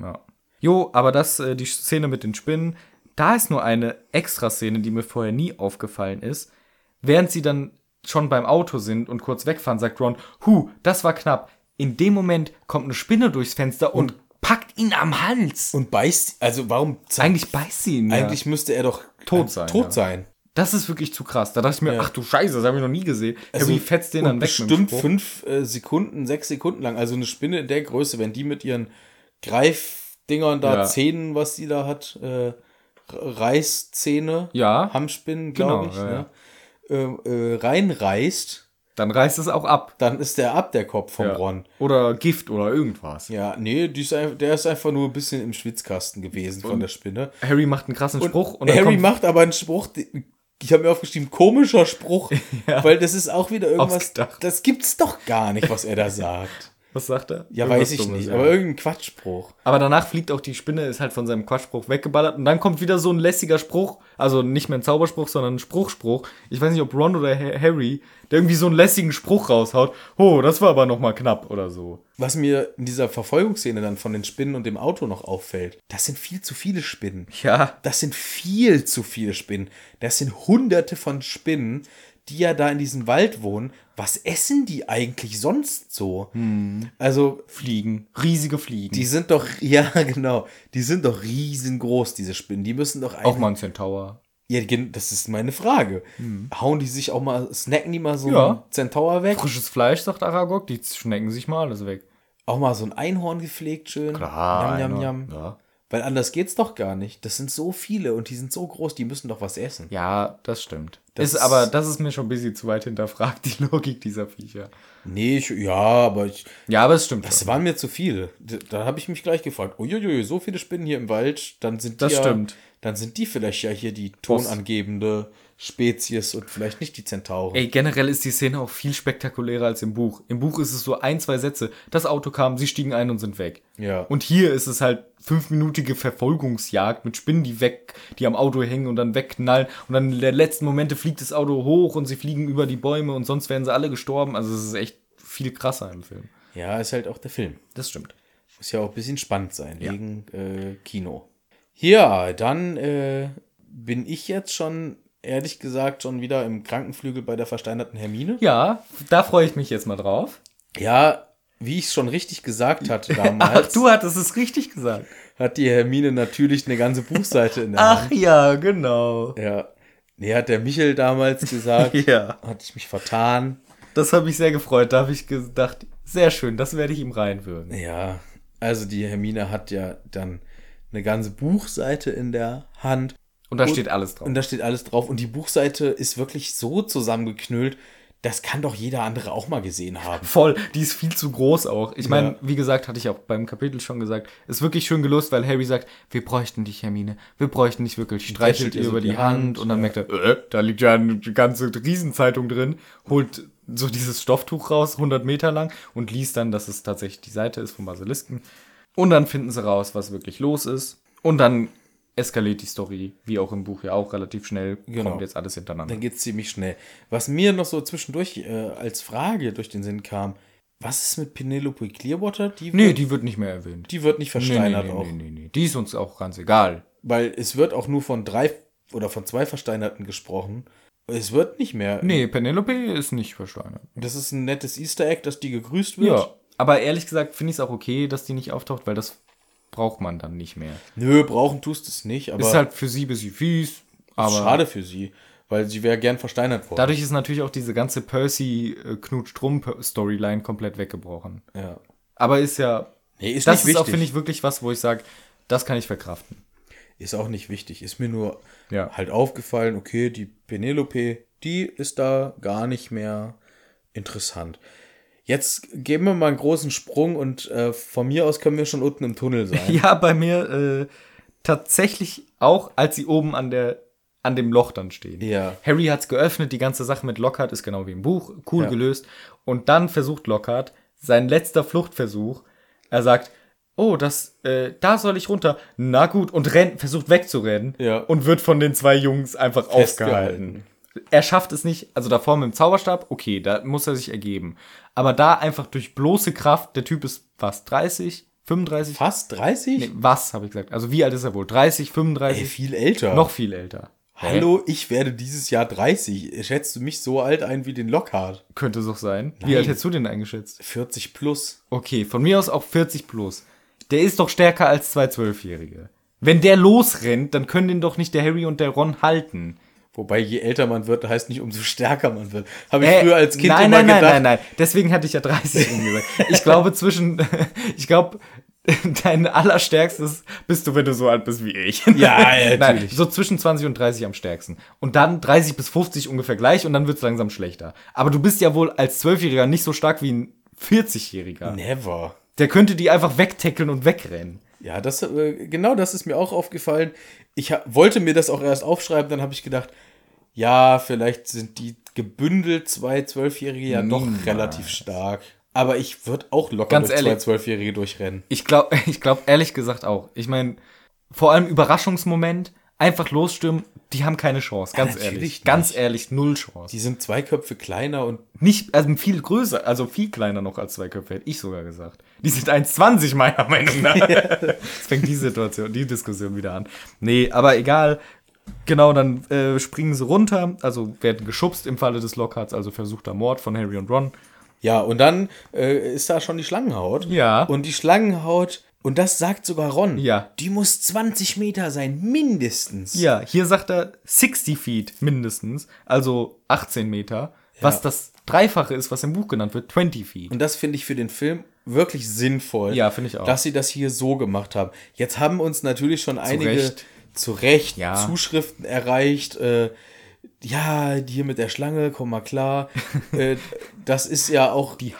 Ja. Jo, aber das, äh, die Szene mit den Spinnen, da ist nur eine Extra-Szene, die mir vorher nie aufgefallen ist. Während sie dann schon beim Auto sind und kurz wegfahren, sagt Ron, hu, das war knapp. In dem Moment kommt eine Spinne durchs Fenster und, packt ihn am Hals. Und beißt, also warum eigentlich beißt sie ihn. ja. Eigentlich müsste er doch Tot äh, sein, Tot ja. sein. Das ist wirklich zu krass. Da dachte ich mir, Ja. ach du Scheiße, das habe ich noch nie gesehen. Harry fetzt den Also, dann weg Bestimmt fünf äh, Sekunden, sechs Sekunden lang. Also eine Spinne in der Größe, wenn die mit ihren Greifdingern da, Ja. Zähnen, was die da hat, äh, Reißzähne, Ja. Hamspinnen, glaube Genau, ich, ja, ne? äh, äh, reinreißt, Dann reißt es auch ab. dann ist der ab, der Kopf vom Ja. Ron. Oder Gift oder irgendwas. Ja, nee, ist, der ist einfach nur ein bisschen im Schwitzkasten gewesen von der Spinne. Harry macht einen krassen Spruch und Harry macht aber einen Spruch, ich habe mir aufgeschrieben, komischer Spruch, weil das ist auch wieder irgendwas, Ausgedacht. das gibt's doch gar nicht, was er da sagt. Was sagt er? Ja, Irgendwas weiß ich Dummes, nicht, ja. aber irgendein Quatschspruch. Aber danach fliegt auch die Spinne, ist halt von seinem Quatschspruch weggeballert und dann kommt wieder so ein lässiger Spruch, also nicht mehr ein Zauberspruch, sondern ein Spruchspruch. Ich weiß nicht, ob Ron oder Ha- Harry, der irgendwie so einen lässigen Spruch raushaut. Oh, das war aber noch mal knapp oder so. Was mir in dieser Verfolgungsszene dann von den Spinnen und dem Auto noch auffällt, das sind viel zu viele Spinnen. Ja. Das sind viel zu viele Spinnen. Das sind hunderte von Spinnen, die ja da in diesem Wald wohnen. Was essen die eigentlich sonst so? Also, Fliegen, riesige Fliegen. die sind doch, ja, genau, die sind doch riesengroß, diese Spinnen. Die müssen doch auch mal ein Centaur. Ja, das ist meine Frage. Hauen die sich auch mal, snacken die mal so Ja. einen Zentaur weg? Frisches Fleisch, sagt Aragog, die schnecken sich mal alles weg. Auch mal so ein Einhorn gepflegt schön? Klar, Jam, jam, jam. Ja. Weil anders geht's doch gar nicht. Das sind so viele und die sind so groß, die müssen doch was essen. Ja, das stimmt. Das ist, aber das ist mir schon ein bisschen zu weit hinterfragt, die Logik dieser Viecher. Nee, ich, ja, aber ich, Ja, aber es stimmt. das schon. waren mir zu viele. Da, da habe ich mich gleich gefragt, uiuiui, so viele Spinnen hier im Wald, dann sind die Das ja, stimmt. Dann sind die vielleicht ja hier die tonangebende Spezies und vielleicht nicht die Zentauren. Ey, generell ist die Szene auch viel spektakulärer als im Buch. Im Buch ist es so ein, zwei Sätze. Das Auto kam, sie stiegen ein und sind weg. Ja. Und hier ist es halt fünfminütige Verfolgungsjagd mit Spinnen, die weg, die am Auto hängen und dann wegknallen. Und dann in der letzten Momente fliegt das Auto hoch und sie fliegen über die Bäume und sonst wären sie alle gestorben. Also es ist echt viel krasser im Film. Ja, ist halt auch der Film. Das stimmt. Muss ja auch ein bisschen spannend sein, wegen äh, Kino. Ja, dann äh, bin ich jetzt schon, ehrlich gesagt, schon wieder im Krankenflügel bei der versteinerten Hermine. Ja, da freue ich mich jetzt mal drauf. Ja, wie ich es schon richtig gesagt hatte damals, Ach, du hattest es richtig gesagt. hat die Hermine natürlich eine ganze Buchseite in der Ach Hand. ja, genau. Ja. Nee, hat der Michel damals gesagt, Ja. hatte ich mich vertan. Das habe ich sehr gefreut. Da habe ich gedacht, sehr schön, das werde ich ihm reinwürgen. Ja, also die Hermine hat ja dann eine ganze Buchseite in der Hand. Und da Und- steht alles drauf. Und da steht alles drauf. Und die Buchseite ist wirklich so zusammengeknüllt, das kann doch jeder andere auch mal gesehen haben. Voll, die ist viel zu groß auch. Ich meine, Ja. wie gesagt, hatte ich auch beim Kapitel schon gesagt, ist wirklich schön gelöst, weil Harry sagt, wir bräuchten dich, Hermine, wir bräuchten dich wirklich. Streichelt ihr über die Hand und dann merkt er, äh, da liegt ja eine ganze Riesenzeitung drin, holt so dieses Stofftuch raus, 100 Meter lang und liest dann, dass es tatsächlich die Seite ist vom Basilisken. Und dann finden sie raus, was wirklich los ist. Und dann eskaliert die Story, wie auch im Buch ja auch relativ schnell, Genau. kommt jetzt alles hintereinander. Dann geht es ziemlich schnell. Was mir noch so zwischendurch äh, als Frage durch den Sinn kam, was ist mit Penelope Clearwater? Die Nee, wird, die wird nicht mehr erwähnt. die wird nicht versteinert nee, nee, auch. Nee, nee, nee. Die ist uns auch ganz egal. Weil es wird auch nur von drei oder von zwei Versteinerten gesprochen. Es wird nicht mehr. Nee, Penelope ist nicht versteinert. Das ist ein nettes Easter Egg, dass die gegrüßt wird. Ja. Aber ehrlich gesagt finde ich es auch okay, dass die nicht auftaucht, weil das braucht man dann nicht mehr. Nö, brauchen tust es nicht, aber ist halt für sie ein bisschen fies, aber schade für sie, weil sie wäre gern versteinert worden. dadurch ist natürlich auch diese ganze Percy-Knut-Strumm-Storyline komplett weggebrochen. ja. Aber ist ja, Nee, ist das nicht ist auch, wichtig. finde ich, wirklich was, wo ich sage, das kann ich verkraften. Ist auch nicht wichtig. Ist mir nur Ja. halt aufgefallen, okay, die Penelope, die ist da gar nicht mehr interessant. Jetzt geben wir mal einen großen Sprung und äh, von mir aus können wir schon unten im Tunnel sein. Ja, bei mir äh, tatsächlich auch, als sie oben an der an dem Loch dann stehen. Ja. Harry hat's geöffnet, die ganze Sache mit Lockhart ist genau wie im Buch, cool Ja. gelöst. Und dann versucht Lockhart, sein letzter Fluchtversuch, er sagt, oh, das, äh, da soll ich runter. Na gut, und rennt, versucht wegzurennen Ja. und wird von den zwei Jungs einfach aufgehalten. Er schafft es nicht, also davor mit dem Zauberstab, okay, da muss er sich ergeben. Aber da einfach durch bloße Kraft, der Typ ist was, 30, 35? Fast 30? Nee, was, habe ich gesagt. Also wie alt ist er wohl? 30, 35? Ey, viel älter. noch viel älter. Hallo, ich werde dieses Jahr 30. Schätzt du mich so alt ein wie den Lockhart? Könnte es auch sein. Wie Nein. alt hättest du den eingeschätzt? 40 plus. Okay, von mir aus auch 40 plus. Der ist doch stärker als zwei Zwölfjährige. Wenn der losrennt, dann können den doch nicht der Harry und der Ron halten. Wobei, je älter man wird, heißt nicht, umso stärker man wird. Habe ich Äh, früher als Kind nein, immer nein, nein, gedacht. nein, nein. Deswegen hatte ich ja 30 umgesagt. Ich glaube zwischen, ich glaube, dein allerstärkstes bist du, wenn du so alt bist wie ich. Ja, ja, Nein, natürlich. so zwischen 20 und 30 am stärksten. Und dann 30 bis 50 ungefähr gleich und dann wird's langsam schlechter. Aber du bist ja wohl als Zwölfjähriger nicht so stark wie ein 40-Jähriger. Never. Der könnte die einfach wegtackeln und wegrennen. Ja, das, äh, genau das ist mir auch aufgefallen. Ich wollte mir das auch erst aufschreiben, dann habe ich gedacht, ja, vielleicht sind die gebündelt zwei Zwölfjährige ja doch Niemals. relativ stark. Aber ich würde auch locker Ganz durch zwei ehrlich. Zwölfjährige durchrennen. Ich glaube, ich glaub ehrlich gesagt auch. Ich meine, vor allem Überraschungsmoment, einfach losstürmen, die haben keine Chance, ganz natürlich ehrlich. nicht. Ganz ehrlich, null Chance. Die sind zwei Köpfe kleiner und Nicht, also viel größer, also viel kleiner noch als zwei Köpfe, hätte ich sogar gesagt. Die sind 1,20 meiner Meinung nach. Jetzt fängt die Situation, die Diskussion wieder an. Nee, aber egal. Genau, dann äh, springen sie runter, also werden geschubst im Falle des Lockharts, also versuchter Mord von Harry und Ron. ja, und dann äh, ist da schon die Schlangenhaut. Ja. Und die Schlangenhaut, Und das sagt sogar Ron. Ja. Die muss 20 Meter sein, mindestens. Ja, hier sagt er 60 Feet mindestens, also 18 Meter, was das Dreifache ist, was im Buch genannt wird, 20 Feet. Und das finde ich für den Film wirklich sinnvoll. Ja, finde ich auch. Dass sie das hier so gemacht haben. Jetzt haben uns natürlich schon einige Recht. zu Recht Ja. Zuschriften erreicht. Äh, ja, die hier mit der Schlange, komm mal klar. äh, das ist ja auch die, Die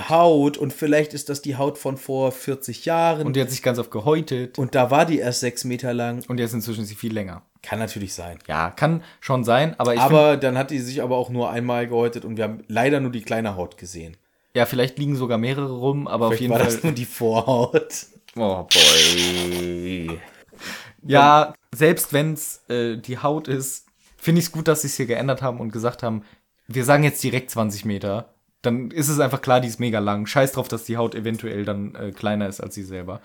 Hahu. Haut und vielleicht ist das die Haut von vor 40 Jahren. und die hat sich ganz oft gehäutet. und da war die erst sechs Meter lang. Und jetzt inzwischen ist sie viel länger. Kann natürlich sein. Ja, kann schon sein, aber ich find, Aber dann hat die sich aber auch nur einmal gehäutet und wir haben leider nur die kleine Haut gesehen. ja, vielleicht liegen sogar mehrere rum, aber auf Vielleicht jeden war Fall. das nur die Vorhaut. Oh boy. Ja, selbst wenn es äh, die Haut ist, finde ich es gut, dass sie es hier geändert haben und gesagt haben, wir sagen jetzt direkt 20 Meter. Dann ist es einfach klar, die ist mega lang. Scheiß drauf, dass die Haut eventuell dann äh, kleiner ist als sie selber.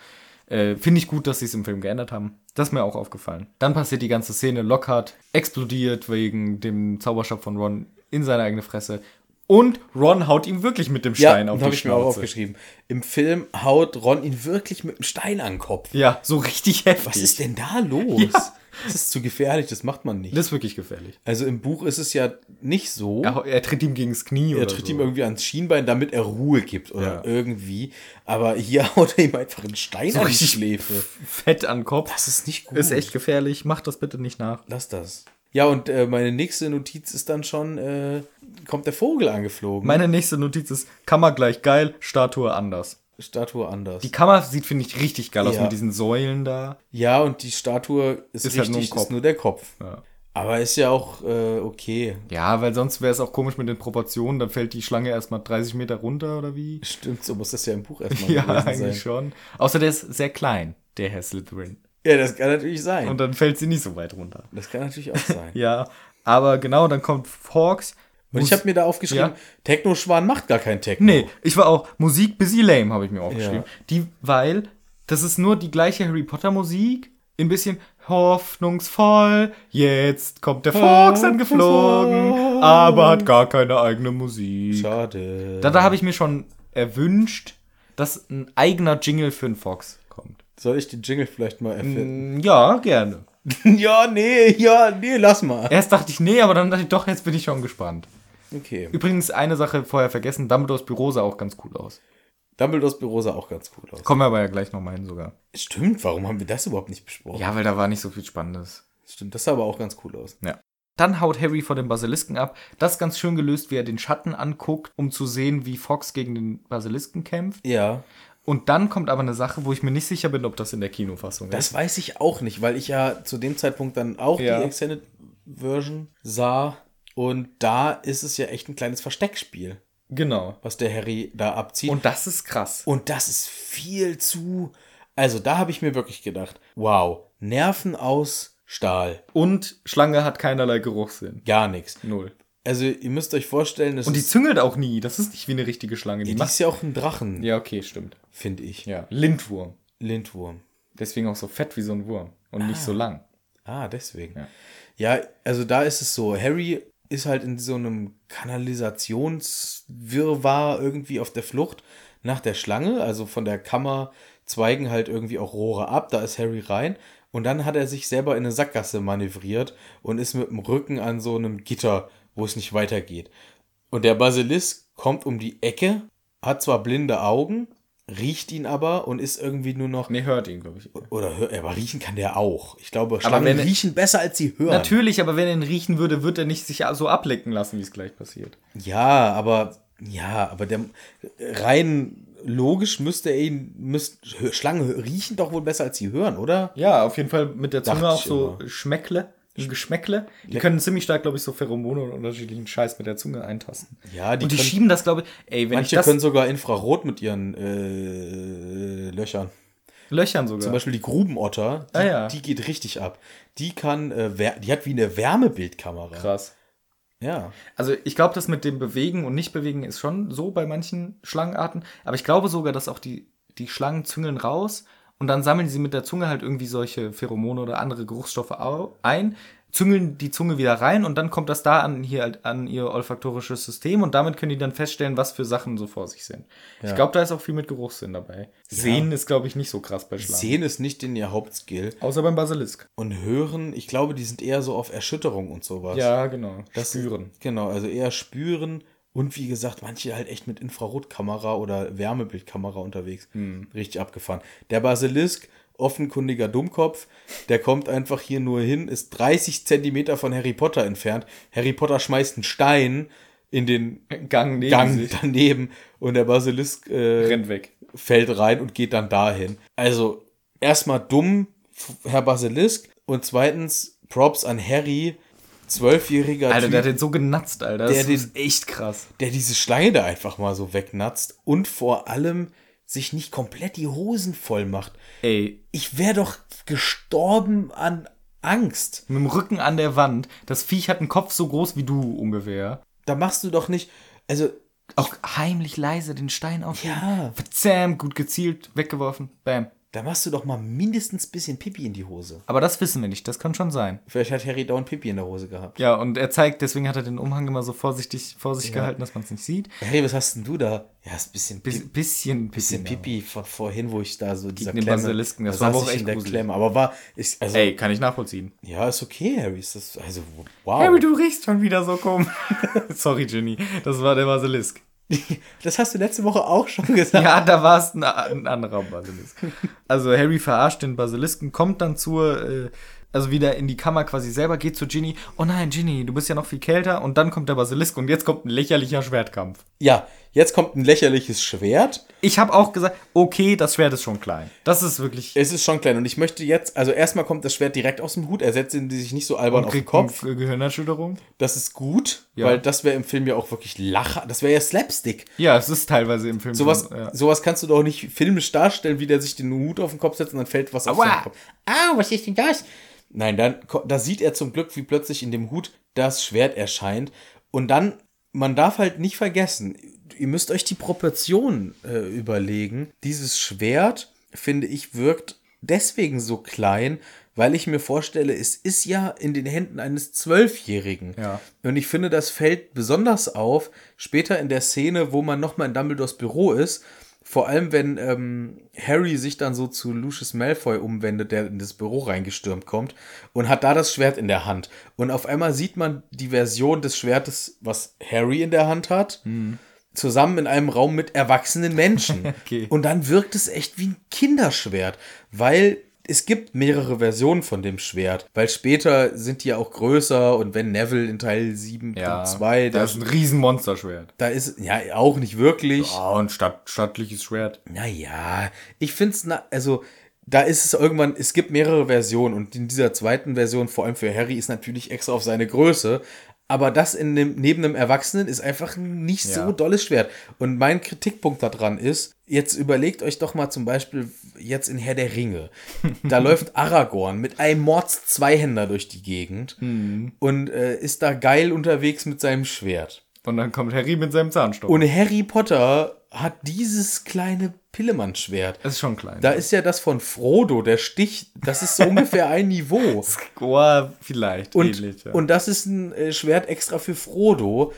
Äh, finde ich gut, dass sie es im Film geändert haben. Das ist mir auch aufgefallen. Dann passiert die ganze Szene. Lockhart explodiert wegen dem Zauberstab von Ron in seine eigene Fresse. Und Ron haut ihm wirklich mit dem Stein ja, auf das habe die ich mir auch Schnauze. aufgeschrieben. Im Film haut Ron ihn wirklich mit einem Stein an den Kopf. Ja, so richtig heftig. Was ist denn da los? Ja. Das ist zu gefährlich, das macht man nicht. Das ist wirklich gefährlich. also im Buch ist es ja nicht so. Er, er tritt ihm gegens Knie er tritt so. ihm irgendwie ans Schienbein, damit er Ruhe gibt oder Ja. irgendwie. Aber hier haut er ihm einfach einen Stein so an die Schläfe. fett an den Kopf. Das ist nicht gut. ist echt gefährlich. Macht das bitte nicht nach. Lass das. Ja, und äh, meine nächste Notiz ist dann schon, äh, kommt der Vogel angeflogen. Meine nächste Notiz ist Kammer gleich geil, Statue anders. Statue anders. Die Kammer sieht, finde ich, richtig geil aus Ja. mit diesen Säulen da. ja, und die Statue ist, Ist halt richtig, nur ein Kopf. ist nur der Kopf. Ja. Aber ist ja auch äh, okay. Ja, weil sonst wäre es auch komisch mit den Proportionen. Dann fällt die Schlange erstmal 30 Meter runter oder wie? Stimmt, so muss das ja im Buch erstmal Ja, eigentlich sein. schon. Außer der ist sehr klein, der Herr Slytherin. Ja, das kann natürlich sein. Und dann fällt sie nicht so weit runter. das kann natürlich auch sein. Ja, aber genau, dann kommt Hawks. Und ich habe mir da aufgeschrieben, Ja. Techno-Schwan macht gar kein Techno. Nee, ich war auch Musik busy lame, habe ich mir aufgeschrieben. Ja. Die, weil das ist nur die gleiche Harry Potter Musik, ein bisschen hoffnungsvoll. Jetzt kommt der Fox angeflogen, aber hat gar keine eigene Musik. Schade. Da, da habe ich mir schon erwünscht, dass ein eigener Jingle für einen Fox kommt. Soll ich den Jingle vielleicht mal erfinden? Ja, gerne. ja, nee, ja, nee, lass mal. Erst dachte ich, nee, aber dann dachte ich, doch, jetzt bin ich schon gespannt. Okay. Übrigens, eine Sache vorher vergessen, Dumbledores Büro sah auch ganz cool aus. Dumbledores Büro sah auch ganz cool aus. Kommen wir aber ja gleich nochmal hin sogar. Stimmt, warum haben wir das überhaupt nicht besprochen? Ja, weil da war nicht so viel Spannendes. Stimmt, das sah aber auch ganz cool aus. Ja. Dann haut Harry vor dem Basilisken ab. Das ist ganz schön gelöst, wie er den Schatten anguckt, um zu sehen, wie Fox gegen den Basilisken kämpft. Ja, Und dann kommt aber eine Sache, wo ich mir nicht sicher bin, ob das in der Kinofassung das ist. weiß ich auch nicht, weil ich ja zu dem Zeitpunkt dann auch Ja. die Extended Version sah. Und da ist es ja echt ein kleines Versteckspiel, Genau. was der Harry da abzieht. Und das ist krass. Und das ist viel zu. Also da habe ich mir wirklich gedacht, wow, Nerven aus Stahl, Und Schlange hat keinerlei Geruchssinn. gar nichts. Null. Also ihr müsst euch vorstellen, das Und die züngelt auch nie. Das ist nicht wie eine richtige Schlange. Die die macht ist ja auch ein Drachen, ja, okay, stimmt. finde ich. Ja, Lindwurm. Lindwurm. Deswegen auch so fett wie so ein Wurm. Und nicht so lang. Ah, deswegen. Ja. Ja. also da ist es so, Harry ist halt in so einem Kanalisationswirrwarr irgendwie auf der Flucht nach der Schlange, also von der Kammer zweigen halt irgendwie auch Rohre ab, da ist Harry rein und dann hat er sich selber in eine Sackgasse manövriert und ist mit dem Rücken an so einem Gitter, wo es nicht weitergeht. Und der Basilisk kommt um die Ecke, hat zwar blinde Augen, riecht ihn aber und ist irgendwie nur noch Nee, hört ihn, glaube ich. oder hör, aber riechen kann der auch. Ich glaube, Schlangen wenn er- riechen besser als sie hören. Natürlich, aber wenn er ihn riechen würde, wird er nicht sich so ablecken lassen, wie es gleich passiert. Ja, aber ja, aber der rein logisch müsste er ihn müsst, Schlangen riechen doch wohl besser als sie hören, oder? Ja, auf jeden Fall mit der Zunge Dachte auch so immer. Schmeckle, Geschmäckle. Die können ziemlich stark, glaube ich, so Pheromone und unterschiedlichen Scheiß mit der Zunge eintasten. Ja, die und die können- schieben das, glaube ich, ey, wenn Manche ich das können sogar Infrarot mit ihren äh, Löchern. löchern sogar. Zum Beispiel die Grubenotter, die, Ah, ja. die geht richtig ab. Die kann, äh, die hat wie eine Wärmebildkamera. Krass. Ja. Also ich glaube, das mit dem Bewegen und Nicht-Bewegen ist schon so bei manchen Schlangenarten. Aber ich glaube sogar, dass auch die, die Schlangen züngeln raus und dann sammeln sie mit der Zunge halt irgendwie solche Pheromone oder andere Geruchsstoffe ein, züngeln die Zunge wieder rein und dann kommt das da an hier halt an ihr olfaktorisches System und damit können die dann feststellen, was für Sachen so vor sich sind. Ich glaube, da ist auch viel mit Geruchssinn dabei. Sehen ist, glaube ich, nicht so krass bei Schlangen. Sehen ist nicht in ihr Hauptskill. Außer beim Basilisk. Und hören, ich glaube, die sind eher so auf Erschütterung und sowas. Ja, genau. Das Spüren. Genau, also eher spüren und wie gesagt, manche halt echt mit Infrarotkamera oder Wärmebildkamera unterwegs. Richtig abgefahren. Der Basilisk, offenkundiger Dummkopf, der kommt einfach hier nur hin, ist 30 Zentimeter von Harry Potter entfernt. Harry Potter schmeißt einen Stein in den Gang neben Gang daneben und der Basilisk äh, Rennt weg. fällt rein und geht dann dahin. Also erstmal dumm, Herr Basilisk, und zweitens Props an Harry, zwölfjähriger Alter, der hat den so genatzt, Alter. Das Der ist echt krass. der diese Schlange da einfach mal so wegnatzt und vor allem sich nicht komplett die Hosen voll macht. Ey, Ich wäre doch gestorben an Angst. mit dem Rücken an der Wand. Das Viech hat einen Kopf so groß wie du ungefähr. Da machst du doch nicht, also Auch heimlich leise den Stein aufheben. Ja. Verzähmt, gut gezielt, weggeworfen. Bam. Da machst du doch mal mindestens ein bisschen Pipi in die Hose. Aber das wissen wir nicht, das kann schon sein. Vielleicht hat Harry dauernd Pipi in der Hose gehabt. Ja, und er zeigt, deswegen hat er den Umhang immer so vorsichtig vor sich gehalten, dass man es nicht sieht. Harry, was hast denn du da? Ja, ist ein bisschen, Bis, Pipi. bisschen, bisschen bisschen. Pipi von vorhin, wo ich da so dieser den Klemme, Basilisken, das da war auch ich echt in der gruselig. Klemme, aber war ist also Ey, kann ich nachvollziehen. ja, ist okay, Harry, ist das also wow. Harry, du riechst schon wieder so komisch. Sorry, Ginny, das war der Basilisk. das hast du letzte Woche auch schon gesagt. Ja, da war es ein, ein anderer Basilisk. Also Harry verarscht den Basilisken, kommt dann zur, äh, also wieder in die Kammer quasi selber, geht zu Ginny. Oh nein, Ginny, du bist ja noch viel kälter. Und dann kommt der Basilisk und jetzt kommt ein lächerlicher Schwertkampf. Ja, jetzt kommt ein lächerliches Schwert. Ich habe auch gesagt, okay, das Schwert ist schon klein. Das ist wirklich. Es ist schon klein und ich möchte jetzt, also erstmal kommt das Schwert direkt aus dem Hut, er setzt ihn sich nicht so albern auf den Kopf. eine Gehirnerschütterung. Das ist gut, Ja. weil das wäre im Film ja auch wirklich Lacher, das wäre ja Slapstick. Ja, es ist teilweise im Film. Sowas, so, ja. sowas kannst du doch nicht filmisch darstellen, wie der sich den Hut auf den Kopf setzt und dann fällt was auf Aua. seinen Kopf. Ah, was ist denn das? Nein, dann da sieht er zum Glück, wie plötzlich in dem Hut das Schwert erscheint. Und dann, man darf halt nicht vergessen, ihr müsst euch die Proportionen äh, überlegen. Dieses Schwert, finde ich, wirkt deswegen so klein, weil ich mir vorstelle, es ist ja in den Händen eines Zwölfjährigen. Ja. Und ich finde, das fällt besonders auf später in der Szene, wo man nochmal in Dumbledores Büro ist. Vor allem, wenn ähm, Harry sich dann so zu Lucius Malfoy umwendet, der in das Büro reingestürmt kommt und hat da das Schwert in der Hand. Und auf einmal sieht man die Version des Schwertes, was Harry in der Hand hat, zusammen in einem Raum mit erwachsenen Menschen. Okay. Und dann wirkt es echt wie ein Kinderschwert, weil es gibt mehrere Versionen von dem Schwert, weil später sind die ja auch größer und wenn Neville in Teil 7.2, da, das ist ein riesen Monsterschwert. da ist ja auch nicht wirklich. Ah, und statt, stattliches Schwert. Naja, ich finde es, also da ist es irgendwann, es gibt mehrere Versionen und in dieser zweiten Version, vor allem für Harry, ist natürlich extra auf seine Größe. Aber das in dem, neben einem Erwachsenen ist einfach ein nicht so Ja. dolles Schwert. Und mein Kritikpunkt daran ist, jetzt überlegt euch doch mal zum Beispiel jetzt in Herr der Ringe. Da läuft Aragorn mit einem Mords Zweihänder durch die Gegend Mhm. und äh, ist da geil unterwegs mit seinem Schwert. Und dann kommt Harry mit seinem Zahnstocher. Und Harry Potter hat dieses kleine Pillemann-Schwert. Es ist schon klein. Da ist ja das von Frodo, der Stich, das ist so ungefähr ein Niveau. oh, vielleicht. Und, ähnlich, ja. und das ist ein äh, Schwert extra für Frodo,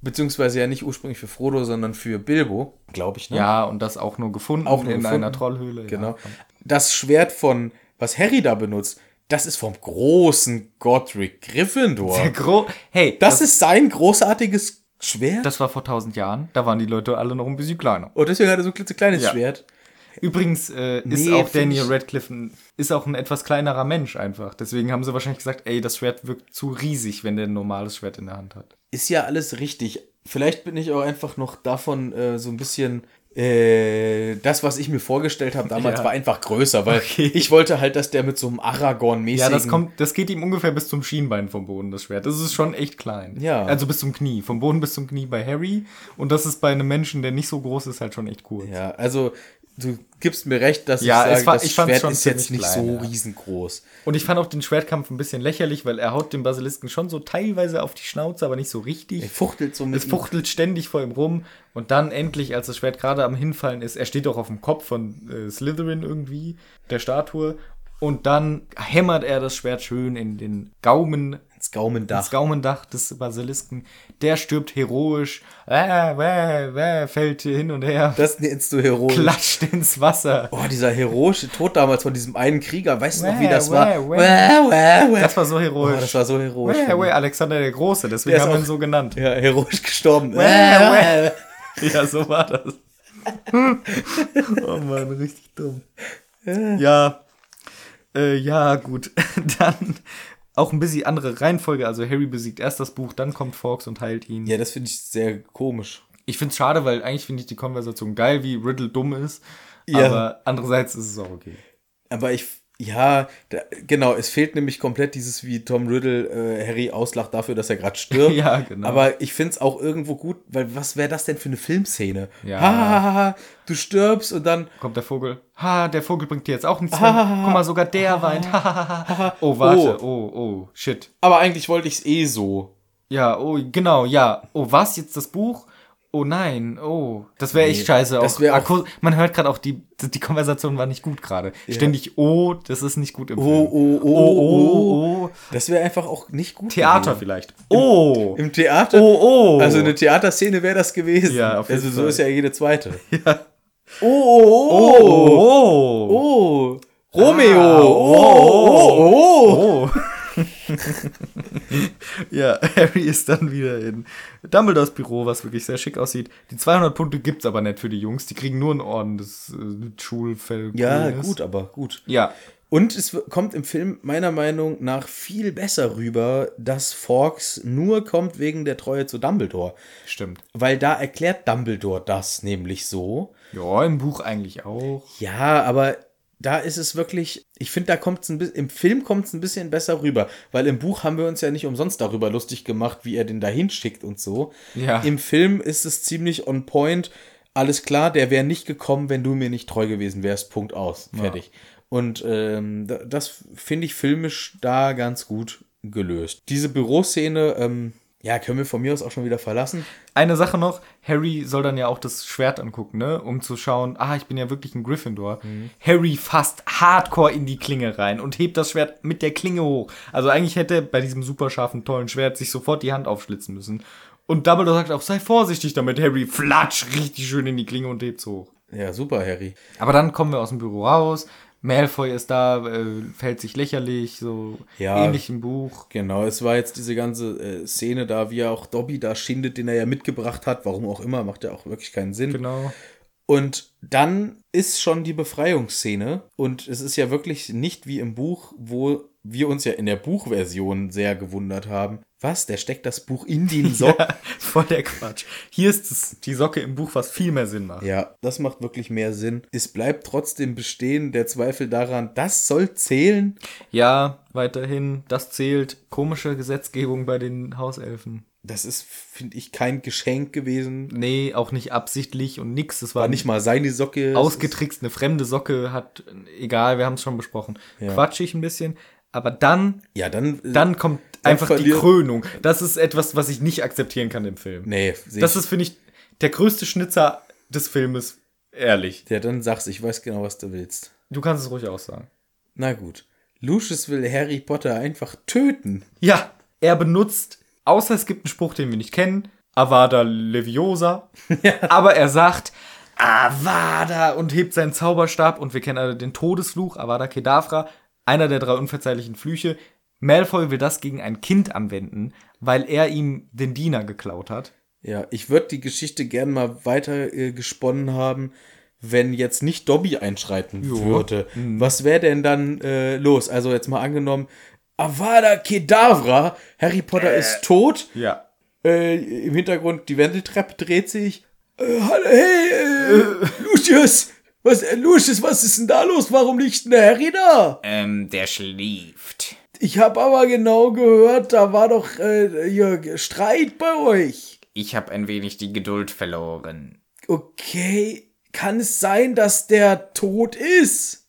beziehungsweise ja nicht ursprünglich für Frodo, sondern für Bilbo, glaube ich, ne? ja, und das auch nur gefunden Auch nur in gefunden. einer Trollhöhle. Genau. Ja. Das Schwert von, was Harry da benutzt, das ist vom großen Godric Gryffindor. Gro hey, Das, ist sein großartiges Schwert. das war vor tausend Jahren. Da waren die Leute alle noch ein bisschen kleiner. und deswegen hat er so ein klitzekleines Ja. Schwert. Übrigens äh, ist Nee, auch Daniel Radcliffe ein, ist auch ein etwas kleinerer Mensch einfach. Deswegen haben sie wahrscheinlich gesagt, ey, das Schwert wirkt zu riesig, wenn der ein normales Schwert in der Hand hat. ist ja alles richtig. Vielleicht bin ich auch einfach noch davon äh, so ein bisschen. Äh, das, was ich mir vorgestellt habe damals, Ja. war einfach größer, weil Okay. ich wollte halt, dass der mit so einem Aragorn-mäßigen. Ja, das kommt, das geht ihm ungefähr bis zum Schienbein vom Boden, das Schwert. Das ist schon echt klein. Ja. Also bis zum Knie. Vom Boden bis zum Knie bei Harry. Und das ist bei einem Menschen, der nicht so groß ist, halt schon echt cool. Ja, also du gibst mir recht, dass Ja, ich es sage, war- das ich fand's Schwert ist jetzt nicht klein, so ja. riesengroß. Und ich fand auch den Schwertkampf ein bisschen lächerlich, weil er haut dem Basilisken schon so teilweise auf die Schnauze, aber nicht so richtig. Er fuchtelt so mit Es fuchtelt ständig vor ihm rum und dann endlich, als das Schwert gerade am Hinfallen ist, er steht auch auf dem Kopf von äh, Slytherin irgendwie, der Statue, Und dann hämmert er das Schwert schön in den Gaumen, ins Gaumendach. das Gaumendach des Basilisken. Der stirbt heroisch, äh, äh, äh, fällt hin und her, Das nennst du heroisch. klatscht ins Wasser. Oh, dieser heroische Tod damals von diesem einen Krieger. Weißt du noch, wie Wäh, das war? wäh, wäh. Wäh, wäh, wäh. Das war so oh, heroisch. das war so heroisch. Wäh, wäh, Alexander der Große, deswegen Der haben wir ihn so genannt. Ja, heroisch gestorben. Wäh, Wäh, wäh. Ja, so war das. oh Mann, richtig dumm. Ja, äh, ja, gut. Dann auch ein bisschen andere Reihenfolge. Also Harry besiegt erst das Buch, dann kommt Fawkes und heilt ihn. Ja, das finde ich sehr komisch. Ich finde es schade, weil eigentlich finde ich die Konversation geil, wie Riddle dumm ist. Ja. Aber andererseits ist es auch okay. Aber ich, ja, da, genau, es fehlt nämlich komplett dieses, wie Tom Riddle äh, Harry auslacht dafür, dass er gerade stirbt. Ja, genau. Aber ich finde es auch irgendwo gut, weil was wäre das denn für eine Filmszene? Ja. Ha, ha, ha, ha, du stirbst und dann, Kommt der Vogel. Ha, der Vogel bringt dir jetzt auch einen Sven. Guck mal, sogar der weint. Ha, ha, ha, ha. oh, warte. Oh, oh, shit. aber eigentlich wollte ich es eh so. Ja, oh, genau, ja. Oh, was? Jetzt das Buch? Oh nein, oh. Das wäre echt scheiße. das wär auch- Man hört gerade auch, die, die Konversation war nicht gut gerade. Ständig oh, das ist nicht gut im Oh, Film. oh, oh, oh, oh. oh. Das wäre einfach auch nicht gut. Theater gewesen. vielleicht. Oh. Im Theater? Oh, oh. Also eine Theaterszene wäre das gewesen. Ja, auf jeden Also so Fall. ist ja jede zweite. Ja. Oh, oh, oh, oh, oh. oh. Romeo. Ah, oh, oh, oh. Oh. ja, Harry ist dann wieder in Dumbledores Büro, was wirklich sehr schick aussieht. Die 200 Punkte gibt's aber nicht für die Jungs. Die kriegen nur einen Orden des äh, Schulfell. Ja, gut, aber gut. Ja, Und es kommt im Film meiner Meinung nach viel besser rüber, dass Fawkes nur kommt wegen der Treue zu Dumbledore. stimmt. Weil da erklärt Dumbledore das nämlich so. Ja, im Buch eigentlich auch. Ja, aber da ist es wirklich, ich finde, da kommt es ein bisschen, im Film kommt es ein bisschen besser rüber, weil im Buch haben wir uns ja nicht umsonst darüber lustig gemacht, wie er den da hinschickt und so. Ja. Im Film ist es ziemlich on point. Alles klar, der wäre nicht gekommen, wenn du mir nicht treu gewesen wärst. Punkt aus. Fertig. Und ähm, da- das finde ich filmisch da ganz gut gelöst. Diese Büroszene, ähm, ja, können wir von mir aus auch schon wieder verlassen. Eine Sache noch, Harry soll dann ja auch das Schwert angucken, ne? Um zu schauen, ah, ich bin ja wirklich ein Gryffindor. Harry fasst hardcore in die Klinge rein und hebt das Schwert mit der Klinge hoch. Also eigentlich hätte bei diesem super scharfen, tollen Schwert sich sofort die Hand aufschlitzen müssen. Und Dumbledore sagt auch, sei vorsichtig damit, Harry. Flatsch, richtig schön in die Klinge und hebt's hoch. Ja, super, Harry. Aber dann kommen wir aus dem Büro raus. Malfoy ist da, äh, fällt sich lächerlich, so Ja. ähnlich im Buch. Genau, es war jetzt diese ganze äh, Szene da, wie er auch Dobby da schindet, den er ja mitgebracht hat. Warum auch immer, macht ja auch wirklich keinen Sinn. Genau. Und dann ist schon die Befreiungsszene. Und es ist ja wirklich nicht wie im Buch, wo wir uns ja in der Buchversion sehr gewundert haben. Was? Der steckt das Buch in den Socken? Voll der Quatsch. Hier ist es, die Socke im Buch, was viel mehr Sinn macht. Ja, das macht wirklich mehr Sinn. Es bleibt trotzdem bestehen der Zweifel daran, das soll zählen. Ja, weiterhin, das zählt. Komische Gesetzgebung bei den Hauselfen. Das ist, finde ich, kein Geschenk gewesen. Nee, auch nicht absichtlich und nix. Es war, War nicht mal seine Socke. ausgetrickst. Eine fremde Socke hat, egal, wir haben es schon besprochen. Ja. Quatschig ein bisschen. Aber dann, Ja, dann. dann kommt Einfach die Krönung. Das ist etwas, was ich nicht akzeptieren kann im Film. Nee, Das ist, finde ich, der größte Schnitzer des Filmes. Ehrlich. Ja, dann sag's, ich weiß genau, was du willst. Du kannst es ruhig auch sagen. Na gut. Lucius will Harry Potter einfach töten. Ja, er benutzt, außer es gibt einen Spruch, den wir nicht kennen, Avada Leviosa. Aber er sagt Avada und hebt seinen Zauberstab und wir kennen alle den Todesfluch, Avada Kedavra, einer der drei unverzeihlichen Flüche. Malfoy will das gegen ein Kind anwenden, weil er ihm den Diener geklaut hat. Ja, ich würde die Geschichte gern mal weiter äh, gesponnen haben, wenn jetzt nicht Dobby einschreiten würde. Was wäre denn dann äh, los? Also jetzt mal angenommen, Avada Kedavra, Harry Potter ist tot. Ja. Äh, Im Hintergrund die Wendeltreppe dreht sich. Äh, hallo, hey, äh, Lucius! Was, äh, Lucius, was ist denn da los? Warum liegt denn der Harry da? Ähm, der schläft. Ich habe aber genau gehört, da war doch äh, hier Streit bei euch. Ich habe ein wenig die Geduld verloren. Okay, kann es sein, dass der tot ist?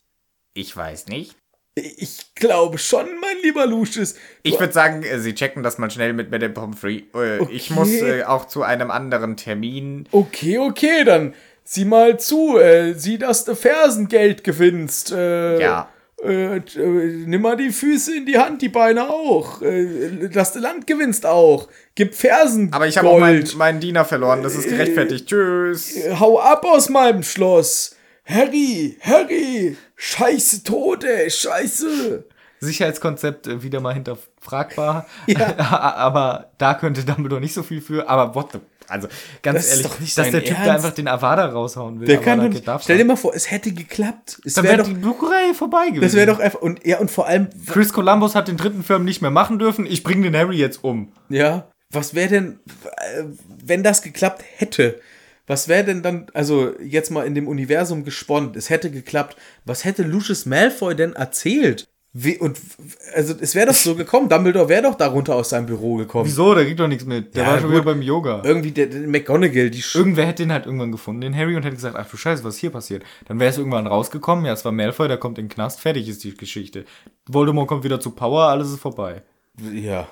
Ich weiß nicht. Ich glaube schon, mein lieber Lucius. Ich würde sagen, äh, Sie checken das mal schnell mit Madame Pomfrey. Äh, Ich Okay. muss äh, auch zu einem anderen Termin. Okay, okay, dann sieh mal zu. Äh, sieh, dass du Fersengeld gewinnst. Äh, Ja. Äh, äh, nimm mal die Füße in die Hand, die Beine auch. Äh, dass du Land gewinnst auch. Gib Fersen. Aber ich habe auch meinen, meinen Diener verloren, das ist gerechtfertigt. Tschüss. Hau ab aus meinem Schloss. Harry, Harry. Scheiße Tode, scheiße. Sicherheitskonzept äh, wieder mal hinterfragbar. Ja. aber da könnte Dumbledore nicht so viel für. Aber what the, also ganz Das ist ehrlich, dass der Typ da Ernst. einfach den Avada raushauen will. Der kann doch nicht. Stell dir mal vor, es hätte geklappt. Es dann wäre wäre doch, die Blu-ray vorbei gewesen. das wäre doch einfach, und ja, und vor allem, Chris Columbus hat den dritten Film nicht mehr machen dürfen. Ich bringe den Harry jetzt um. Ja, was wäre denn, wenn das geklappt hätte? Was wäre denn dann, also jetzt mal in dem Universum gesponnen, es hätte geklappt, was hätte Lucius Malfoy denn erzählt? Wie, und also es wäre doch so gekommen, Dumbledore wäre doch darunter aus seinem Büro gekommen. Wieso? Der kriegt doch nichts mit. Der Ja, war schon gut. wieder beim Yoga. Irgendwie der, der McGonagall, die Sch Irgendwer hätte den halt irgendwann gefunden, den Harry, und hätte gesagt, ach du Scheiße, was ist hier passiert? Dann wäre es irgendwann rausgekommen, ja, es war Malfoy, der kommt in den Knast, fertig ist die Geschichte. Voldemort kommt wieder zu Power, alles ist vorbei. ja.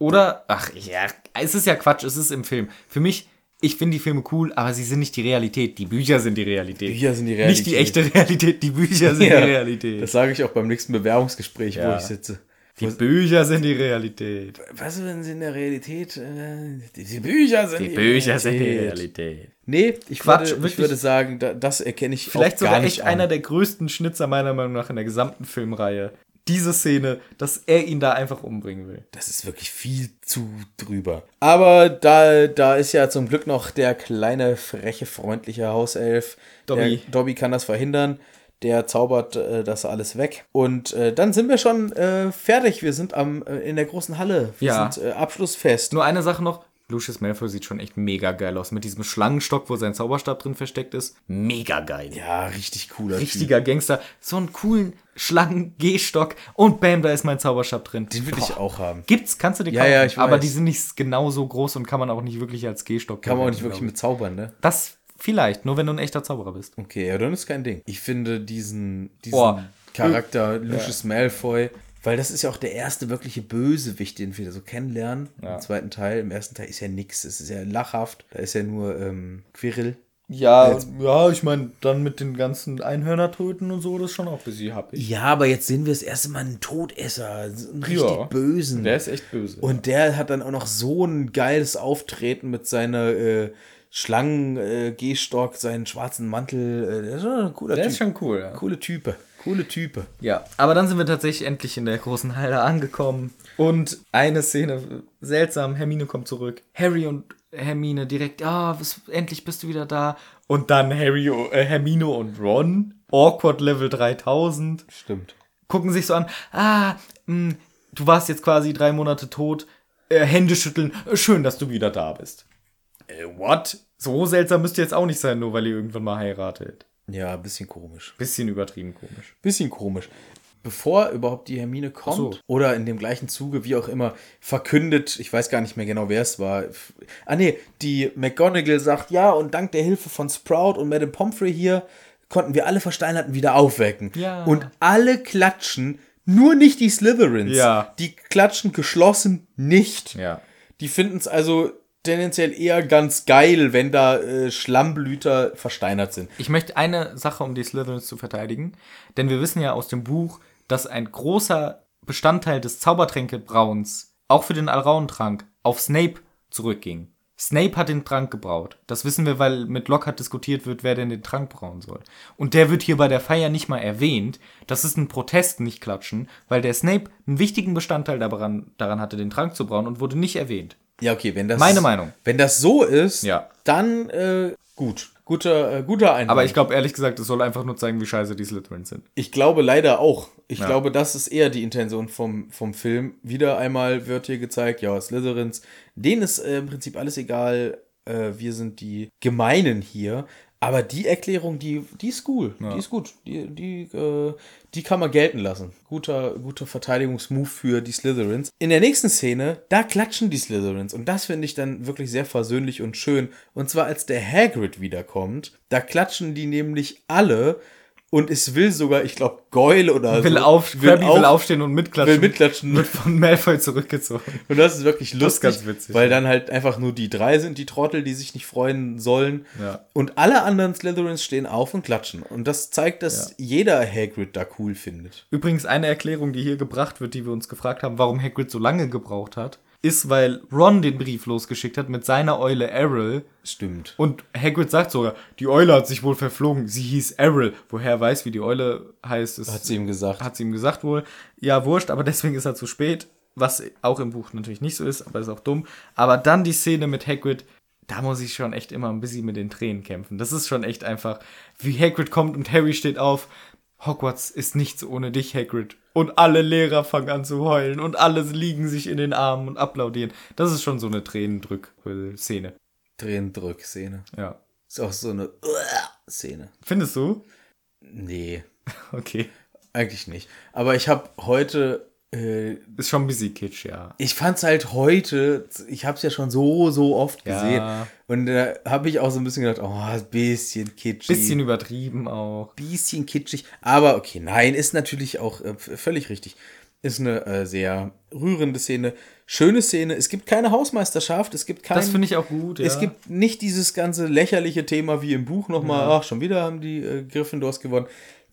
Oder, ach ja, es ist ja Quatsch, es ist im Film. Für mich, ich finde die Filme cool, aber sie sind nicht die Realität. Die Bücher sind die Realität. Bücher sind die Nicht die Realität. echte Realität, die Bücher sind Ja, die Realität. Das sage ich auch beim nächsten Bewerbungsgespräch, wo Ja. ich sitze. die Bücher sind die Realität. Was wenn sie in der Realität? Äh, die, die Bücher sind Die Bücher sind die Realität. Nee, ich, Quatsch, würde, ich würde sagen, da, das erkenne ich Vielleicht sogar gar echt an. einer der größten Schnitzer meiner Meinung nach in der gesamten Filmreihe. Diese Szene, dass er ihn da einfach umbringen will. Das ist wirklich viel zu drüber. Aber da, da ist ja zum Glück noch der kleine, freche, freundliche Hauself. Dobby. Der, Dobby kann das verhindern. Der zaubert äh, das alles weg. Und äh, dann sind wir schon äh, fertig. Wir sind am, äh, in der großen Halle. Wir Ja. sind äh, Abschlussfest. Nur eine Sache noch. Lucius Malfoy sieht schon echt mega geil aus. Mit diesem Schlangenstock, wo sein Zauberstab drin versteckt ist. Mega geil. Ja, richtig cooler Richtiger Gangster. So einen coolen Schlangen-Gehstock. Und bam, da ist mein Zauberstab drin. Den will ich Boah. auch haben. Gibt's, kannst du dir Ja, kaufen. ja, ich Aber weiß. die sind nicht genauso groß und kann man auch nicht wirklich als Gehstock Kann man auch nicht wirklich mit zaubern, ne? ich. Das vielleicht, nur wenn du ein echter Zauberer bist. Okay, ja, dann ist kein Ding. Ich finde diesen, diesen Oh. Charakter Lucius Malfoy, weil das ist ja auch der erste wirkliche Bösewicht, den wir so kennenlernen. Im zweiten Teil, im ersten Teil ist ja nix. Es ist ja lachhaft. Da ist ja nur ähm, Quirrell. Ja, ja, ich meine, dann mit den ganzen Einhörnertöten und so, das ist schon auch ein bisschen happig. Ja, aber jetzt sehen wir das erste Mal einen Todesser, einen richtig Ja. bösen. Der ist echt böse. Und der hat dann auch noch so ein geiles Auftreten mit seiner äh, Schlangen-Gehstock, seinen schwarzen Mantel. Äh, der ist schon ein cooler der Typ. ist schon cool, ja. Coole Type. Coole Type. Ja, aber dann sind wir tatsächlich endlich in der großen Halle angekommen. Und eine Szene, seltsam, Hermine kommt zurück. Harry und Hermine direkt, ah, was, endlich bist du wieder da. Und dann Harry, äh, Hermine und Ron, awkward Level 3000, Stimmt. gucken sich so an, ah, mh, du warst jetzt quasi drei Monate tot, äh, Hände schütteln, schön, dass du wieder da bist. Äh, what? So seltsam müsst ihr jetzt auch nicht sein, nur weil ihr irgendwann mal heiratet. Ja, ein bisschen komisch. Bisschen übertrieben komisch. Bisschen komisch. Bevor überhaupt die Hermine kommt, so. oder in dem gleichen Zuge, wie auch immer, verkündet, ich weiß gar nicht mehr genau, wer es war. Ah, nee, die McGonagall sagt, ja, und dank der Hilfe von Sprout und Madame Pomfrey hier konnten wir alle Versteinerten wieder aufwecken. Ja. Und alle klatschen, nur nicht die Slytherins. Ja. Die klatschen geschlossen nicht. Ja. Die finden es also tendenziell eher ganz geil, wenn da äh, Schlammblüter versteinert sind. Ich möchte eine Sache, um die Slytherins zu verteidigen. Denn wir wissen ja aus dem Buch, dass ein großer Bestandteil des Zaubertränkebrauens, auch für den Alraunentrank, auf Snape zurückging. Snape hat den Trank gebraut. Das wissen wir, weil mit Lockhart diskutiert wird, wer denn den Trank brauen soll. Und der wird hier bei der Feier nicht mal erwähnt. Das ist ein Protest, nicht klatschen, weil der Snape einen wichtigen Bestandteil daran, daran hatte, den Trank zu brauen und wurde nicht erwähnt. Ja, okay, wenn das. Meine Meinung. Wenn das so ist, Ja. dann äh, gut. Guter, äh, guter Einwand. Aber ich glaube ehrlich gesagt, es soll einfach nur zeigen, wie scheiße die Slytherins sind. Ich glaube leider auch. Ich Ja. glaube, das ist eher die Intention vom, vom Film. Wieder einmal wird hier gezeigt, ja, Slytherins, denen ist äh, im Prinzip alles egal. Äh, wir sind die Gemeinen hier. Aber die Erklärung, die, die ist cool. Die ist gut. Die, die, äh, die kann man gelten lassen. Guter, guter Verteidigungsmove für die Slytherins. In der nächsten Szene, da klatschen die Slytherins. Und das finde ich dann wirklich sehr versöhnlich und schön. Und zwar als der Hagrid wiederkommt, da klatschen die nämlich alle. Und es will sogar, ich glaube, Goyle oder Will, so, auf, Krabby will auf- aufstehen und mitklatschen. will mitklatschen. Wird von Malfoy zurückgezogen. Und das ist wirklich ist lustig, ganz witzig, weil ja. dann halt einfach nur die drei sind, die Trottel, die sich nicht freuen sollen. Ja. Und alle anderen Slytherins stehen auf und klatschen. Und das zeigt, dass jeder Hagrid da cool findet. Übrigens eine Erklärung, die hier gebracht wird, die wir uns gefragt haben, warum Hagrid so lange gebraucht hat, ist, weil Ron den Brief losgeschickt hat mit seiner Eule Errol. Stimmt. Und Hagrid sagt sogar, die Eule hat sich wohl verflogen. Sie hieß Errol. Woher er weiß, wie die Eule heißt, ist, Hat sie ihm gesagt. hat sie ihm gesagt wohl. Ja, wurscht, aber deswegen ist er zu spät. Was auch im Buch natürlich nicht so ist, aber ist auch dumm. Aber dann die Szene mit Hagrid, da muss ich schon echt immer ein bisschen mit den Tränen kämpfen. Das ist schon echt einfach, wie Hagrid kommt und Harry steht auf. Hogwarts ist nichts ohne dich, Hagrid. Und alle Lehrer fangen an zu heulen und alle liegen sich in den Armen und applaudieren. Das ist schon so eine Tränendrück-Szene. Tränendrück-Szene. Ja. Ist auch so eine Szene. Findest du? Nee, Okay. eigentlich nicht. Aber ich habe heute, äh, Ist schon ein bisschen kitsch, ja. ich fand's halt heute, ich habe es ja schon so, so oft Ja. gesehen. Und da habe ich auch so ein bisschen gedacht, oh, ein bisschen kitschig. Bisschen übertrieben auch. bisschen kitschig. Aber okay, nein, ist natürlich auch äh, völlig richtig. Ist eine äh, sehr rührende Szene. Schöne Szene. Es gibt keine Hausmeisterschaft. Es gibt kein. Das finde ich auch gut, ja. Es gibt nicht dieses ganze lächerliche Thema wie im Buch nochmal. Ach, schon wieder haben die äh, Gryffindors gewonnen.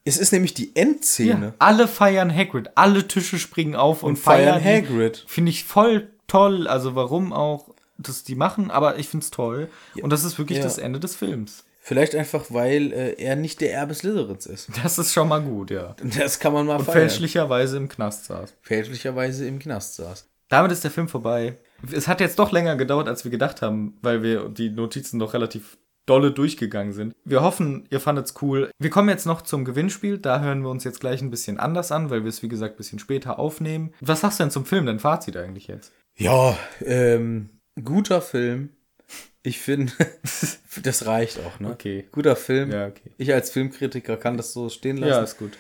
Es ist nämlich die Endszene. Ja, alle feiern Hagrid. Alle Tische springen auf und, Und feiern feiern. Hagrid. Finde ich voll toll. Also warum auch das die machen, aber ich finde es toll. Und das ist wirklich Ja. das Ende des Films. Vielleicht einfach, weil äh, er nicht der Erbe Slytherins ist. Das ist schon mal gut, ja. Das kann man mal Und feiern. fälschlicherweise im Knast saß. Fälschlicherweise im Knast saß. Damit ist der Film vorbei. Es hat jetzt doch länger gedauert, als wir gedacht haben, weil wir die Notizen doch relativ dolle durchgegangen sind. Wir hoffen, ihr fandet's cool. Wir kommen jetzt noch zum Gewinnspiel. Da hören wir uns jetzt gleich ein bisschen anders an, weil wir es, wie gesagt, ein bisschen später aufnehmen. Was sagst du denn zum Film? Dein Fazit eigentlich jetzt? Ja, ähm, guter Film. Ich finde, das reicht auch, ne? Okay. Guter Film. Ja, okay. Ich als Filmkritiker kann das so stehen lassen. Ja, ist gut.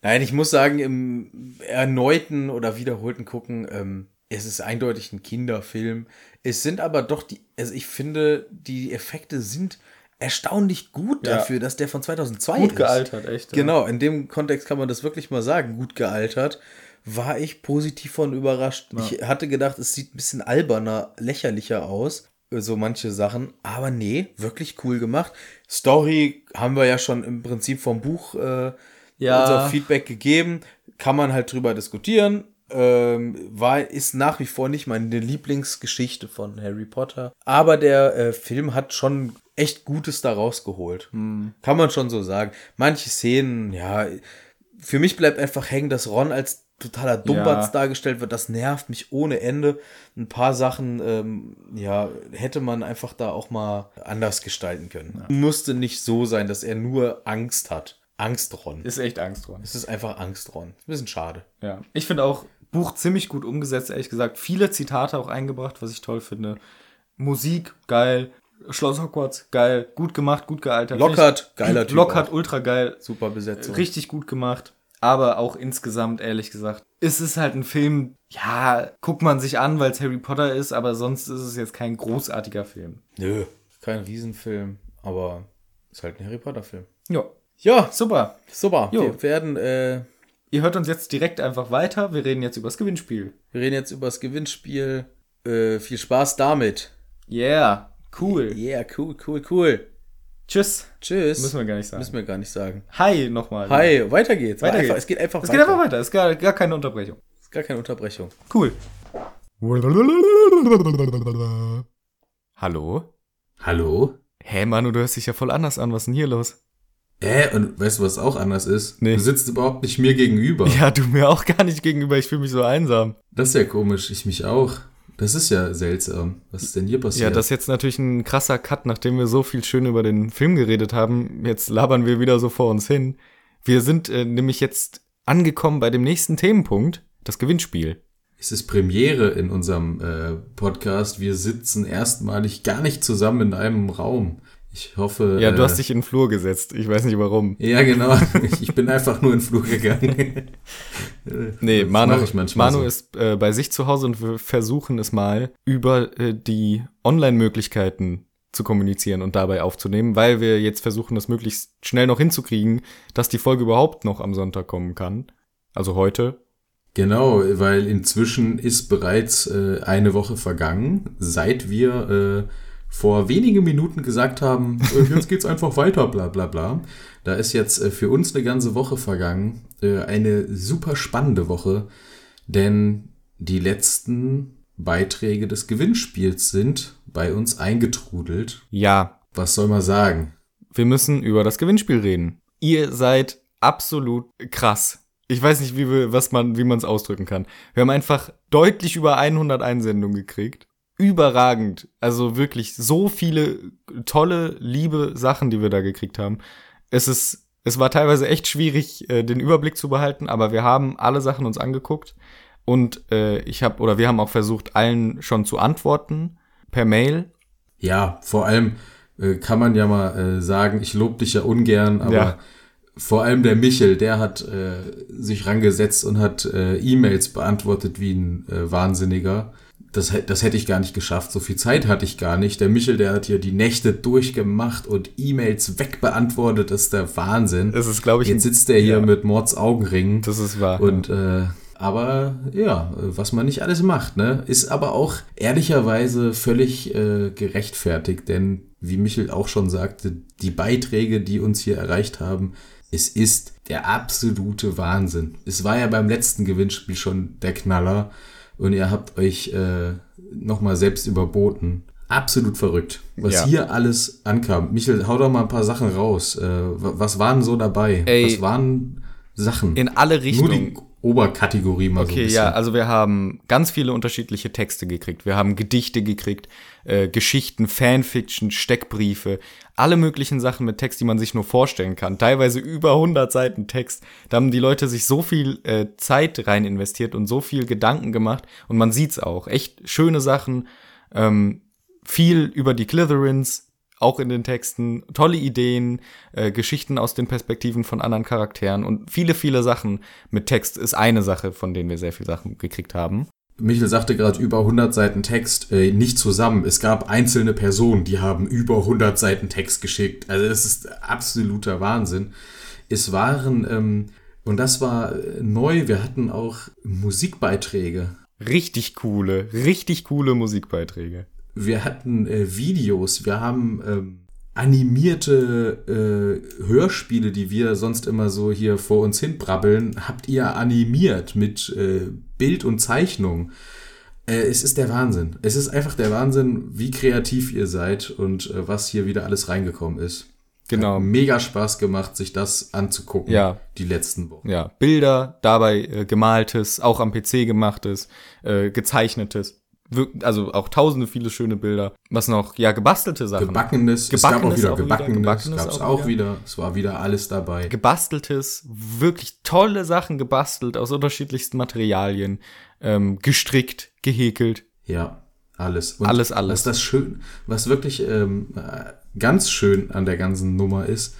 Nein, ich muss sagen, im erneuten oder wiederholten Gucken, ähm, es ist eindeutig ein Kinderfilm. Es sind aber doch die, also ich finde, die Effekte sind erstaunlich gut Ja. dafür, dass der von 2002 Gut ist. gealtert, echt. ja. Genau, in dem Kontext kann man das wirklich mal sagen, gut gealtert. War ich positiv von überrascht. Ich hatte gedacht, es sieht ein bisschen alberner, lächerlicher aus, so manche Sachen. Aber nee, wirklich cool gemacht. Story haben wir ja schon im Prinzip vom Buch äh, Ja. unser Feedback gegeben. Kann man halt drüber diskutieren. Ähm, war, ist nach wie vor nicht meine Lieblingsgeschichte von Harry Potter. Aber der äh, Film hat schon echt Gutes da rausgeholt. Hm. Kann man schon so sagen. Manche Szenen, ja, für mich bleibt einfach hängen, dass Ron als totaler Dummbatz Ja. dargestellt wird. Das nervt mich ohne Ende. Ein paar Sachen, ähm, ja, hätte man einfach da auch mal anders gestalten können. Musste nicht so sein, dass er nur Angst hat. Angst, Ron. Ist echt Angst dran. Es ist einfach Angst, Ron. Ist ein bisschen schade. Ja. Ich finde auch Buch ziemlich gut umgesetzt, ehrlich gesagt. Viele Zitate auch eingebracht, was ich toll finde. Musik, geil. Schloss Hogwarts, geil. Gut gemacht, gut gealtert. Lockhart, geiler Typ Lockhart, ultra geil. Super Besetzung. Richtig gut gemacht. Aber auch insgesamt, ehrlich gesagt, ist es halt ein Film, ja, guckt man sich an, weil es Harry Potter ist, aber sonst ist es jetzt kein großartiger Film. Nö, kein Riesenfilm, aber ist halt ein Harry Potter-Film. Ja, Ja, super. super. Jo. Wir werden, äh, Ihr hört uns jetzt direkt einfach weiter. Wir reden jetzt über das Gewinnspiel. wir reden jetzt über das Gewinnspiel. Äh, viel Spaß damit. Yeah, cool. Yeah, cool, cool, cool. Tschüss. Tschüss. Müssen wir gar nicht sagen. Müssen wir gar nicht sagen. Hi nochmal. Hi, weiter geht's. Weiter einfach, geht's. Es geht einfach Es weiter. geht einfach weiter. Es ist gar, gar keine Unterbrechung. Ist gar keine Unterbrechung. Cool. Hallo? Hallo? Hä, Manu, du hörst dich ja voll anders an. Was ist denn hier los? Äh, und weißt du, was auch anders ist? Nee. Du sitzt überhaupt nicht mir gegenüber. Ja, du mir auch gar nicht gegenüber. Ich fühle mich so einsam. Das ist ja komisch, ich mich auch. Das ist ja seltsam. Was ist denn hier passiert? Ja, das ist jetzt natürlich ein krasser Cut, nachdem wir so viel schön über den Film geredet haben. Jetzt labern wir wieder so vor uns hin. Wir sind äh, nämlich jetzt angekommen bei dem nächsten Themenpunkt, das Gewinnspiel. Es ist Premiere in unserem äh, Podcast. Wir sitzen erstmalig gar nicht zusammen in einem Raum. Ich hoffe. Ja, du äh, hast dich in den Flur gesetzt. Ich weiß nicht warum. Ja, genau. Ich, bin einfach nur in den Flur gegangen. Nee, Das Manu, Manu so. ist äh, bei sich zu Hause und wir versuchen es mal über äh, die Online-Möglichkeiten zu kommunizieren und dabei aufzunehmen, weil wir jetzt versuchen, das möglichst schnell noch hinzukriegen, dass die Folge überhaupt noch am Sonntag kommen kann. Also heute. Genau, weil inzwischen ist bereits äh, eine Woche vergangen, seit wir äh, vor wenigen Minuten gesagt haben, äh, jetzt geht's einfach weiter, bla bla bla. Da ist jetzt äh, für uns eine ganze Woche vergangen, äh, eine super spannende Woche, denn die letzten Beiträge des Gewinnspiels sind bei uns eingetrudelt. Ja, Was soll man sagen? wir müssen über das Gewinnspiel reden. Ihr seid absolut krass. Ich weiß nicht, wie wir, was man, wie man es ausdrücken kann. Wir haben einfach deutlich über 100 Einsendungen gekriegt. Überragend. Also wirklich so viele tolle, liebe Sachen, die wir da gekriegt haben. Es ist, es war teilweise echt schwierig, äh, den Überblick zu behalten, aber wir haben alle Sachen uns angeguckt und äh, ich habe oder wir haben auch versucht, allen schon zu antworten per Mail. Ja, vor allem äh, kann man ja mal äh, sagen, ich lobe dich ja ungern, aber Ja. vor allem der Michel, der hat äh, sich rangesetzt und hat äh, E-Mails beantwortet wie ein äh, Wahnsinniger. Das, das hätte ich gar nicht geschafft. So viel Zeit hatte ich gar nicht. Der Michel, der hat hier die Nächte durchgemacht und E-Mails wegbeantwortet. Das ist der Wahnsinn. Es ist, glaube ich, Jetzt sitzt er hier ja. mit Mords Augenringen. Das ist wahr. Und äh, aber ja, was man nicht alles macht, ne, ist aber auch ehrlicherweise völlig äh, gerechtfertigt, denn wie Michel auch schon sagte, die Beiträge, die uns hier erreicht haben, es ist der absolute Wahnsinn. Es war ja beim letzten Gewinnspiel schon der Knaller und ihr habt euch äh, nochmal selbst überboten. Absolut verrückt, was Ja. hier alles ankam. Michel, hau doch mal ein paar Sachen raus. Äh, wa- was waren so dabei? Ey, was waren Sachen? in alle Richtungen. Oberkategorie mal so ein Okay, bisschen. ja, also wir haben ganz viele unterschiedliche Texte gekriegt. Wir haben Gedichte gekriegt, äh, Geschichten, Fanfiction, Steckbriefe, alle möglichen Sachen mit Text, die man sich nur vorstellen kann. Teilweise über 100 Seiten Text. Da haben die Leute sich so viel äh, Zeit rein investiert und so viel Gedanken gemacht. Und man sieht's auch. Echt schöne Sachen. Ähm, viel über die Clitherins, auch in den Texten, tolle Ideen, äh, Geschichten aus den Perspektiven von anderen Charakteren und viele, viele Sachen mit Text ist eine Sache, von denen wir sehr viele Sachen gekriegt haben. Michel sagte gerade über 100 Seiten Text, äh, nicht zusammen. Es gab einzelne Personen, die haben über 100 Seiten Text geschickt. Also das ist absoluter Wahnsinn. Es waren, ähm, und das war äh, neu, wir hatten auch Musikbeiträge. Richtig coole, richtig coole Musikbeiträge. Wir hatten äh, Videos, wir haben ähm, animierte äh, Hörspiele, die wir sonst immer so hier vor uns hin brabbeln, habt ihr animiert mit äh, Bild und Zeichnung. Äh, es ist der Wahnsinn. Es ist einfach der Wahnsinn, wie kreativ ihr seid und äh, was hier wieder alles reingekommen ist. Genau. Hat mega Spaß gemacht, sich das anzugucken. Ja. Die letzten Wochen. Ja, Bilder, dabei äh, gemaltes, auch am PC gemachtes, äh, gezeichnetes. Also auch tausende viele schöne Bilder. Was noch? Ja, gebastelte Sachen. Gebackenes, es gab auch Gebackenes wieder auch wieder, Gebackenes, Gebackenes gab es auch auch wieder. Es war wieder alles dabei. gebasteltes, wirklich tolle Sachen gebastelt aus unterschiedlichsten Materialien, ähm, gestrickt, gehäkelt. Ja, alles. Und Alles, alles. Was das schön, was wirklich ähm, äh, ganz schön an der ganzen Nummer ist,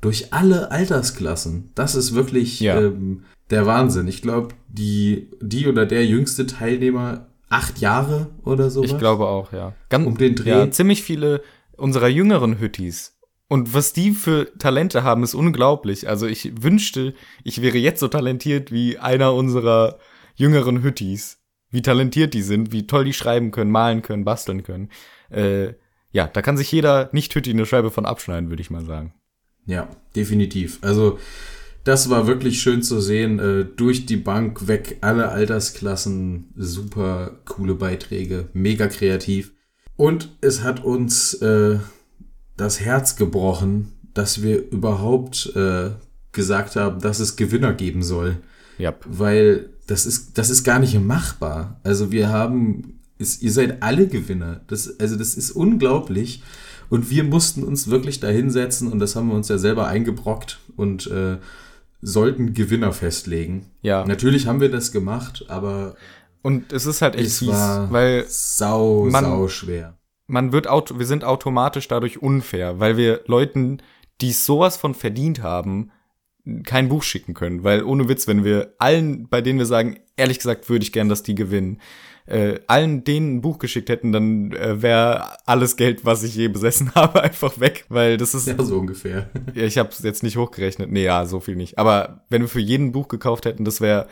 durch alle Altersklassen. Das ist wirklich Ja. ähm, der Wahnsinn. Ich glaube, die, die oder der jüngste Teilnehmer acht Jahre oder so. Ich glaube auch, ja. Ganz, Um den Dreh. Ja, ziemlich viele unserer jüngeren Hüttis. Und was die für Talente haben, ist unglaublich. Also ich wünschte, ich wäre jetzt so talentiert wie einer unserer jüngeren Hüttis. Wie talentiert die sind, wie toll die schreiben können, malen können, basteln können. Äh, ja, da kann sich jeder Nicht-Hütti eine Scheibe von abschneiden, würde ich mal sagen. Ja, definitiv. Also das war wirklich schön zu sehen. Äh, durch die Bank weg, alle Altersklassen, super coole Beiträge, mega kreativ. Und es hat uns äh, das Herz gebrochen, dass wir überhaupt äh, gesagt haben, dass es Gewinner geben soll. Ja. Weil das ist, das ist gar nicht machbar. Also wir haben, ist, ihr seid alle Gewinner. Das, also das ist unglaublich. Und wir mussten uns wirklich da hinsetzen und das haben wir uns ja selber eingebrockt und äh, sollten Gewinner festlegen. Ja. Natürlich haben wir das gemacht, aber Und es ist halt echt es fies, weil sau, man- sau schwer. man wird auto, wir sind automatisch dadurch unfair, weil wir Leuten, die sowas von verdient haben, kein Buch schicken können, weil ohne Witz, wenn wir allen, bei denen wir sagen, ehrlich gesagt, würde ich gern, dass die gewinnen, äh, allen denen ein Buch geschickt hätten, dann äh, wäre alles Geld, was ich je besessen habe, einfach weg, weil das ist Ja, so ungefähr. ja, ich habe es jetzt nicht hochgerechnet. Nee, ja, so viel nicht. Aber wenn wir für jeden Buch gekauft hätten, das wäre,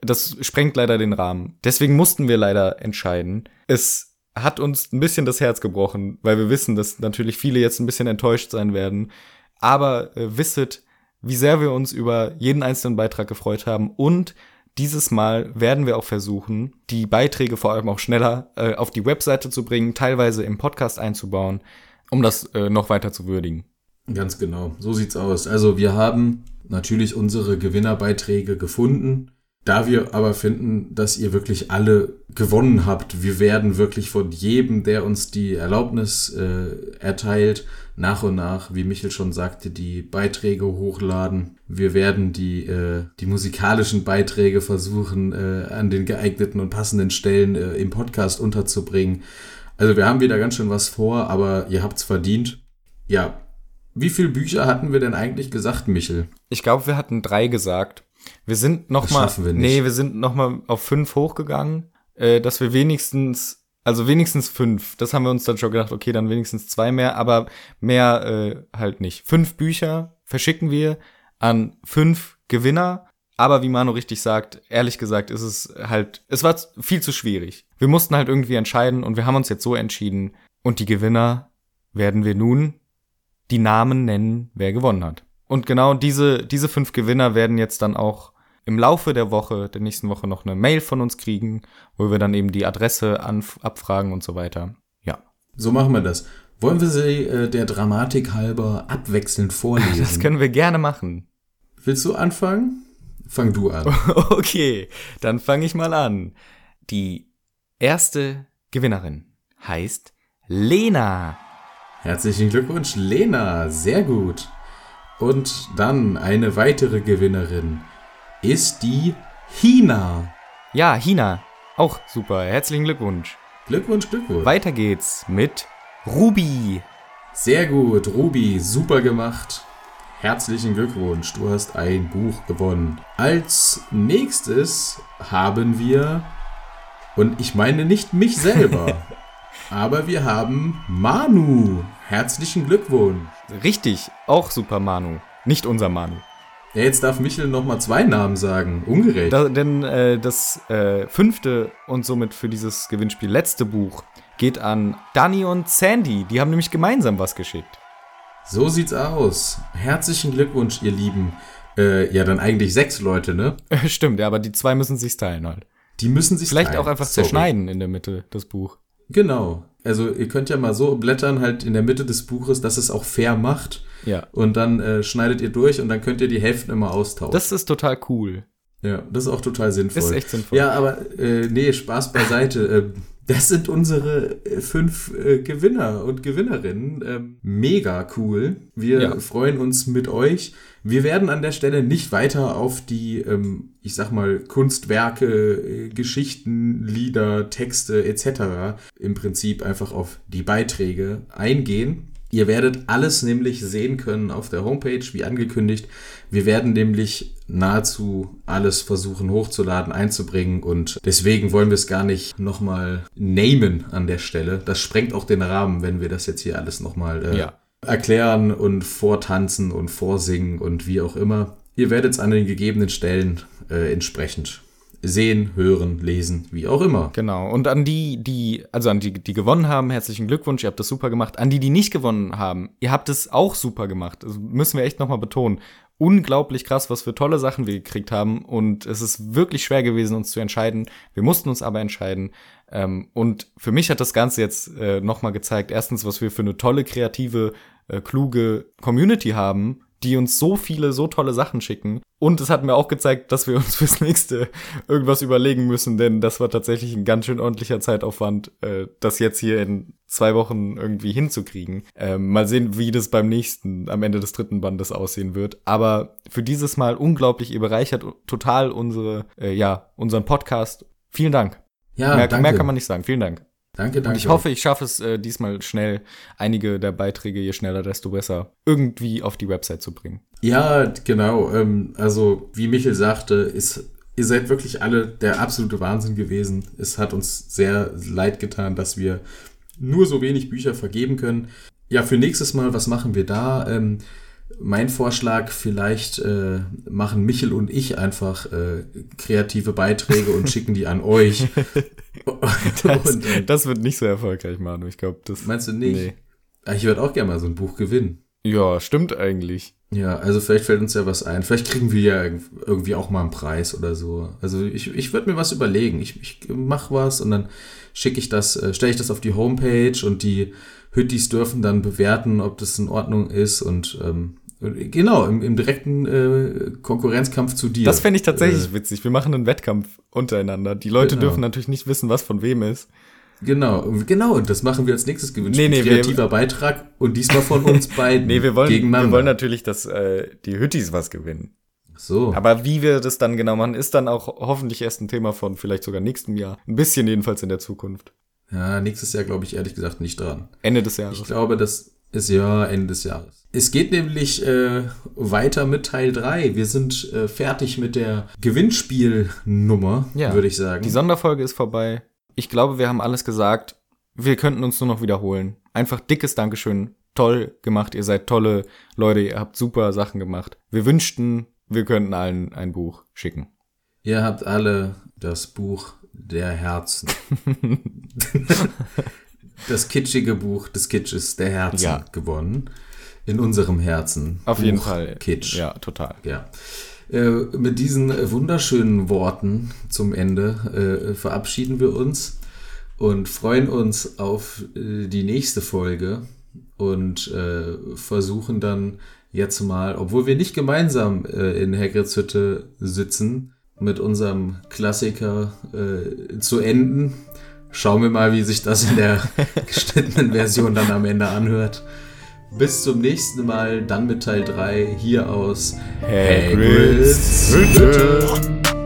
das sprengt leider den Rahmen. Deswegen mussten wir leider entscheiden. Es hat uns ein bisschen das Herz gebrochen, weil wir wissen, dass natürlich viele jetzt ein bisschen enttäuscht sein werden. Aber äh, wisset, wie sehr wir uns über jeden einzelnen Beitrag gefreut haben und dieses Mal werden wir auch versuchen, die Beiträge vor allem auch schneller äh, auf die Webseite zu bringen, teilweise im Podcast einzubauen, um das äh, noch weiter zu würdigen. Ganz genau, so sieht's aus. Also wir haben natürlich unsere Gewinnerbeiträge gefunden. Da wir aber finden, dass ihr wirklich alle gewonnen habt, wir werden wirklich von jedem, der uns die Erlaubnis äh, erteilt, nach und nach, wie Michel schon sagte, die Beiträge hochladen. Wir werden die, äh, die musikalischen Beiträge versuchen, äh, an den geeigneten und passenden Stellen äh, im Podcast unterzubringen. Also wir haben wieder ganz schön was vor, aber ihr habt's verdient. Ja, wie viele Bücher hatten wir denn eigentlich gesagt, Michel? Ich glaube, wir hatten drei gesagt. Wir sind noch Das mal, schaffen wir nicht. nee, wir sind noch mal auf fünf hochgegangen, äh, dass wir wenigstens, also wenigstens fünf. Das haben wir uns dann schon gedacht, okay, dann wenigstens zwei mehr, aber mehr äh, halt nicht. Fünf Bücher verschicken wir an fünf Gewinner. Aber wie Manu richtig sagt, ehrlich gesagt, ist es halt, es war viel zu schwierig. Wir mussten halt irgendwie entscheiden und wir haben uns jetzt so entschieden. Und die Gewinner werden wir nun die Namen nennen, wer gewonnen hat. Und genau diese, diese fünf Gewinner werden jetzt dann auch im Laufe der Woche, der nächsten Woche noch eine Mail von uns kriegen, wo wir dann eben die Adresse abfragen und so weiter. Ja. So machen wir das. Wollen wir sie äh, der Dramatik halber abwechselnd vorlesen? Das können wir gerne machen. Willst du anfangen? Fang du an. Okay, dann fange ich mal an. Die erste Gewinnerin heißt Lena. Herzlichen Glückwunsch, Lena. Sehr gut. Und dann eine weitere Gewinnerin ist die Hina. Ja, Hina. Auch super. Herzlichen Glückwunsch. Glückwunsch, Glückwunsch. Weiter geht's mit Ruby. Sehr gut, Ruby, super gemacht. Herzlichen Glückwunsch, du hast ein Buch gewonnen. Als nächstes haben wir, und ich meine nicht mich selber, aber wir haben Manu. Herzlichen Glückwunsch. Richtig, auch super Manu. Nicht unser Manu. Ja, jetzt darf Michel nochmal zwei Namen sagen. Ungerecht. Da, denn äh, das äh, fünfte und somit für dieses Gewinnspiel letzte Buch geht an Danny und Sandy. Die haben nämlich gemeinsam was geschickt. So sieht's aus. Herzlichen Glückwunsch, ihr Lieben. Äh, ja, dann eigentlich sechs Leute, ne? Stimmt, ja, aber die zwei müssen sich's teilen halt. Die müssen sich Vielleicht teilen. auch einfach Sorry. zerschneiden in der Mitte, das Buch. Genau. Also ihr könnt ja mal so blättern halt in der Mitte des Buches, dass es auch fair macht. Ja. Und dann äh, schneidet ihr durch und dann könnt ihr die Hälften immer austauschen. Das ist total cool. ja, das ist auch total sinnvoll. Ist echt sinnvoll. Ja, aber äh, nee, Spaß beiseite. Das sind unsere äh, fünf äh, Gewinner und Gewinnerinnen. Ähm, mega cool. Wir Ja. freuen uns mit euch. Wir werden an der Stelle nicht weiter auf die, ähm, ich sag mal, Kunstwerke, äh, Geschichten, Lieder, Texte etc. im Prinzip einfach auf die Beiträge eingehen. Ihr werdet alles nämlich sehen können auf der Homepage, wie angekündigt. Wir werden nämlich nahezu alles versuchen hochzuladen, einzubringen und deswegen wollen wir es gar nicht nochmal namen an der Stelle. Das sprengt auch den Rahmen, wenn wir das jetzt hier alles nochmal äh, Ja. erklären und vortanzen und vorsingen und wie auch immer. Ihr werdet es an den gegebenen Stellen äh, entsprechend sehen, hören, lesen, wie auch immer. Genau. Und an die, die, also an die, die gewonnen haben, herzlichen Glückwunsch, ihr habt das super gemacht. An die, die nicht gewonnen haben, ihr habt es auch super gemacht. Das müssen wir echt nochmal betonen. Unglaublich krass, was für tolle Sachen wir gekriegt haben. Und es ist wirklich schwer gewesen, uns zu entscheiden. Wir mussten uns aber entscheiden. Ähm, und für mich hat das Ganze jetzt äh, nochmal gezeigt, erstens, was wir für eine tolle, kreative, äh, kluge Community haben, die uns so viele, so tolle Sachen schicken. Und es hat mir auch gezeigt, dass wir uns fürs nächste irgendwas überlegen müssen, denn das war tatsächlich ein ganz schön ordentlicher Zeitaufwand, äh, das jetzt hier in zwei Wochen irgendwie hinzukriegen. Ähm, mal sehen, wie das beim nächsten, am Ende des dritten Bandes aussehen wird. Aber für dieses Mal unglaublich, ihr bereichert total unsere, äh, ja, unseren Podcast. Vielen Dank. Ja, mehr, danke. mehr kann man nicht sagen. Vielen Dank. Danke, danke. Und ich hoffe, ich schaffe es äh, diesmal schnell, einige der Beiträge, je schneller, desto besser, irgendwie auf die Website zu bringen. Ja, genau. Ähm, also, wie Michel sagte, ist, ihr seid wirklich alle der absolute Wahnsinn gewesen. Es hat uns sehr leid getan, dass wir nur so wenig Bücher vergeben können. Ja, für nächstes Mal, was machen wir da? Ähm, mein Vorschlag, vielleicht äh, machen Michel und ich einfach äh, kreative Beiträge und schicken die an euch. Das, und, äh, das wird nicht so erfolgreich, Manu. Ich glaube, das. meinst du nicht? Nee. Ah, Ich würde auch gerne mal so ein Buch gewinnen. Ja, stimmt eigentlich. Ja, also vielleicht fällt uns ja was ein. Vielleicht kriegen wir ja irg- irgendwie auch mal einen Preis oder so. Also ich, ich würde mir was überlegen. Ich, ich mach was und dann schicke ich das, äh, stelle ich das auf die Homepage und die Hüttis dürfen dann bewerten, ob das in Ordnung ist und ähm, genau, im, im direkten äh, Konkurrenzkampf zu dir. Das fände ich tatsächlich Äh, witzig. Wir machen einen Wettkampf untereinander. Die Leute Genau. dürfen natürlich nicht wissen, was von wem ist. genau, genau, und das machen wir als nächstes Gewinnspiel. Nee, nee, wir- Kreativer Beitrag und diesmal von uns beiden. Nee, wir wollen, wir wollen natürlich, dass äh, die Hüttis was gewinnen. so. Aber wie wir das dann genau machen, ist dann auch hoffentlich erst ein Thema von vielleicht sogar nächstem Jahr. Ein bisschen jedenfalls in der Zukunft. Ja, nächstes Jahr glaube ich ehrlich gesagt nicht dran. Ende des Ich Jahres. glaube, das ist ja Ende des Jahres. Es geht nämlich äh, weiter mit Teil 3. Wir sind äh, fertig mit der Gewinnspielnummer, Ja, würde ich sagen. Die Sonderfolge ist vorbei. Ich glaube, wir haben alles gesagt. Wir könnten uns nur noch wiederholen. Einfach dickes Dankeschön. Toll gemacht. Ihr seid tolle Leute. Ihr habt super Sachen gemacht. Wir wünschten, wir könnten allen ein Buch schicken. Ihr habt alle das Buch der Herzen. das kitschige Buch des Kitsches der Herzen Ja. gewonnen. In unserem Herzen. Auf jeden Buch Fall. Kitsch. Ja, total. Ja. Äh, mit diesen wunderschönen Worten zum Ende äh, verabschieden wir uns und freuen uns auf äh, die nächste Folge und äh, versuchen dann jetzt mal, obwohl wir nicht gemeinsam äh, in Hagrids Hütte sitzen, mit unserem Klassiker äh, zu enden. Schauen wir mal, wie sich das in der geschnittenen Version dann am Ende anhört. Bis zum nächsten Mal, dann mit Teil 3 hier aus Hagrids Hütte.